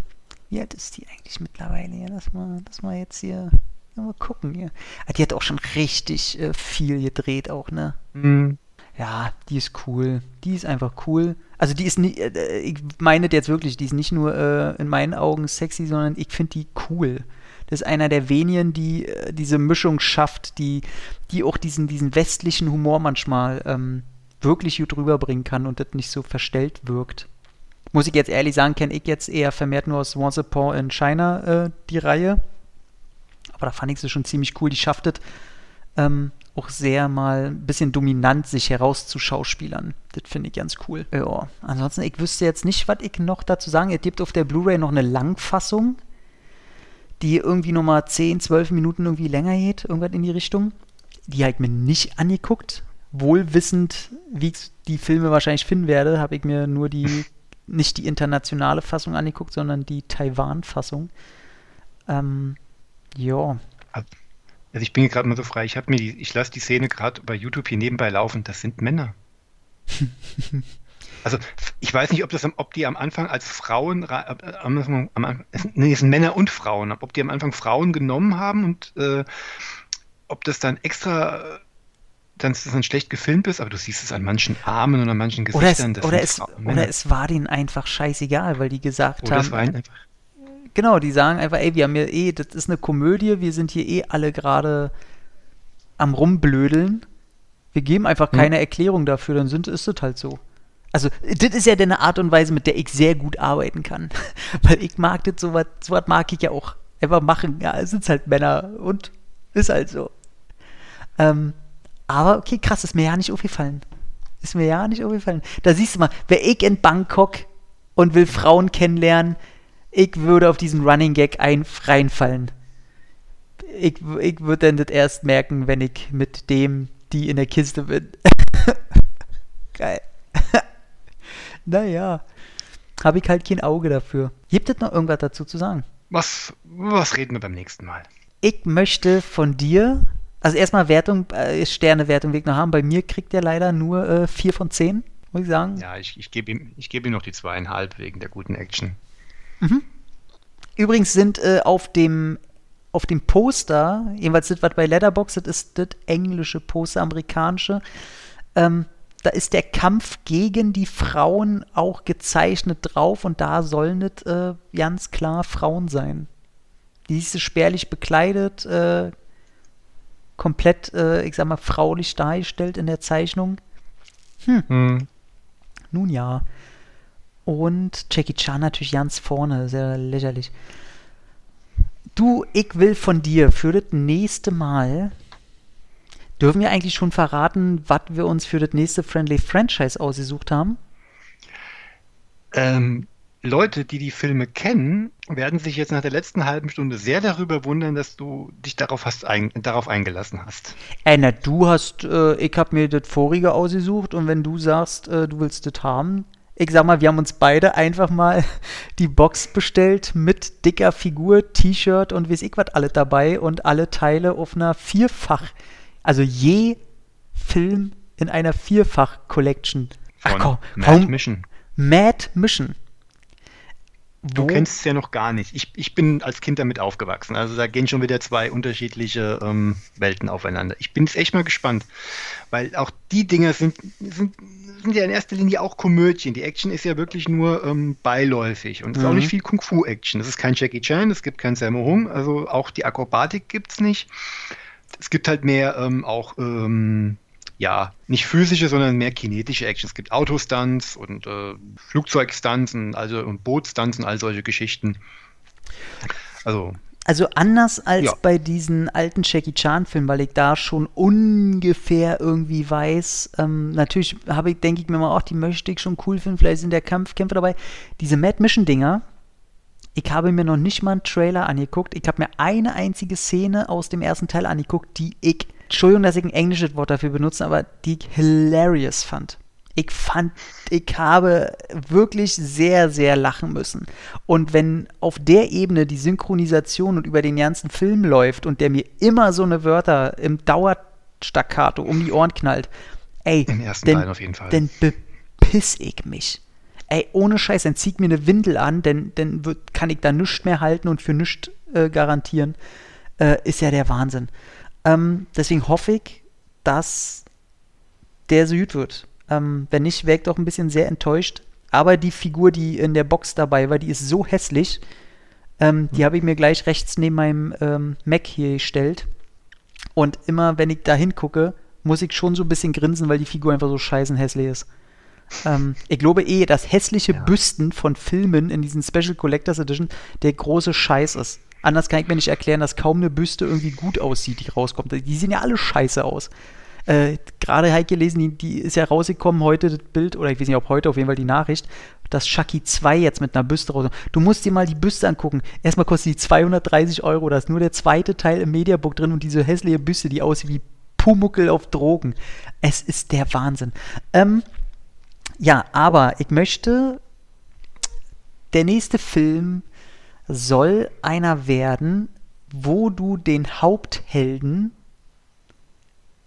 wie alt ist die eigentlich mittlerweile? Ja, lass mal, lass mal jetzt hier mal gucken hier. Ah, die hat auch schon richtig äh, viel gedreht, auch, ne? Mhm. Ja, die ist cool. Die ist einfach cool. Also die ist nicht, äh, ich meine jetzt wirklich, die ist nicht nur äh, in meinen Augen sexy, sondern ich finde die cool. Das ist einer der wenigen, die äh, diese Mischung schafft, die, die auch diesen, diesen westlichen Humor manchmal ähm, wirklich gut rüberbringen kann und das nicht so verstellt wirkt. Muss ich jetzt ehrlich sagen, kenne ich jetzt eher vermehrt nur aus Once Upon in China äh, die Reihe. Aber da fand ich sie schon ziemlich cool. Die schafft es ähm, auch sehr mal ein bisschen dominant, sich herauszuschauspielern. Das finde ich ganz cool. Ja, ansonsten, ich wüsste jetzt nicht, was ich noch dazu sagen. Es gibt auf der Blu-ray noch eine Langfassung, die irgendwie nochmal 10, 12 Minuten irgendwie länger geht, irgendwas in die Richtung. die habe ich mir nicht angeguckt. Wohlwissend, wie ich die Filme wahrscheinlich finden werde, habe ich mir nur die, [LAUGHS] nicht die internationale Fassung angeguckt, sondern die Taiwan-Fassung. Ähm, ja. Also ich bin gerade mal so frei, ich habe mir die, ich lasse die Szene gerade bei YouTube hier nebenbei laufen, das sind Männer. [LAUGHS] Also ich weiß nicht, ob, das, ob die am Anfang als Frauen, am, am, nee, es sind Männer und Frauen, ob die am Anfang Frauen genommen haben und äh, ob das dann extra dann ist es dann schlecht gefilmt ist, aber du siehst es an manchen Armen und an manchen Gesichtern. Oder es, oder es, oder es war denen einfach scheißegal, weil die gesagt oder haben. Es war ihnen einfach genau, die sagen einfach, ey, wir haben ja eh, das ist eine Komödie, wir sind hier eh alle gerade am rumblödeln. Wir geben einfach hm. keine. Erklärung dafür, dann sind, ist das halt so. Also, das ist ja eine Art und Weise, mit der ich sehr gut arbeiten kann. [LAUGHS] Weil ich mag das, sowas so was mag ich ja auch einfach machen. Ja, es sind halt Männer und ist halt so. Ähm, aber okay, krass, ist mir ja nicht aufgefallen. Ist mir ja nicht aufgefallen. Da siehst du mal, wer ich in Bangkok und will Frauen kennenlernen, ich würde auf diesen Running Gag ein, reinfallen. Ich, ich würde dann das erst merken, wenn ich mit dem, die in der Kiste bin. [LAUGHS] Geil. [LAUGHS] naja, habe ich halt kein Auge dafür. Gibt es noch irgendwas dazu zu sagen? Was, was reden wir beim nächsten Mal? Ich möchte von dir, also erstmal Wertung, äh, Sternewertung ich noch haben. Bei mir kriegt er leider nur äh, 4 von 10, muss ich sagen. Ja, ich, ich gebe ihm, geb ihm noch die zweieinhalb wegen der guten Action. Mhm. Übrigens sind äh, auf dem auf dem Poster, jedenfalls das, was bei Letterboxd das ist das englische Poster, amerikanische, ähm, da ist der Kampf gegen die Frauen auch gezeichnet drauf und da sollen es äh, ganz klar Frauen sein. Die ist spärlich bekleidet, äh, komplett, äh, ich sag mal, fraulich dargestellt in der Zeichnung. Hm. hm. Nun ja. Und Jackie Chan natürlich ganz vorne, sehr lächerlich. Du, ich will von dir für das nächste Mal. Dürfen wir eigentlich schon verraten, was wir uns für das nächste Friendly Franchise ausgesucht haben? Ähm, Leute, die die Filme kennen, werden sich jetzt nach der letzten halben Stunde sehr darüber wundern, dass du dich darauf, hast ein, darauf eingelassen hast. Äh, na, du hast, äh, ich habe mir das vorige ausgesucht und wenn du sagst, äh, du willst das haben, ich sag mal, wir haben uns beide einfach mal [LAUGHS] die Box bestellt mit dicker Figur, T-Shirt und wie ich was alles dabei und alle Teile auf einer Vierfach, also je Film in einer Vierfach-Collection. Ach komm, Mad Mission. Mad Mission. Du kennst es ja noch gar nicht. Ich, ich bin als Kind damit aufgewachsen. Also da gehen schon wieder zwei unterschiedliche ähm, Welten aufeinander. Ich bin jetzt echt mal gespannt, weil auch die Dinger sind, sind, sind ja in erster Linie auch Komödien. Die Action ist ja wirklich nur ähm, beiläufig und es mhm. ist auch nicht mhm. viel Kung-Fu-Action. Es ist kein Jackie Chan, es gibt kein Sammo Hung, also auch die Akrobatik gibt es nicht. Es gibt halt mehr ähm, auch ähm, ja, nicht physische, sondern mehr kinetische Action. Es gibt Autostunts und äh, Flugzeugstunts und, also, und Bootstunts und all solche Geschichten. Also. Also anders als ja. bei diesen alten Jackie Chan-Filmen, weil ich da schon ungefähr irgendwie weiß, ähm, natürlich habe ich, denke ich mir mal, auch die möchte ich schon cool finden, vielleicht sind der Kampfkämpfer dabei. Diese Mad Mission-Dinger, ich habe mir noch nicht mal einen Trailer angeguckt. Ich habe mir eine einzige Szene aus dem ersten Teil angeguckt, die ich Entschuldigung, dass ich ein englisches Wort dafür benutze, aber die ich hilarious fand. Ich fand, ich habe wirklich sehr, sehr lachen müssen. Und wenn auf der Ebene die Synchronisation und über den ganzen Film läuft und der mir immer so eine Wörter im Dauerstaccato um die Ohren knallt, ey, Im ersten denn, Teil auf jeden Fall. dann bepiss ich mich. Ey, ohne Scheiß, dann zieht mir eine Windel an, denn dann kann ich da nichts mehr halten und für nichts äh, garantieren. Äh, ist ja der Wahnsinn. Ähm, deswegen hoffe ich, dass der so gut wird. Ähm, wenn nicht, wäre ich doch ein bisschen sehr enttäuscht. Aber die Figur, die in der Box dabei war, die ist so hässlich. Ähm, die habe ich mir gleich rechts neben meinem ähm, Mac hier gestellt. Und immer, wenn ich da hingucke, muss ich schon so ein bisschen grinsen, weil die Figur einfach so scheißen hässlich ist. Ähm, ich glaube eh, dass hässliche ja. Büsten von Filmen in diesen Special Collectors Edition der große Scheiß ist. Anders kann ich mir nicht erklären, dass kaum eine Büste irgendwie gut aussieht, die rauskommt. Die sehen ja alle scheiße aus. Äh, Gerade habe ich gelesen, die, die, ist ja rausgekommen heute, das Bild, oder ich weiß nicht, ob heute auf jeden Fall die Nachricht, dass Chucky 2 jetzt mit einer Büste rauskommt. Du musst dir mal die Büste angucken. Erstmal kostet die 230 Euro, da ist nur der zweite Teil im Mediabook drin und diese hässliche Büste, die aussieht wie Pumuckel auf Drogen. Es ist der Wahnsinn. Ähm, ja, aber ich möchte, der nächste Film soll einer werden, wo du den Haupthelden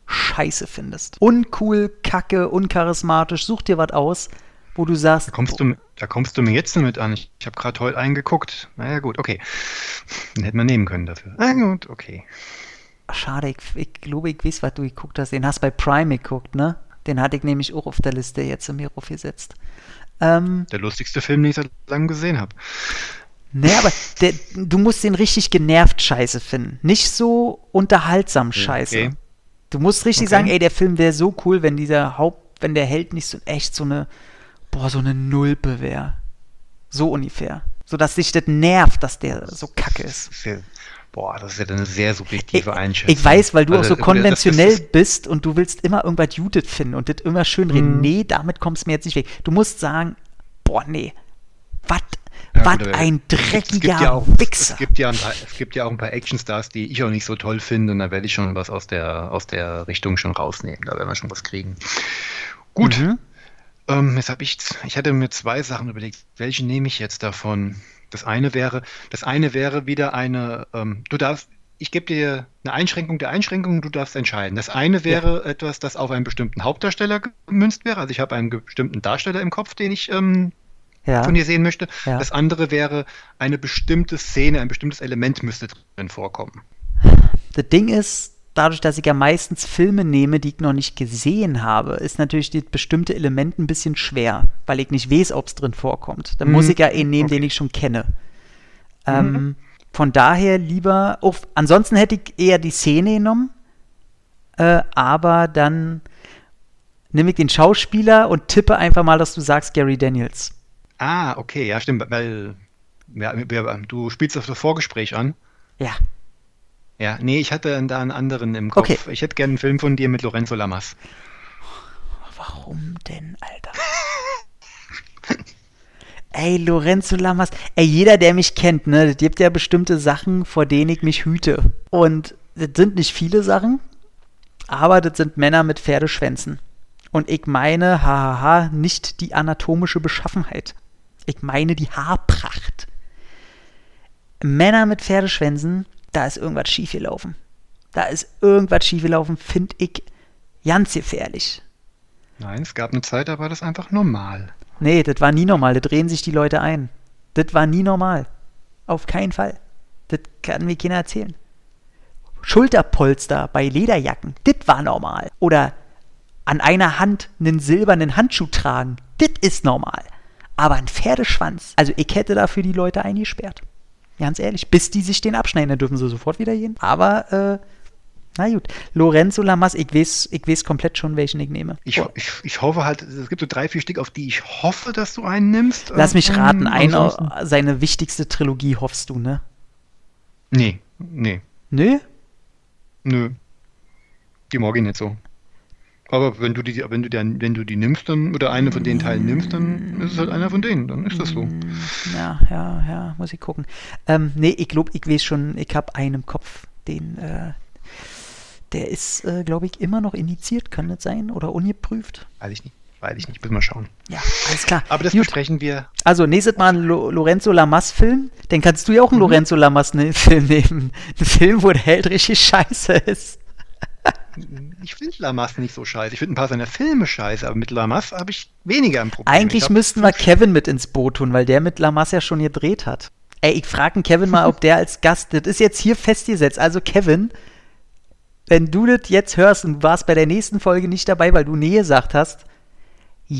scheiße findest. Uncool, kacke, uncharismatisch, such dir was aus, wo du sagst. Da kommst du, da kommst du mir jetzt damit an. Ich, ich habe gerade heute eingeguckt. Naja, gut, okay. Den hätten wir nehmen können dafür. Na gut, okay. Schade, ich, ich glaube, ich weiß, was du geguckt hast. Den hast bei Prime geguckt, ne? Den hatte ich nämlich auch auf der Liste jetzt mir aufgesetzt. Ähm, der lustigste Film, den ich seit langem gesehen habe. Nee, aber der, du musst den richtig genervt scheiße finden. Nicht so unterhaltsam scheiße. Okay. Du musst richtig okay. sagen, ey, der Film wäre so cool, wenn dieser Haupt, wenn der Held nicht so echt so eine, boah, so eine Nulpe wäre. So ungefähr. So dass dich das nervt, dass der so kacke ist. Boah, das ist ja eine sehr subjektive ich, Einschätzung. Ich weiß, weil du also, auch so konventionell das, das, das, bist und du willst immer irgendwas Judith finden und das immer schön reden. Mhm. Nee, damit kommst du mir jetzt nicht weg. Du musst sagen, boah, nee, was ja, Was ein dreckiger es ja auch, Wichser. Es gibt, ja paar, es gibt ja auch ein paar Actionstars, die ich auch nicht so toll finde und da werde ich schon was aus der, aus der Richtung schon rausnehmen. Da werden wir schon was kriegen. Gut. Mhm. Ähm, jetzt habe ich, ich hatte mir zwei Sachen überlegt. Welche nehme ich jetzt davon? Das eine wäre, das eine wäre wieder eine, ähm, du darfst, ich gebe dir eine Einschränkung der Einschränkung, du darfst entscheiden. Das eine wäre ja. etwas, das auf einen bestimmten Hauptdarsteller gemünzt wäre. Also ich habe einen bestimmten Darsteller im Kopf, den ich ähm, ja. von dir sehen möchte. Ja. Das andere wäre, eine bestimmte Szene, ein bestimmtes Element müsste drin vorkommen. Das Ding ist, dadurch, dass ich ja meistens Filme nehme, die ich noch nicht gesehen habe, ist natürlich das bestimmte Element ein bisschen schwer, weil ich nicht weiß, ob es drin vorkommt. Dann mhm. muss ich ja einen nehmen, okay. den ich schon kenne. Ähm, mhm. Von daher lieber, oh, ansonsten hätte ich eher die Szene genommen, äh, aber dann nehme ich den Schauspieler und tippe einfach mal, dass du sagst Gary Daniels. Ah, okay, ja, stimmt, weil ja, du spielst das Vorgespräch an. Ja. Ja, nee, ich hatte da einen anderen im Kopf. Okay. Ich hätte gerne einen Film von dir mit Lorenzo Lamas. Warum denn, Alter? [LAUGHS] ey, Lorenzo Lamas. Ey, jeder, der mich kennt, ne, es gibt ja bestimmte Sachen, vor denen ich mich hüte. Und das sind nicht viele Sachen, aber das sind Männer mit Pferdeschwänzen. Und ich meine, hahaha, nicht die anatomische Beschaffenheit. Ich meine die Haarpracht. Männer mit Pferdeschwänzen, da ist irgendwas schiefgelaufen. Da ist irgendwas schiefgelaufen, finde ich ganz gefährlich. Nein, es gab eine Zeit, da war das einfach normal. Nee, das war nie normal. Da drehen sich die Leute ein. Das war nie normal. Auf keinen Fall. Das kann mir keiner erzählen. Schulterpolster bei Lederjacken, das war normal. Oder an einer Hand einen silbernen Handschuh tragen, das ist normal. Aber ein Pferdeschwanz, also ich hätte dafür die Leute eingesperrt. Ganz ehrlich, bis die sich den abschneiden, dann dürfen sie sofort wieder gehen. Aber, äh, na gut. Lorenzo Lamas, ich weiß, ich weiß komplett schon, welchen ich nehme. Ich, oh. ich, ich hoffe halt, es gibt so drei, vier Stück, auf die ich hoffe, dass du einen nimmst. Lass mich ähm, raten, eine, seine wichtigste Trilogie hoffst du, ne? Nee, nee. Nö? Nö. Die mag ich nicht so. Aber wenn du die, wenn du die, wenn du die nimmst, dann, oder eine von den Teilen nimmst, dann ist es halt einer von denen, dann ist das so. Ja, ja, ja, muss ich gucken. Ähm, nee, ich glaube, ich weiß schon, ich habe einen im Kopf, den, äh, der ist, äh, glaube ich, immer noch indiziert, kann das sein? Oder ungeprüft? Weiß ich nicht. Weiß ich nicht, müssen wir schauen. Ja, alles klar. Aber das Gut. besprechen wir. Also, nächstes Mal ein Lo Lorenzo Lamas-Film. Dann kannst du ja auch einen mhm. Lorenzo Lamas-Film [LAUGHS] nehmen. Ein Film, wo der Held richtig scheiße ist ich finde Lamas nicht so scheiße. Ich finde ein paar seiner Filme scheiße, aber mit Lamas habe ich weniger ein Problem. Eigentlich müssten wir Kevin mit ins Boot tun, weil der mit Lamas ja schon gedreht hat. Ey, ich frage Kevin mal, ob der als Gast, das ist jetzt hier festgesetzt. Also Kevin, wenn du das jetzt hörst und du warst bei der nächsten Folge nicht dabei, weil du Nähe gesagt hast,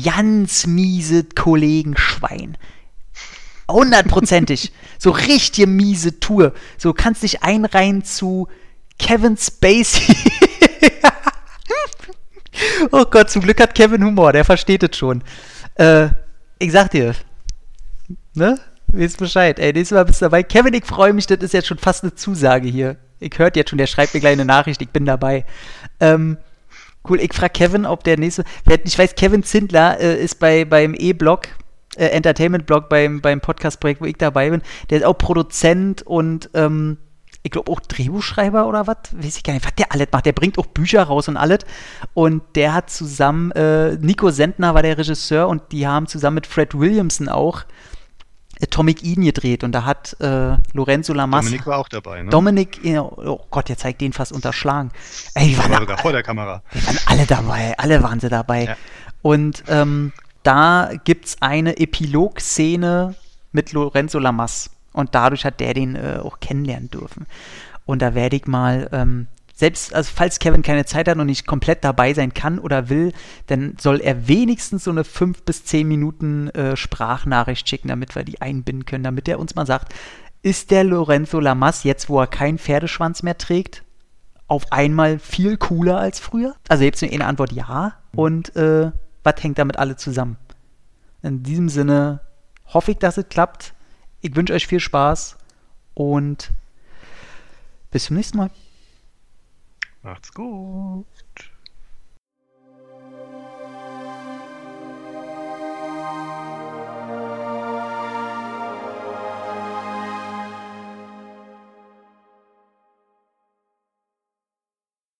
ganz miese Kollegenschwein. Hundertprozentig. [LAUGHS] so richtig miese Tour. So kannst dich einreihen zu Kevin Spacey. [LAUGHS] oh Gott, zum Glück hat Kevin Humor, der versteht es schon. Äh, ich sag dir, ne? Wisst Bescheid. Ey, nächstes Mal bist du dabei. Kevin, ich freue mich, das ist jetzt schon fast eine Zusage hier. Ich hört jetzt schon, der schreibt mir gleich eine Nachricht, ich bin dabei. Ähm, cool, ich frage Kevin, ob der nächste. Ich weiß, Kevin Zindler äh, ist bei, beim E-Blog, äh, Entertainment-Blog beim, beim Podcast-Projekt, wo ich dabei bin. Der ist auch Produzent und ähm, ich glaube auch Drehbuchschreiber oder was, weiß ich gar nicht, was der alles macht. Der bringt auch Bücher raus und alles. Und der hat zusammen, äh, Nico Sentner war der Regisseur und die haben zusammen mit Fred Williamson auch Atomic Eden gedreht und da hat äh, Lorenzo Lamas. Dominik war auch dabei, ne? Dominik, oh Gott, jetzt zeigt den fast unterschlagen. Ey, die waren war sogar vor der Kamera. Die waren alle dabei, alle waren sie dabei. Ja. Und ähm, da gibt es eine Epilog-Szene mit Lorenzo Lamas. Und dadurch hat der den äh, auch kennenlernen dürfen. Und da werde ich mal ähm, selbst, also falls Kevin keine Zeit hat und nicht komplett dabei sein kann oder will, dann soll er wenigstens so eine 5 bis 10 Minuten äh, Sprachnachricht schicken, damit wir die einbinden können, damit er uns mal sagt, ist der Lorenzo Lamas jetzt, wo er keinen Pferdeschwanz mehr trägt, auf einmal viel cooler als früher? Also jetzt eine Antwort ja. Und äh, was hängt damit alle zusammen? In diesem Sinne hoffe ich, dass es klappt. Ich wünsche euch viel Spaß und bis zum nächsten Mal. Macht's gut.